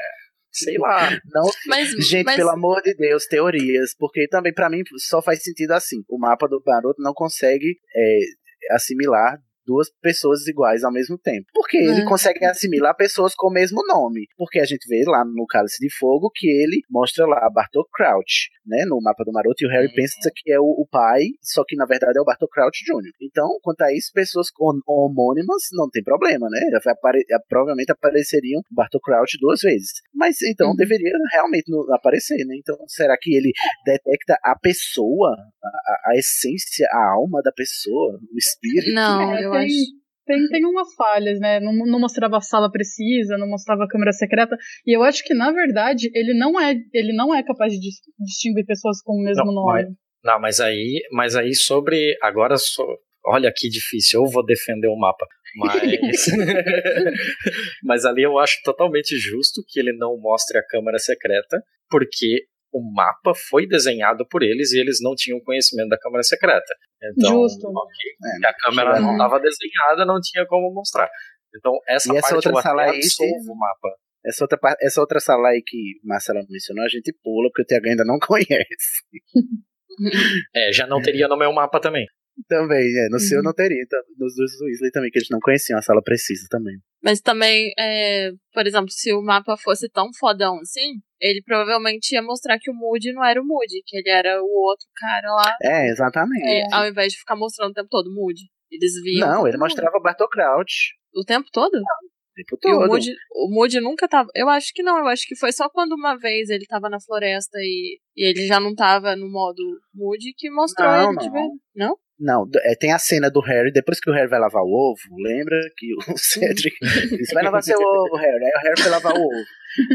Sei lá. Não, *laughs* Mas, gente, mas- pelo amor de Deus, teorias, porque também pra mim só faz sentido assim. O mapa do Maroto não consegue é, assimilar duas pessoas iguais ao mesmo tempo. Porque ele É. consegue assimilar pessoas com o mesmo nome. Porque a gente vê lá no Cálice de Fogo que ele mostra lá Bartol Crouch, né, no mapa do Maroto, e o Harry Uhum. pensa que é o, o pai, só que na verdade é o Bartol Crouch Jr. Então, quanto a isso, pessoas homônimas não tem problema, né? Apare- provavelmente apareceriam Bartol Crouch duas vezes. Mas então Uhum. deveria realmente aparecer, né? Então, será que ele detecta a pessoa, a, a- essência, a alma da pessoa, o espírito? Não, É, eu tem- acho. Tem, tem umas falhas, né? Não, não mostrava a sala precisa, não mostrava a câmera secreta. E eu acho que, na verdade, ele não é, ele não é capaz de dis- distinguir pessoas com o mesmo Não, nome. Não, mas aí, mas aí sobre. Agora só. Olha que difícil, eu vou defender o mapa. Mas. *laughs* *laughs* mas ali eu acho totalmente justo que ele não mostre a câmara secreta, porque o mapa foi desenhado por eles e eles não tinham conhecimento da câmara secreta. Então, Justo. ok, É, a câmera não estava desenhada, não tinha como mostrar. Então, essa E essa parte outra eu até sala aí o mapa. Essa outra, essa outra sala aí que Marcela mencionou, a gente pula, porque o Tiago ainda não *laughs* conhece. É, já não teria no meu mapa também. Também, é. No seu Uhum. não teria. Então, nos dos Weasley também, que eles não conheciam a sala precisa também. Mas também, é, por exemplo, se o mapa fosse tão fodão assim, ele provavelmente ia mostrar que o Moody não era o Moody, que ele era o outro cara lá. É, exatamente. É, ao invés de ficar mostrando o tempo todo o Moody. Eles viam. não, ele mostrava o Bartol Crouch O tempo todo? o tempo E o. Moody, o Moody nunca tava. Eu acho que não, eu acho que foi só quando uma vez ele tava na floresta e, e ele já não tava no modo Moody que mostrou Não, ele de não. verdade. Não? Não, é, tem a cena do Harry, depois que o Harry vai lavar o ovo, lembra que o Cedric *laughs* disse, vai lavar seu ovo, Harry. Aí o Harry foi lavar o ovo.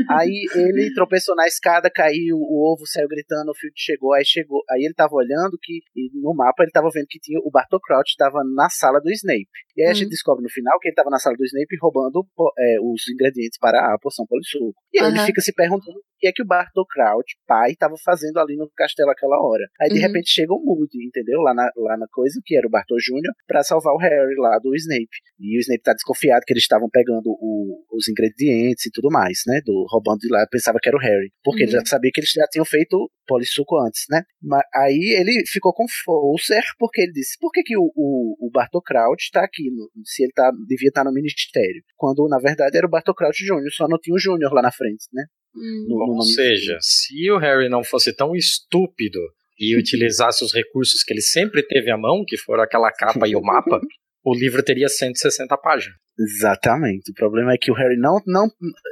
Aí ele tropeçou na escada, caiu, o ovo saiu gritando, o Field chegou, aí chegou. Aí ele tava olhando que e no mapa ele tava vendo que tinha o Bartol Crouch tava na sala do Snape. E aí a Hum. gente descobre no final que ele tava na sala do Snape roubando é, os ingredientes para a poção polissuco. E aí ele Aham. fica se perguntando o que é que o Bartol Crouch, pai, tava fazendo ali no castelo aquela hora. Aí de Uhum. repente chega o Moody, entendeu? Lá na, lá na coisa, que era o Bartol Jr., pra salvar o Harry lá do Snape. E o Snape tá desconfiado que eles estavam pegando o- os ingredientes e tudo mais, né? Do roubando de lá, pensava que era o Harry. Porque ele Uhum. já sabia que eles já tinham feito polissuco antes, né? Mas aí ele ficou com Folser, porque ele disse: por que, que o, o, o Bartol Crouch tá aqui? no- se ele tá, devia estar no ministério. Quando na verdade era o Crouch Jr., só não tinha o Júnior lá na frente, né? Hum. No- no Ou seja, se o Harry não fosse tão estúpido e utilizasse os recursos que ele sempre teve à mão, que foram aquela capa e o mapa, *laughs* o livro teria 160 páginas. Exatamente. O problema é que o Harry não. não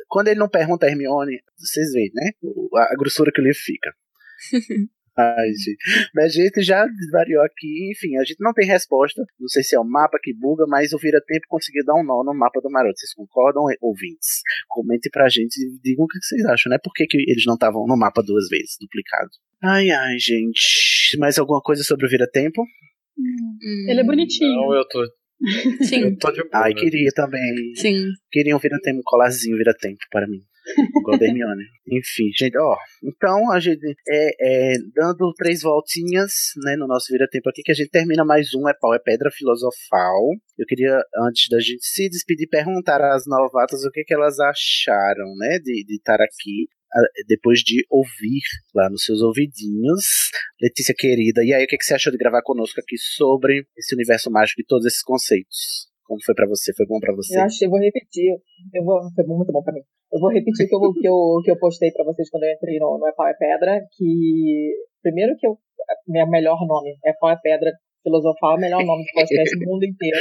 quando ele não pergunta a Hermione, vocês veem, né? A, a grossura que o livro fica. *laughs* Ai, gente. Mas a gente já variou aqui, enfim, a gente não tem resposta. Não sei se é o mapa que buga, mas o Vira Tempo conseguiu dar um nó no mapa do Maroto. Vocês concordam, ouvintes? Comente pra gente e digam o que vocês acham, né? Por que, que eles não estavam no mapa duas vezes, duplicado? Ai, ai, gente. Mais alguma coisa sobre o Vira Tempo? Hum. Ele é bonitinho. Não, eu tô. Sim. Eu tô de boa. Ai, né? queria também. Sim. Queria um Vira Tempo, um colarzinho Vira Tempo para mim. Igual Hermione. *laughs* Enfim, gente, ó. Então, a gente é, é, dando três voltinhas, né, no nosso vira-tempo aqui, que a gente termina mais um, é pau, é pedra filosofal. Eu queria, antes da gente se despedir, perguntar às novatas o que, que elas acharam, né, de de estar aqui. Depois de ouvir lá nos seus ouvidinhos, Letícia querida, e aí o que, que você achou de gravar conosco aqui sobre esse universo mágico e todos esses conceitos? Como foi pra você? Foi bom pra você? Eu achei, eu vou repetir. Eu vou, foi muito bom pra mim. Eu vou repetir o que eu, que eu, que eu postei pra vocês quando eu entrei no, no É Pau é Pedra, que primeiro que eu, meu melhor nome, É Pau é Pedra Filosofal, é o melhor nome de podcast no mundo inteiro.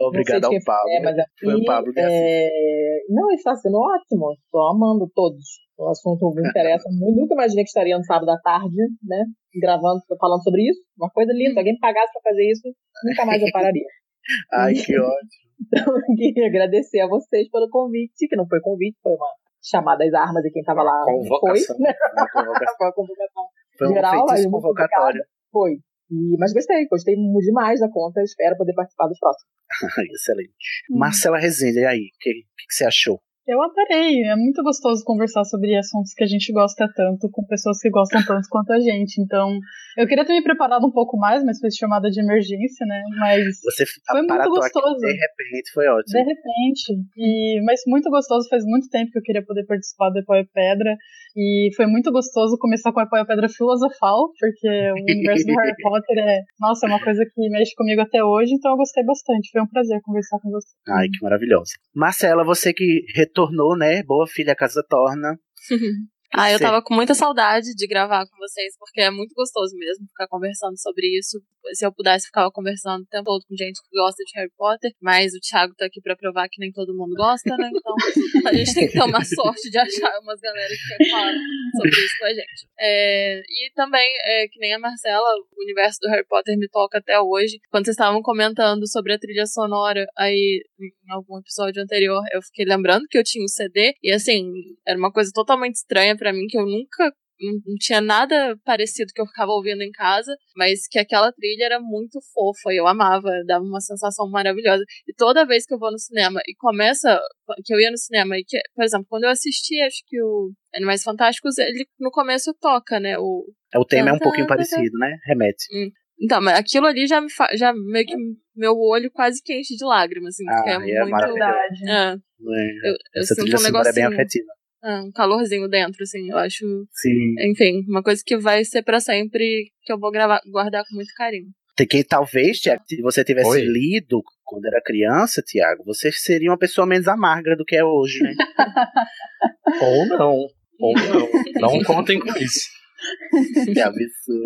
Obrigado ao quem Pablo. É, mas é, Foi o e, Pablo de Assis. é, Não, está sendo ótimo. Estou amando todos. O assunto me interessa muito. Nunca imaginei que estaria no sábado à tarde, né? Gravando, falando sobre isso. Uma coisa linda. Se alguém me pagasse para fazer isso, nunca mais eu pararia. *laughs* Ai, que ótimo. Então, eu queria agradecer a vocês pelo convite, que não foi convite, foi uma chamada às armas e quem estava lá Convocação. foi, né? Uma convocação. *laughs* Foi uma convocação Foi um geral, feitiço aí muito convocatório. Foi. E, mas gostei, gostei demais da conta. Espero poder participar dos próximos. *laughs* Excelente. Hum. Marcela Rezende, e aí? O que, que, que você achou? Eu adorei. É muito gostoso conversar sobre assuntos que a gente gosta tanto, com pessoas que gostam tanto quanto a gente. Então, eu queria ter me preparado um pouco mais, mas foi chamada de emergência, né? Mas Você Foi muito gostoso. de repente, foi de ótimo. repente. E, mas muito gostoso. Faz muito tempo que eu queria poder participar do Apoio Pedra. E foi muito gostoso começar com o Apoio Pedra filosofal, porque o universo do *laughs* Harry Potter é, nossa, é uma coisa que mexe comigo até hoje. Então, eu gostei bastante. Foi um prazer conversar com você. Ai, que maravilhosa. Marcela, você que retornou, né? Boa filha, a casa torna. *laughs* Ah, eu tava com muita saudade de gravar com vocês, porque é muito gostoso mesmo ficar conversando sobre isso. Se eu pudesse, ficava conversando o tempo todo com gente que gosta de Harry Potter, mas o Thiago tá aqui pra provar que nem todo mundo gosta, né? Então a gente tem que ter uma sorte de achar umas galera que quer falar sobre isso com a gente. É, e também, é, que nem a Marcela, o universo do Harry Potter me toca até hoje. Quando vocês estavam comentando sobre a trilha sonora aí em algum episódio anterior, eu fiquei lembrando que eu tinha um CD, e assim, era uma coisa totalmente estranha pra mim, que eu nunca. Não tinha nada parecido que eu ficava ouvindo em casa, mas que aquela trilha era muito fofa e eu amava, dava uma sensação maravilhosa. E toda vez que eu vou no cinema e começa, que eu ia no cinema, e que, por exemplo, quando eu assisti, acho que o Animais Fantásticos, ele no começo toca, né? O, O tema é um pouquinho parecido, né? Remete. então, mas aquilo ali já me fa... já meio que meu olho quase que enche de lágrimas, assim, porque Ah, é é muito. Verdade. É, É, eu, eu Essa sinto trilha um sonora é bem negocinho, afetiva. É, um calorzinho dentro, assim, eu acho. Sim. Enfim, uma coisa que vai ser pra sempre, que eu vou gravar, guardar com muito carinho. Tem que talvez, Tiago, se você tivesse Oi. lido quando era criança, Tiago, você seria uma pessoa menos amarga do que é hoje, né? *laughs* Ou não. Ou não. Não contem com isso. *laughs* que absurdo.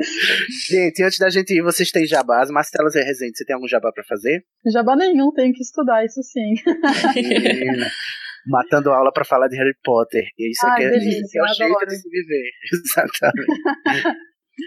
Gente, antes da gente ir, vocês têm jabás. Marcela Zé Rezende, você tem algum jabá pra fazer? Jabá nenhum, tenho que estudar, isso sim. Matando aula pra falar de Harry Potter. E isso Ai, aqui é, delícia, é o jeito adoro. de se viver. *laughs* Exatamente.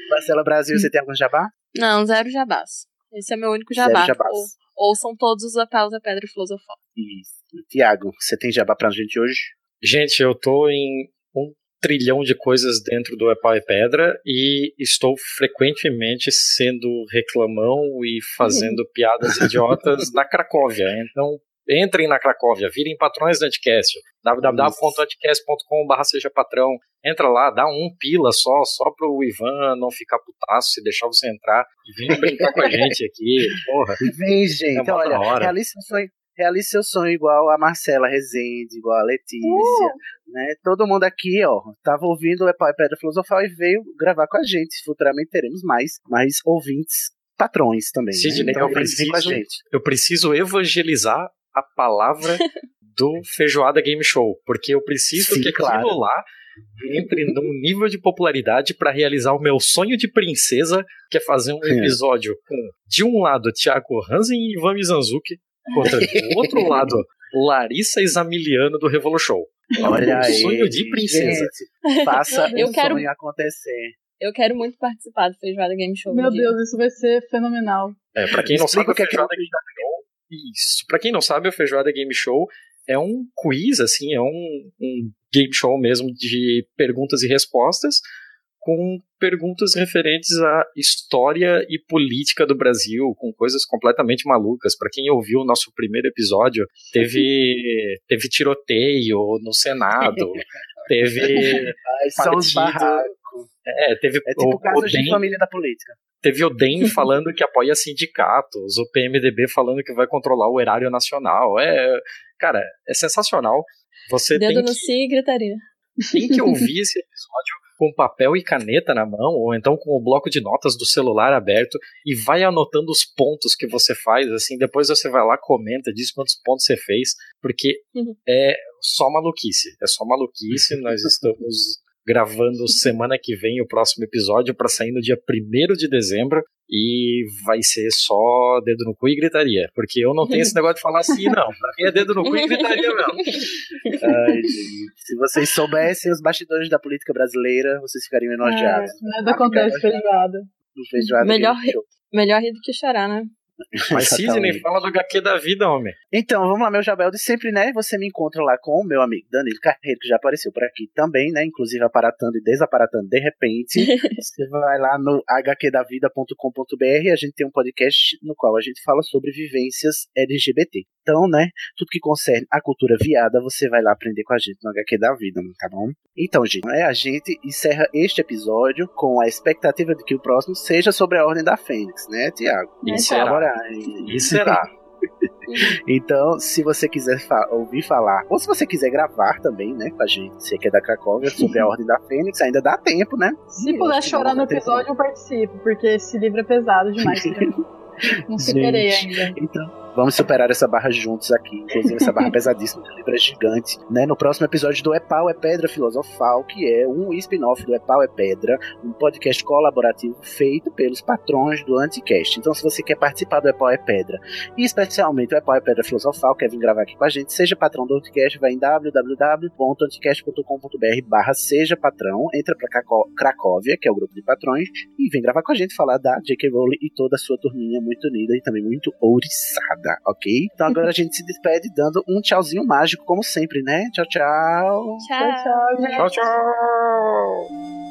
Marcela Brasil, você tem algum jabá? Não, zero jabás. Esse é meu único Zero jabá. jabás. Ou, ouçam todos os apelos da Pedra Filosofal. Isso. Tiago, você tem jabá pra gente hoje? Gente, eu tô em um trilhão de coisas dentro do É Pau e Pedra e estou frequentemente sendo reclamão e fazendo *laughs* piadas idiotas na Cracóvia. Então, entrem na Cracóvia, virem patrões do Anticast, www.anticast.com.br seja patrão. Entra lá, dá um pila só, só pro Ivan não ficar putaço e deixar você entrar e vir brincar com a gente aqui. *laughs* Porra, Vem, gente. É olha, hora. realize seu sonho. Realize seu sonho igual a Marcela Rezende, igual a Letícia, né? Todo mundo aqui, ó, tava ouvindo o Epau e Pedra Filosofal e veio gravar com a gente. Futuramente teremos mais, mais ouvintes patrões também. Sidney, né? Então, eu vem- vem preciso- gente. eu preciso evangelizar a palavra do Feijoada Game Show, porque eu preciso Sim, que aquilo claro. lá entre num nível de popularidade para realizar o meu sonho de princesa, que é fazer um episódio com, de um lado, Thiago Hansen e Ivan Mizanzuki, contra do *laughs* outro lado, Larissa Examiliano do Revolution. Olha um aí. sonho de princesa. Gente, faça Eu um quero- sonho acontecer. Eu quero muito participar do Feijoada Game Show. Meu um dia. Deus, isso vai ser fenomenal. É, pra quem não Explica sabe, o que é que é Feijoada Game Show. Isso. Pra quem não sabe, o Feijoada Game Show é um quiz, assim, é um, um game show mesmo de perguntas e respostas, com perguntas referentes à história e política do Brasil, com coisas completamente malucas. Pra quem ouviu o nosso primeiro episódio, teve, *laughs* teve tiroteio no Senado, *laughs* teve. Ai, são os barracos. É, teve É tipo o, casos o de DEM, família da política. Teve o DEM *laughs* falando que apoia sindicatos, o PMDB falando que vai controlar o erário nacional. É, cara, é sensacional. Você Dedo tem no que, si e gritaria. tem que *laughs* ouvir esse episódio com papel e caneta na mão, ou então com o bloco de notas do celular aberto e vai anotando os pontos que você faz, assim, depois você vai lá, comenta, diz quantos pontos você fez, porque Uhum. é só maluquice, é só maluquice, nós *laughs* estamos gravando semana que vem o próximo episódio para sair no dia 1 de dezembro e vai ser só dedo no cu e gritaria, porque eu não tenho esse negócio de falar assim, não, pra mim é dedo no cu e gritaria mesmo. *laughs* Ai, gente. Se vocês soubessem os bastidores da política brasileira, vocês ficariam enojados. É, nada acontece feijoada. No feijoada Melhor. Melhor rir do que chorar, né? Mas *laughs* Sidney, Exatamente. fala do HQ da vida, homem. Então, vamos lá, meu Jabel de sempre, né? Você me encontra lá com o meu amigo Danilo Carreiro, que já apareceu por aqui também, né? Inclusive aparatando e desaparatando de repente. *laughs* Você vai lá no hqdavida.com.br e a gente tem um podcast no qual a gente fala sobre vivências LGBT. Então, né, tudo que concerne a cultura viada, você vai lá aprender com a gente no HQ da Vida, tá bom? Então, gente, né, a gente encerra este episódio com a expectativa de que o próximo seja sobre a Ordem da Fênix, né, Tiago? E Vamos será? E *laughs* será? Então, se você quiser fa- ouvir falar, ou se você quiser gravar também, né, com a gente, você que é da Cracóvia, sobre a *laughs* Ordem da Fênix, ainda dá tempo, né? Se puder chorar no episódio, eu participo, porque esse livro é pesado demais. *laughs* Não superei ainda. Então, vamos superar essa barra juntos aqui. Inclusive, essa barra *laughs* pesadíssima do livro é gigante. Né? No próximo episódio do Epau é Pedra Filosofal, que é um spin-off do Epau é Pedra, um podcast colaborativo feito pelos patrões do Anticast. Então, se você quer participar do Epau é Pedra, e especialmente o Epau é Pedra Filosofal, quer vir gravar aqui com a gente, seja patrão do Anticast, vai em www.anticast.com.br barra seja patrão, entra pra Cracó- Cracóvia, que é o grupo de patrões, e vem gravar com a gente, falar da J.K. Rowling e toda a sua turminha muito unida e também muito ouriçada, nada, ok? Então agora a gente se despede dando um tchauzinho mágico, como sempre, né? Tchau, tchau. Tchau, tchau. tchau, tchau.